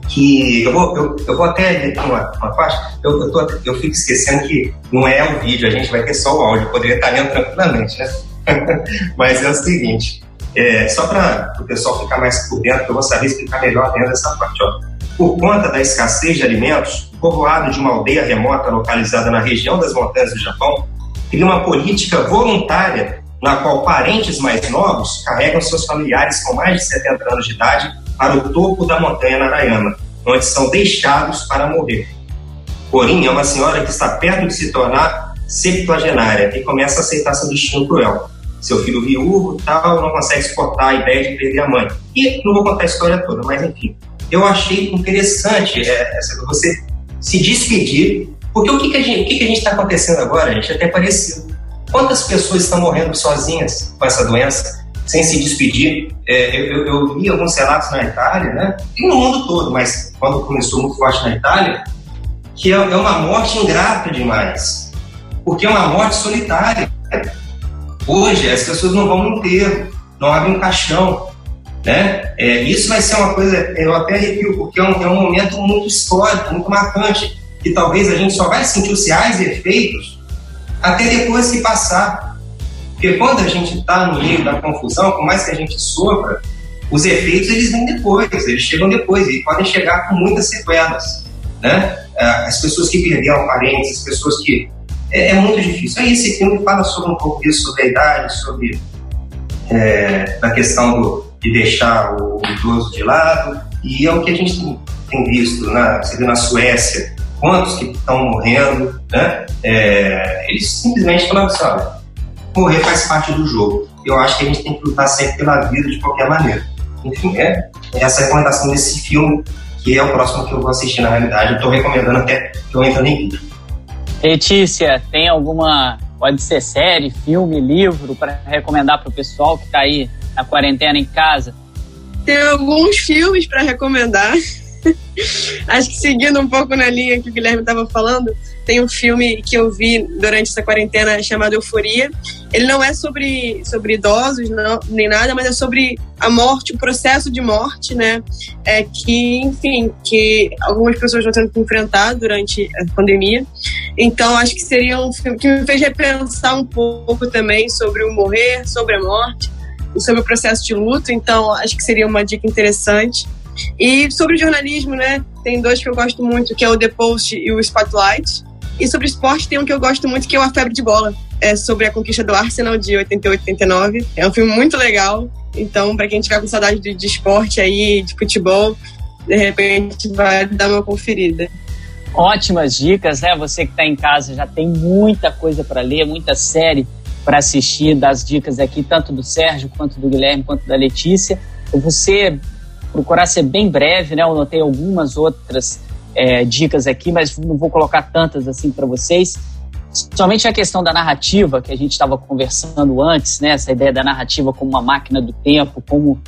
Que eu vou, eu, eu vou até uma, uma parte. Eu, eu, tô, eu fico esquecendo que não é o vídeo, a gente vai ter só o áudio. Poderia estar lendo tranquilamente, né? Mas é o seguinte: é, só para o pessoal ficar mais por dentro, eu vou saber explicar melhor dentro dessa parte. Ó. Por conta da escassez de alimentos, o povoado de uma aldeia remota localizada na região das montanhas do Japão cria uma política voluntária na qual parentes mais novos carregam seus familiares com mais de 70 anos de idade para o topo da montanha Narayama, onde são deixados para morrer. Porém, é uma senhora que está perto de se tornar septuagenária e começa a aceitar seu destino cruel. Seu filho viúvo tal não consegue suportar a ideia de perder a mãe. E não vou contar a história toda, mas enfim eu achei interessante é, você se despedir, porque o que, que a gente está acontecendo agora, a gente, é até parecido. Quantas pessoas estão morrendo sozinhas com essa doença, sem se despedir? É, eu, eu, li alguns relatos na Itália, né? E no mundo todo, mas quando começou muito forte na Itália, que é, é uma morte ingrata demais, porque é uma morte solitária. Hoje as pessoas não vão no enterro, não abrem um caixão, né? É, isso vai ser uma coisa, eu até arrepio, porque é um, é um momento muito histórico, muito marcante, que talvez a gente só vai sentir os reais efeitos até depois que passar. Porque quando a gente está no meio da confusão, por mais que a gente sofra, os efeitos eles vêm depois, eles chegam depois e podem chegar com muitas sequelas, né? É, as pessoas que perderam parentes, as pessoas que é, é muito difícil. Aí esse filme fala sobre um pouco disso, sobre a idade, sobre é, da questão do, de deixar o, idoso de lado e é o que a gente tem, visto, na, você vê na Suécia, quantos que estão morrendo, né? É, eles simplesmente falaram assim, olha, morrer faz parte do jogo. Eu acho que a gente tem que lutar sempre pela vida de qualquer maneira. Enfim, é essa é a recomendação desse filme, que é o próximo que eu vou assistir na realidade. Eu estou recomendando até que eu entre em vídeo. Letícia, tem alguma, pode ser série, filme, livro, para recomendar para o pessoal que está aí na quarentena em casa? Tem alguns filmes para recomendar. Acho que seguindo um pouco na linha que o Guilherme estava falando, tem um filme que eu vi durante essa quarentena chamado Euforia. Ele não é sobre, sobre idosos não, nem nada, mas é sobre a morte, o processo de morte, né? É que, enfim, que algumas pessoas estão tendo que enfrentar durante a pandemia. Então, acho que seria um filme que me fez repensar um pouco também sobre o morrer, sobre a morte e sobre o processo de luto. Então, acho que seria uma dica interessante. E sobre jornalismo, né? Tem dois que eu gosto muito, que é o The Post e o Spotlight. E sobre esporte tem um que eu gosto muito, que é o A Febre de Bola. É sobre a conquista do Arsenal de 88, 89. É um filme muito legal. Então, para quem tiver com saudade de, de esporte aí, de futebol, de repente vai dar uma conferida. Ótimas dicas, né? Você que está em casa já tem muita coisa para ler, muita série para assistir, das dicas aqui, tanto do Sérgio, quanto do Guilherme, quanto da Letícia. Você procurar ser bem breve, né? Eu notei algumas outras é, dicas aqui, mas não vou colocar tantas assim para vocês. Somente a questão da narrativa que a gente estava conversando antes, né? Essa ideia da narrativa como uma máquina do tempo, como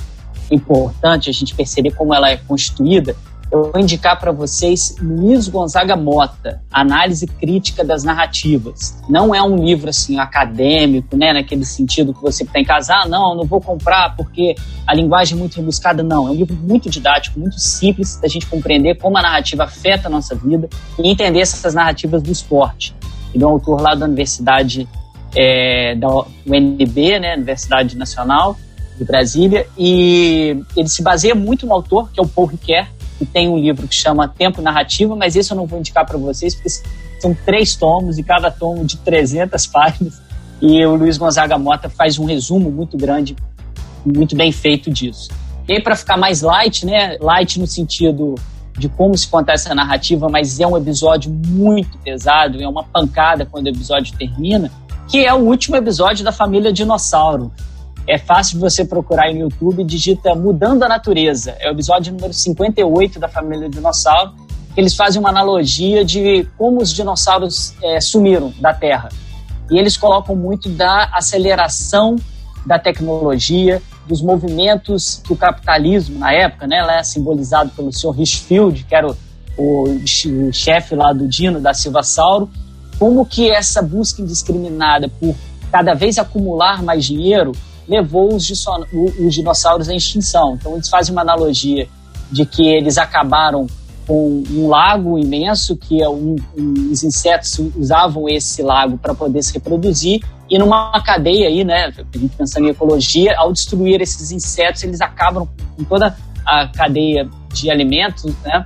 importante a gente perceber como ela é constituída eu vou indicar para vocês Luiz Gonzaga Mota, Análise Crítica das Narrativas. Não é um livro assim acadêmico, né, naquele sentido que você tem em casa, ah, não, não vou comprar porque a linguagem é muito rebuscada, não. É um livro muito didático, muito simples da gente compreender como a narrativa afeta a nossa vida e entender essas narrativas do esporte. Ele é um autor lá da Universidade é, da UNB, né, Universidade Nacional de Brasília, e ele se baseia muito no autor, que é o Paul Ricoeur, que tem um livro que chama Tempo Narrativa, mas esse eu não vou indicar para vocês, porque são três tomos e cada tomo de 300 páginas. E o Luiz Gonzaga Mota faz um resumo muito grande, muito bem feito disso. E aí, para ficar mais light, né? Light no sentido de como se contar essa narrativa, mas é um episódio muito pesado, é uma pancada quando o episódio termina, que é o último episódio da família Dinossauro. É fácil você procurar no YouTube, digita Mudando a Natureza. É o episódio número 58 da família Dinossauro. Eles fazem uma analogia de como os dinossauros é, sumiram da Terra. E eles colocam muito da aceleração da tecnologia, dos movimentos que o capitalismo, na época, né, é simbolizado pelo Sr. Richfield, que era o, o, o chefe lá do Dino, da Silva Sauro, como que essa busca indiscriminada por cada vez acumular mais dinheiro levou os, os dinossauros à extinção. Então eles fazem uma analogia de que eles acabaram com um lago imenso que é um, um, os insetos usavam esse lago para poder se reproduzir e numa cadeia aí, né, pensando em ecologia, ao destruir esses insetos, eles acabam com toda a cadeia de alimentos, né,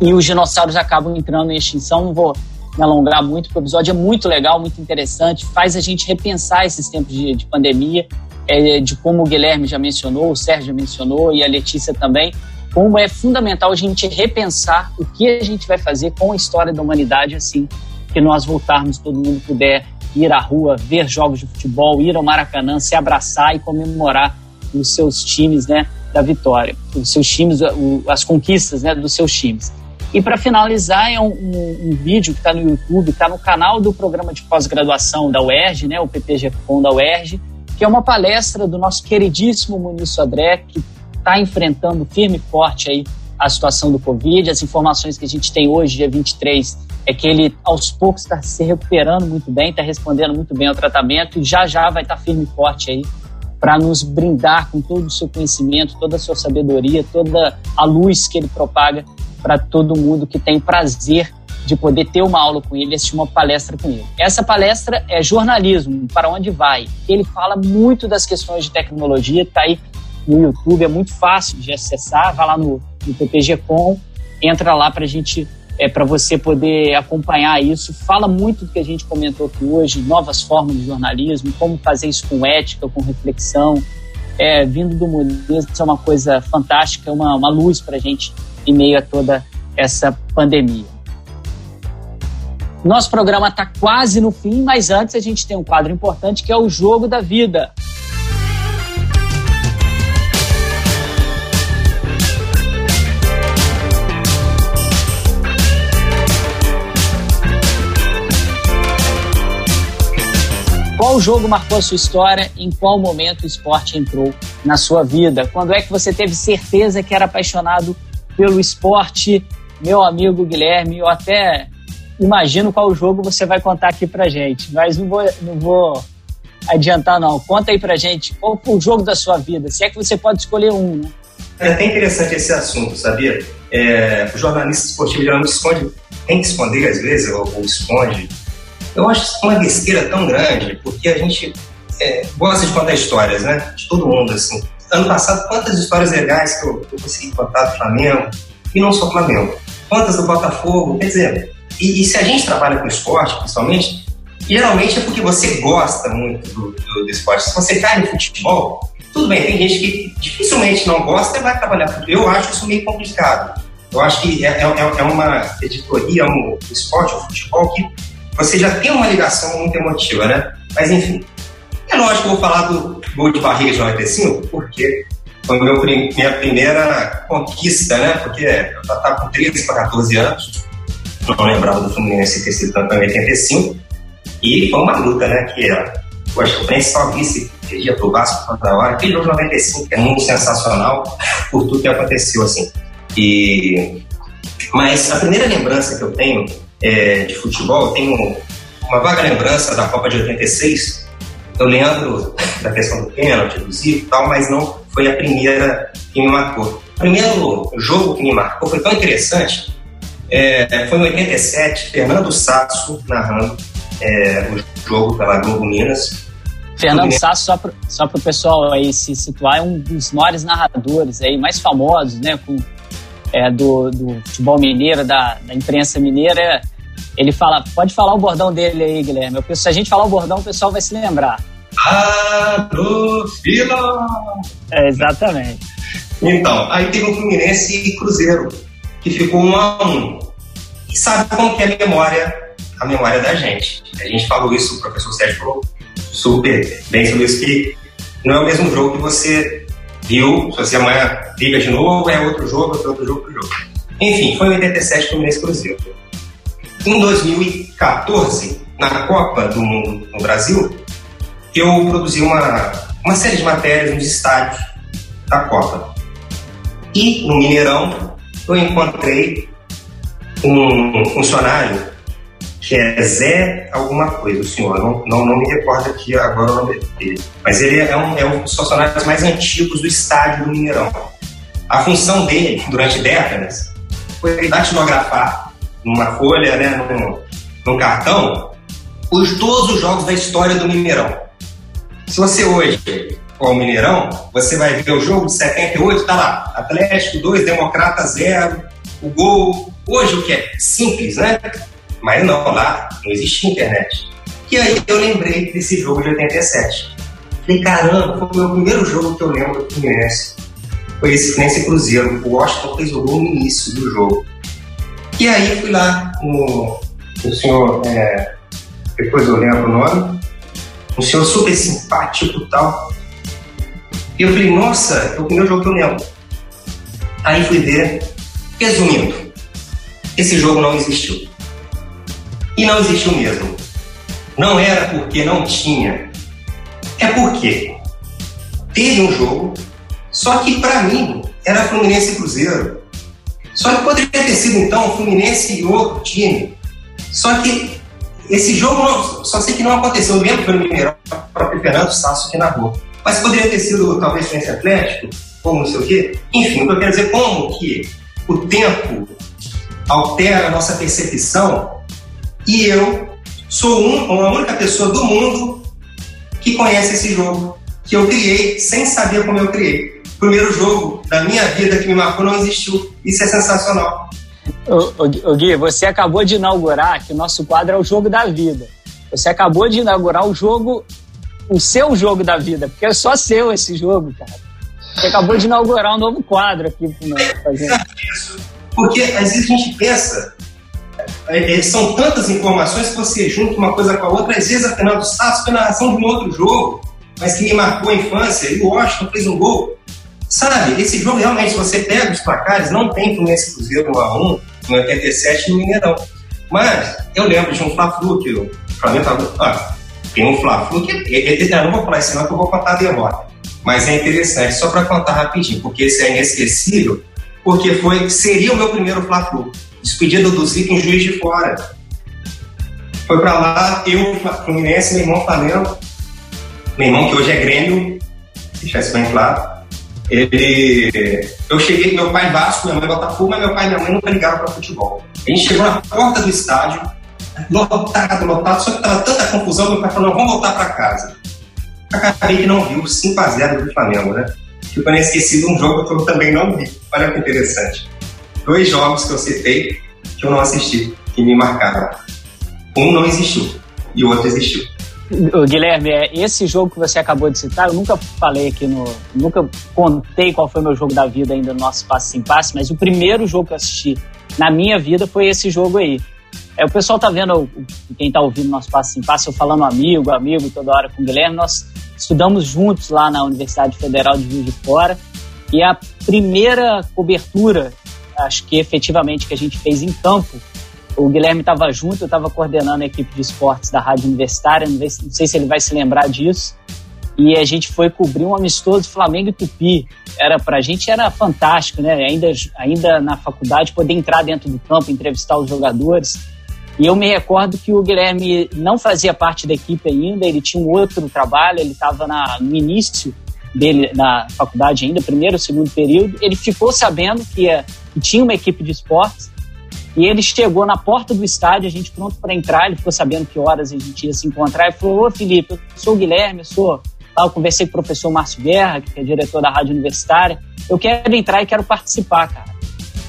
e os dinossauros acabam entrando em extinção. Não vou me alongar muito, porque o episódio é muito legal, muito interessante, faz a gente repensar esses tempos de, de pandemia, é, de como o Guilherme já mencionou, o Sérgio já mencionou e a Letícia também, como é fundamental a gente repensar o que a gente vai fazer com a história da humanidade assim que nós voltarmos, todo mundo puder ir à rua, ver jogos de futebol, ir ao Maracanã, se abraçar e comemorar os seus times, né, da vitória, os seus times, as conquistas, né, dos seus times. E para finalizar, é um, um, um vídeo que está no YouTube, está no canal do programa de pós-graduação da UERJ, né, o PPG-Com da UERJ, que é uma palestra do nosso queridíssimo Muniz Sodré, que está enfrentando firme e forte aí a situação do Covid. As informações que a gente tem hoje, dia 23, é que ele aos poucos está se recuperando muito bem, está respondendo muito bem ao tratamento e já já vai estar tá firme e forte aí para nos brindar com todo o seu conhecimento, toda a sua sabedoria, toda a luz que ele propaga para todo mundo que tem prazer de poder ter uma aula com ele, assistir uma palestra com ele. Essa palestra é jornalismo, para onde vai. Ele fala muito das questões de tecnologia, está aí no YouTube, é muito fácil de acessar, vai lá no, no PPG.com, entra lá para gente é, para você poder acompanhar isso. Fala muito do que a gente comentou aqui hoje, novas formas de jornalismo, como fazer isso com ética, com reflexão. É, vindo do Muniz, é uma coisa fantástica, uma, uma luz para a gente em meio a toda essa pandemia. Nosso programa está quase no fim, mas antes a gente tem um quadro importante que é o Jogo da Vida. Qual jogo marcou a sua história? Em qual momento o esporte entrou na sua vida? Quando é que você teve certeza que era apaixonado pelo esporte? Meu amigo Guilherme, eu até imagino qual jogo você vai contar aqui pra gente, mas não vou, não vou adiantar não. Conta aí pra gente qual o jogo da sua vida, se é que você pode escolher um, né? É até interessante esse assunto, sabia? É, o jornalista esportivo geralmente esconde, tem que esconder às vezes, ou, ou esconde eu acho isso uma besteira tão grande, porque a gente é, gosta de contar histórias, né? De todo mundo, assim. Ano passado, quantas histórias legais que eu, eu consegui contar do Flamengo, e não só Flamengo. Quantas do Botafogo, quer dizer, e, e, se a gente trabalha com esporte, principalmente, geralmente é porque você gosta muito do, do, do, esporte. Se você cai no futebol, tudo bem, tem gente que dificilmente não gosta e vai trabalhar com Eu acho isso meio complicado. Eu acho que é, é, é uma editoria, um esporte, um futebol que você já tem uma ligação muito emotiva, né? Mas enfim, é lógico que eu vou falar do gol de barriga de 95, porque foi meu, minha primeira conquista, né? Porque eu estava com 13 para 14 anos, não lembrava do Fluminense ter sido campeão em 85, e foi uma luta, né? Que era, poxa, o principal vice perdia pro Vasco toda hora, aquele jogo de 95 é muito sensacional por tudo que aconteceu, assim. E... Mas a primeira lembrança que eu tenho é, de futebol, eu tenho uma vaga lembrança da Copa de 86. Eu lembro da questão do pênalti, do Zico e tal, mas não foi a primeira que me marcou. O primeiro jogo que me marcou foi tão interessante. É, foi em 87, Fernando Sasso narrando é, o jogo pela Globo Minas. Fernando Sasso, só para só o pessoal aí se situar, é um dos maiores narradores aí, mais famosos, né? Com é, do, do, futebol mineiro, da, da, imprensa mineira, ele fala, pode falar o bordão dele aí, Guilherme. Eu, se a gente falar o bordão, o pessoal vai se lembrar. Fila! É, exatamente. Então, aí teve um Fluminense e Cruzeiro, que ficou um a um. E sabe como que é a memória, a memória da gente? A gente falou isso, o professor Sérgio falou super bem sobre isso, que não é o mesmo jogo que você viu, se você amanhã liga de novo, é outro jogo, outro, outro jogo, outro jogo. Enfim, foi em 87 Fluminense Cruzeiro. Em 2014, na Copa do Mundo no Brasil, eu produzi uma, uma série de matérias nos estádios da Copa. E no Mineirão, eu encontrei um funcionário que é Zé alguma coisa, o senhor, não, não, não me recordo aqui agora o nome dele. Mas ele é um, é um dos funcionários mais antigos do estádio do Mineirão. A função dele, durante décadas, foi datilografar numa folha, né, num, num cartão, os, todos os jogos da história do Mineirão. Se você hoje ao Mineirão, você vai ver o jogo de 78, tá lá, Atlético 2, Democrata 0, o gol. Hoje o que é simples, né? Mas não, lá não existia internet. E aí eu lembrei desse jogo de 87. Falei, caramba, foi o meu primeiro jogo que eu lembro do Fluminense. Foi esse Fluminense Cruzeiro. O Washington fez o gol no início do jogo. E aí fui lá com o senhor, é, depois eu lembro o nome, um senhor super simpático e tal. E eu falei, nossa, é o primeiro jogo que eu lembro. Aí fui ver, resumindo, esse jogo não existiu. E não existiu mesmo. Não era porque não tinha. É porque teve um jogo, só que para mim era Fluminense Cruzeiro. Só que poderia ter sido então Fluminense e outro time. Só que esse jogo não, só sei que não aconteceu. Eu lembro que foi no Mineirão, o próprio Fernando Sasso que narrou. Mas poderia ter sido talvez Fluminense Atlético, ou não sei o quê. Enfim, o que eu quero dizer como que o tempo altera a nossa percepção e eu sou um, a única pessoa do mundo que conhece esse jogo, que eu criei sem saber como eu criei. Primeiro jogo da minha vida que me marcou não existiu. Isso é sensacional. O, Gui, você acabou de inaugurar que o nosso quadro é o jogo da vida. Você acabou de inaugurar o jogo, o seu jogo da vida, porque é só seu esse jogo, cara. Você acabou de inaugurar um novo quadro aqui pro nosso Porque às vezes a gente pensa, é, é, são tantas informações que você junta uma coisa com a outra. Às vezes a Fernando Sasso foi narração de um outro jogo, mas que me marcou a infância. E o Washington fez um gol. Sabe, esse jogo realmente, você pega os placares, não tem Fluminense Cruzeiro 1x1 no 87 no Mineirão. Mas eu lembro de um Fla-Flu que o Flamengo. Ah, tem um Fla-Flu que. Eu não vou falar isso, não, que eu vou contar a derrota. Mas é interessante, só para contar rapidinho, porque esse é inesquecível, porque foi, seria o meu primeiro Fla-Flu. Despedida do Zico em Juiz de Fora. Foi para lá, eu, Fluminense, meu irmão Flamengo, meu irmão que hoje é Grêmio, deixar isso bem claro ele, eu cheguei, meu pai Vasco, minha mãe Botafogo, mas meu pai e minha mãe nunca ligaram para futebol. A gente chegou na porta do estádio, lotado, lotado, só que tava tanta confusão, meu pai falou, vamos voltar para casa. Acabei que não vi o 5x0 do Flamengo, né? Ficou esquecido um jogo que eu também não vi. Olha que interessante. Dois jogos que eu citei que eu não assisti, que me marcaram. Um não existiu e o outro existiu. Guilherme, é, esse jogo que você acabou de citar, eu nunca falei aqui no. Nunca contei qual foi meu jogo da vida ainda no nosso Passe Sem Passe, mas o primeiro jogo que eu assisti na minha vida foi esse jogo aí. É, o pessoal tá vendo, quem tá ouvindo nosso Passe Sem Passe, eu falando amigo, amigo toda hora com o Guilherme, nós estudamos juntos lá na Universidade Federal de Rio de Fora e a primeira cobertura, acho que efetivamente que a gente fez em campo, o Guilherme estava junto, eu estava coordenando a equipe de esportes da Rádio Universitária, não, sei se ele vai se lembrar disso. E a gente foi cobrir um amistoso Flamengo e Tupi. Era pra gente era fantástico, né? Ainda ainda na faculdade poder entrar dentro do campo, entrevistar os jogadores. E eu me recordo que o Guilherme não fazia parte da equipe ainda, ele tinha um outro trabalho, ele estava no início dele na faculdade ainda, primeiro, segundo período. Ele ficou sabendo que, que tinha uma equipe de esportes e ele chegou na porta do estádio, a gente pronto para entrar, ele ficou sabendo que horas a gente ia se encontrar e falou: Ô Felipe, eu sou o Guilherme, eu sou. Eu conversei com o professor Márcio Guerra, que é diretor da Rádio Universitária. Eu quero entrar e quero participar, cara.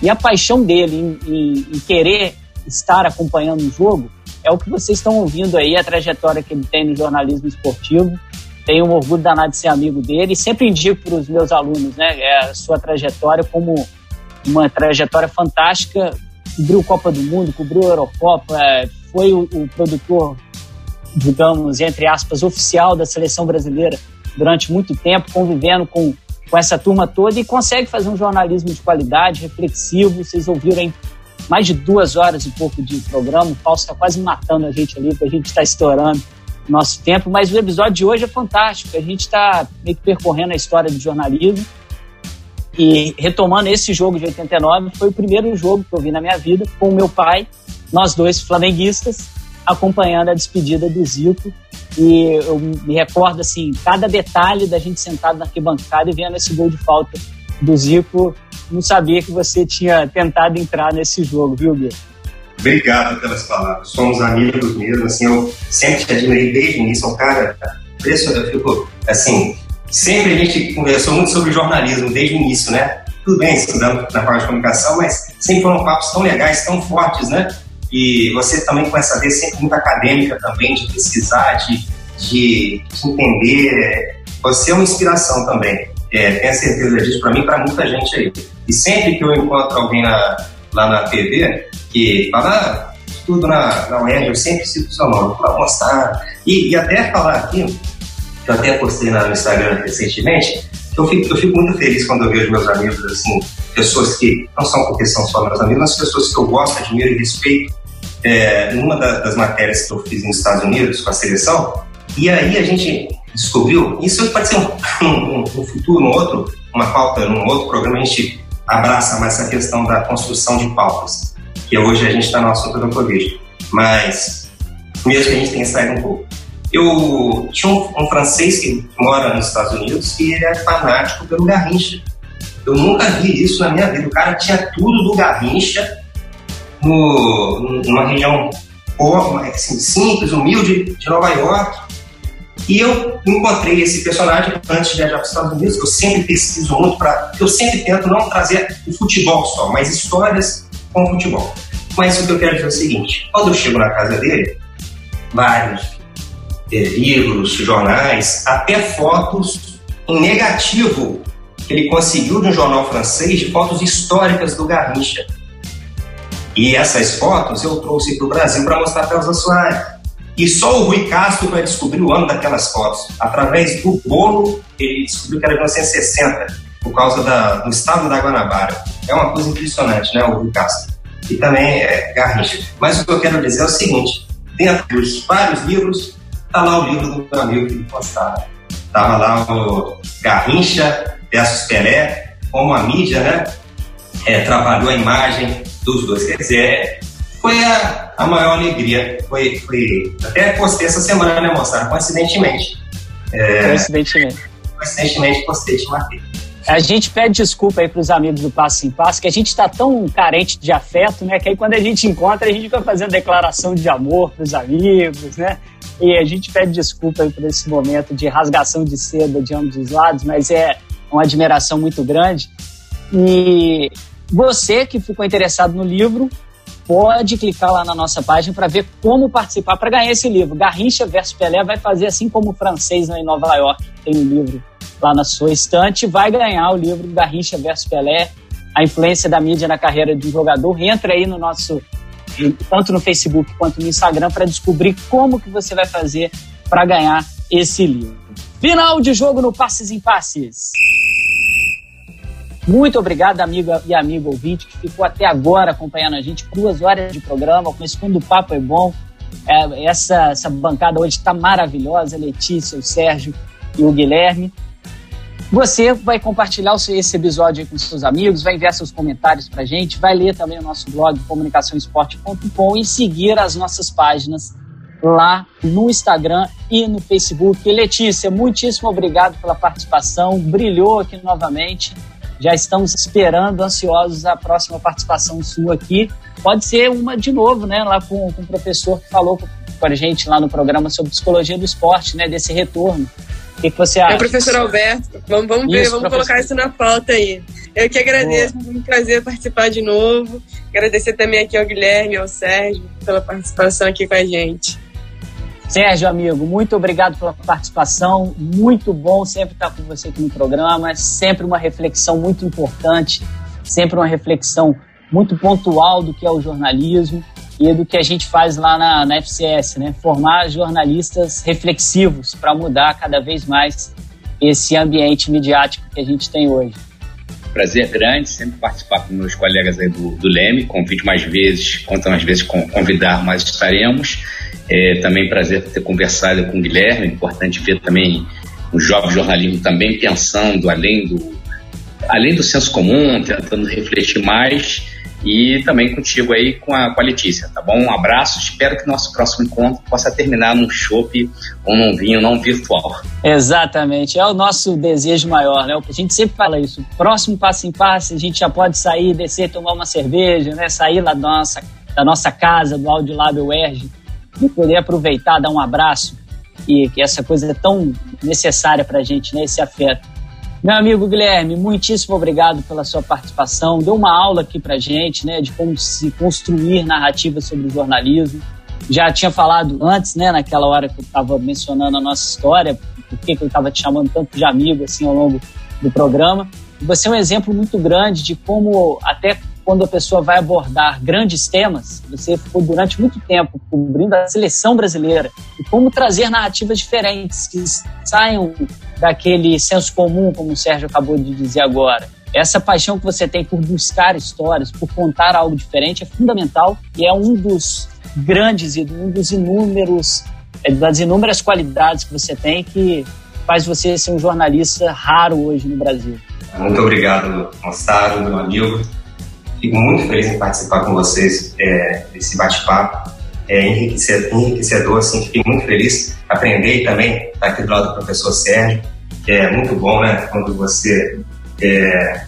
E a paixão dele em, em, em querer estar acompanhando o jogo é o que vocês estão ouvindo aí, a trajetória que ele tem no jornalismo esportivo. Tenho um orgulho danado de ser amigo dele e sempre indico para os meus alunos né, é a sua trajetória como uma trajetória fantástica cobriu Copa do Mundo, cobriu Eurocopa, é, foi o, o produtor, digamos, entre aspas, oficial da seleção brasileira durante muito tempo, convivendo com, com essa turma toda e consegue fazer um jornalismo de qualidade, reflexivo. Vocês ouviram mais de duas horas e pouco de programa. O Fausto está quase matando a gente ali, porque a gente está estourando nosso tempo. Mas o episódio de hoje é fantástico. A gente está meio que percorrendo a história do jornalismo e retomando esse jogo de 89, foi o primeiro jogo que eu vi na minha vida com o meu pai, nós dois flamenguistas, acompanhando a despedida do Zico. E eu me recordo, assim, cada detalhe da gente sentado na arquibancada e vendo esse gol de falta do Zico. Não sabia que você tinha tentado entrar nesse jogo, viu, Gui? Obrigado pelas palavras. Somos amigos mesmo, assim, eu sempre te admirei desde o início. É um cara impressionante, eu fico, assim, sempre a gente conversou muito sobre jornalismo desde o início, né? Tudo bem, estudando na parte de comunicação, mas sempre foram papos tão legais, tão fortes, né? E você também com essa vez sempre muito acadêmica também, de pesquisar, de, de, de entender. Você é uma inspiração também. É, tenho certeza disso para mim e para muita gente aí. E sempre que eu encontro alguém na, lá na TV que fala ah, tudo na, na UERJ, eu sempre cito o seu nome para mostrar. E, e até falar aqui, eu até postei no Instagram recentemente, Eu fico, eu fico muito feliz quando eu vejo meus amigos, assim, pessoas que não são porque são só meus amigos, mas pessoas que eu gosto, admiro e respeito. É, numa das matérias que eu fiz nos Estados Unidos com a seleção, e aí a gente descobriu, isso pode ser um, um, um futuro, um outro, uma pauta, num outro programa, a gente abraça mais essa questão da construção de pautas, que hoje a gente está no assunto da Covid. Mas, mesmo que a gente tenha saído um pouco. Eu tinha um, um, francês que mora nos Estados Unidos e ele é fanático pelo Garrincha. Eu nunca vi isso na minha vida. O cara tinha tudo do Garrincha no, numa região assim, simples, humilde de Nova York. E eu encontrei esse personagem antes de viajar para os Estados Unidos, que eu sempre pesquiso muito, para eu sempre tento não trazer o futebol só, mas histórias com o futebol. Mas o que eu quero dizer é o seguinte: quando eu chego na casa dele, vários é, livros, jornais, até fotos em negativo que ele conseguiu de um jornal francês de fotos históricas do Garrincha. E essas fotos eu trouxe para o Brasil para mostrar para os Soares. E só o Rui Castro vai descobrir o ano daquelas fotos. Através do bolo, ele descobriu que era de 1960, por causa da, do estado da Guanabara. É uma coisa impressionante, né, o Rui Castro? E também é Garrincha. Mas o que eu quero dizer é o seguinte: dentro dos vários livros, Tá lá o livro do meu amigo que postava. Tava lá o Garrincha versus Pelé, como a mídia, né? É, trabalhou a imagem dos dois. Quer dizer, foi a, a maior alegria. Foi, foi, até postei essa semana, né, moçada? Coincidentemente. É, coincidentemente. Coincidentemente postei te matei. A gente pede desculpa aí para os amigos do Passo em Passo, que a gente está tão carente de afeto, né? Que aí quando a gente encontra, a gente fica fazendo declaração de amor para os amigos, né? E a gente pede desculpa aí por esse momento de rasgação de seda de ambos os lados, mas é uma admiração muito grande. E você que ficou interessado no livro, pode clicar lá na nossa página para ver como participar para ganhar esse livro. Garrincha versus Pelé vai fazer assim como o francês em Nova York, tem um livro lá na sua estante, vai ganhar o livro Garrincha versus Pelé, a influência da mídia na carreira de um jogador. Entra aí no nosso tanto no Facebook quanto no Instagram, para descobrir como que você vai fazer para ganhar esse livro. Final de jogo no Passes em Passes. Muito obrigado, amiga e amigo ouvinte, que ficou até agora acompanhando a gente. Duas horas de programa, com esse fundo papo é bom. É, essa, essa bancada hoje está maravilhosa, Letícia, o Sérgio e o Guilherme. Você vai compartilhar esse episódio com seus amigos, vai enviar seus comentários para gente, vai ler também o nosso blog comunicaçãoesporte.com e seguir as nossas páginas lá no Instagram e no Facebook. E Letícia, muitíssimo obrigado pela participação, brilhou aqui novamente. Já estamos esperando, ansiosos, a próxima participação sua aqui. Pode ser uma de novo, né? Lá com, com o professor que falou com a gente lá no programa sobre psicologia do esporte, né? Desse retorno. O que, que você acha? É o professor Alberto. Vamos, vamos ver, vamos professor. colocar isso na pauta aí. Eu que agradeço, Boa. um prazer participar de novo. Agradecer também aqui ao Guilherme e ao Sérgio pela participação aqui com a gente. Sérgio, amigo, muito obrigado pela participação. Muito bom sempre estar com você aqui no programa. Sempre uma reflexão muito importante, sempre uma reflexão muito pontual do que é o jornalismo e do que a gente faz lá na, na FCS, né? Formar jornalistas reflexivos para mudar cada vez mais esse ambiente midiático que a gente tem hoje. Prazer grande sempre participar com meus colegas aí do, do Leme. Convide mais vezes, quanto mais vezes convidar, mais estaremos. É, também prazer ter conversado com o Guilherme. Importante ver também o jovem jornalismo também pensando além do, além do senso comum, tentando refletir mais e também contigo aí com a, com a Letícia, tá bom? Um abraço, espero que nosso próximo encontro possa terminar num chopp ou num vinho não virtual. Exatamente, é o nosso desejo maior, né? A gente sempre fala isso, próximo passo em passo, a gente já pode sair, descer, tomar uma cerveja, né? Sair lá da nossa, da nossa casa, do Audiolab UERJ, e poder aproveitar, dar um abraço, e que essa coisa é tão necessária pra gente, né? Esse afeto. Meu amigo Guilherme, muitíssimo obrigado pela sua participação. Deu uma aula aqui pra gente, né, de como se construir narrativa sobre o jornalismo. Já tinha falado antes, né, naquela hora que eu estava mencionando a nossa história, por que eu estava te chamando tanto de amigo assim ao longo do programa. Você é um exemplo muito grande de como até quando a pessoa vai abordar grandes temas, você ficou durante muito tempo cobrindo a seleção brasileira e como trazer narrativas diferentes que saiam daquele senso comum, como o Sérgio acabou de dizer agora. Essa paixão que você tem por buscar histórias, por contar algo diferente, é fundamental e é um dos grandes e um dos inúmeros, é, das inúmeras qualidades que você tem que faz você ser um jornalista raro hoje no Brasil. Muito obrigado, moçada, meu amigo. Fico muito feliz em participar com vocês é, desse bate-papo. É enriquecedor, enriquecedor, assim, fiquei muito feliz. Aprender também estar aqui do lado do professor Sérgio, que é muito bom, né? Quando você. É,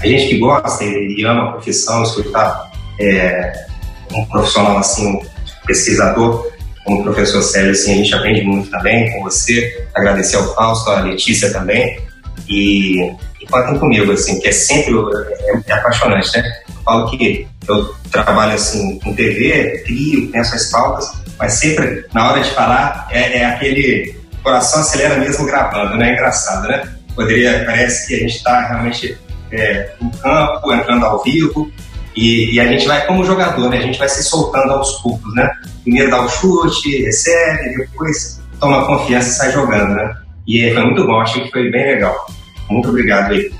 a gente que gosta e ama a profissão, escutar é, um profissional assim, um pesquisador, como o professor Sérgio, assim, a gente aprende muito também com você. Agradecer ao Fausto, à Letícia também. E, e contem comigo, assim, que é sempre é, é apaixonante, né? Falo que eu trabalho assim com TV, crio, penso as pautas, mas sempre na hora de falar é, é aquele coração acelera mesmo gravando, né? É engraçado, né? Poderia, parece que a gente está realmente é, no campo, entrando ao vivo, e, e, a gente vai como jogador, né? A gente vai se soltando aos poucos, né? Primeiro dá o chute, recebe, depois toma confiança e sai jogando, né? E foi muito bom, achei que foi bem legal. Muito obrigado aí.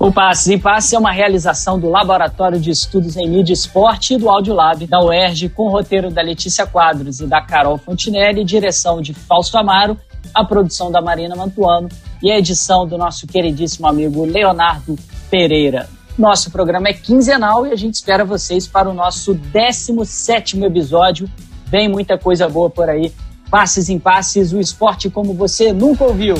O Passe em Passe é uma realização do Laboratório de Estudos em Mídia e Esporte e do Audiolab da UERJ, com roteiro da Letícia Quadros e da Carol Fontinelli, direção de Fausto Amaro, a produção da Marina Mantuano e a edição do nosso queridíssimo amigo Leonardo Pereira. Nosso programa é quinzenal e a gente espera vocês para o nosso 17 episódio. Vem muita coisa boa por aí. Passes em passes, o esporte como você nunca ouviu.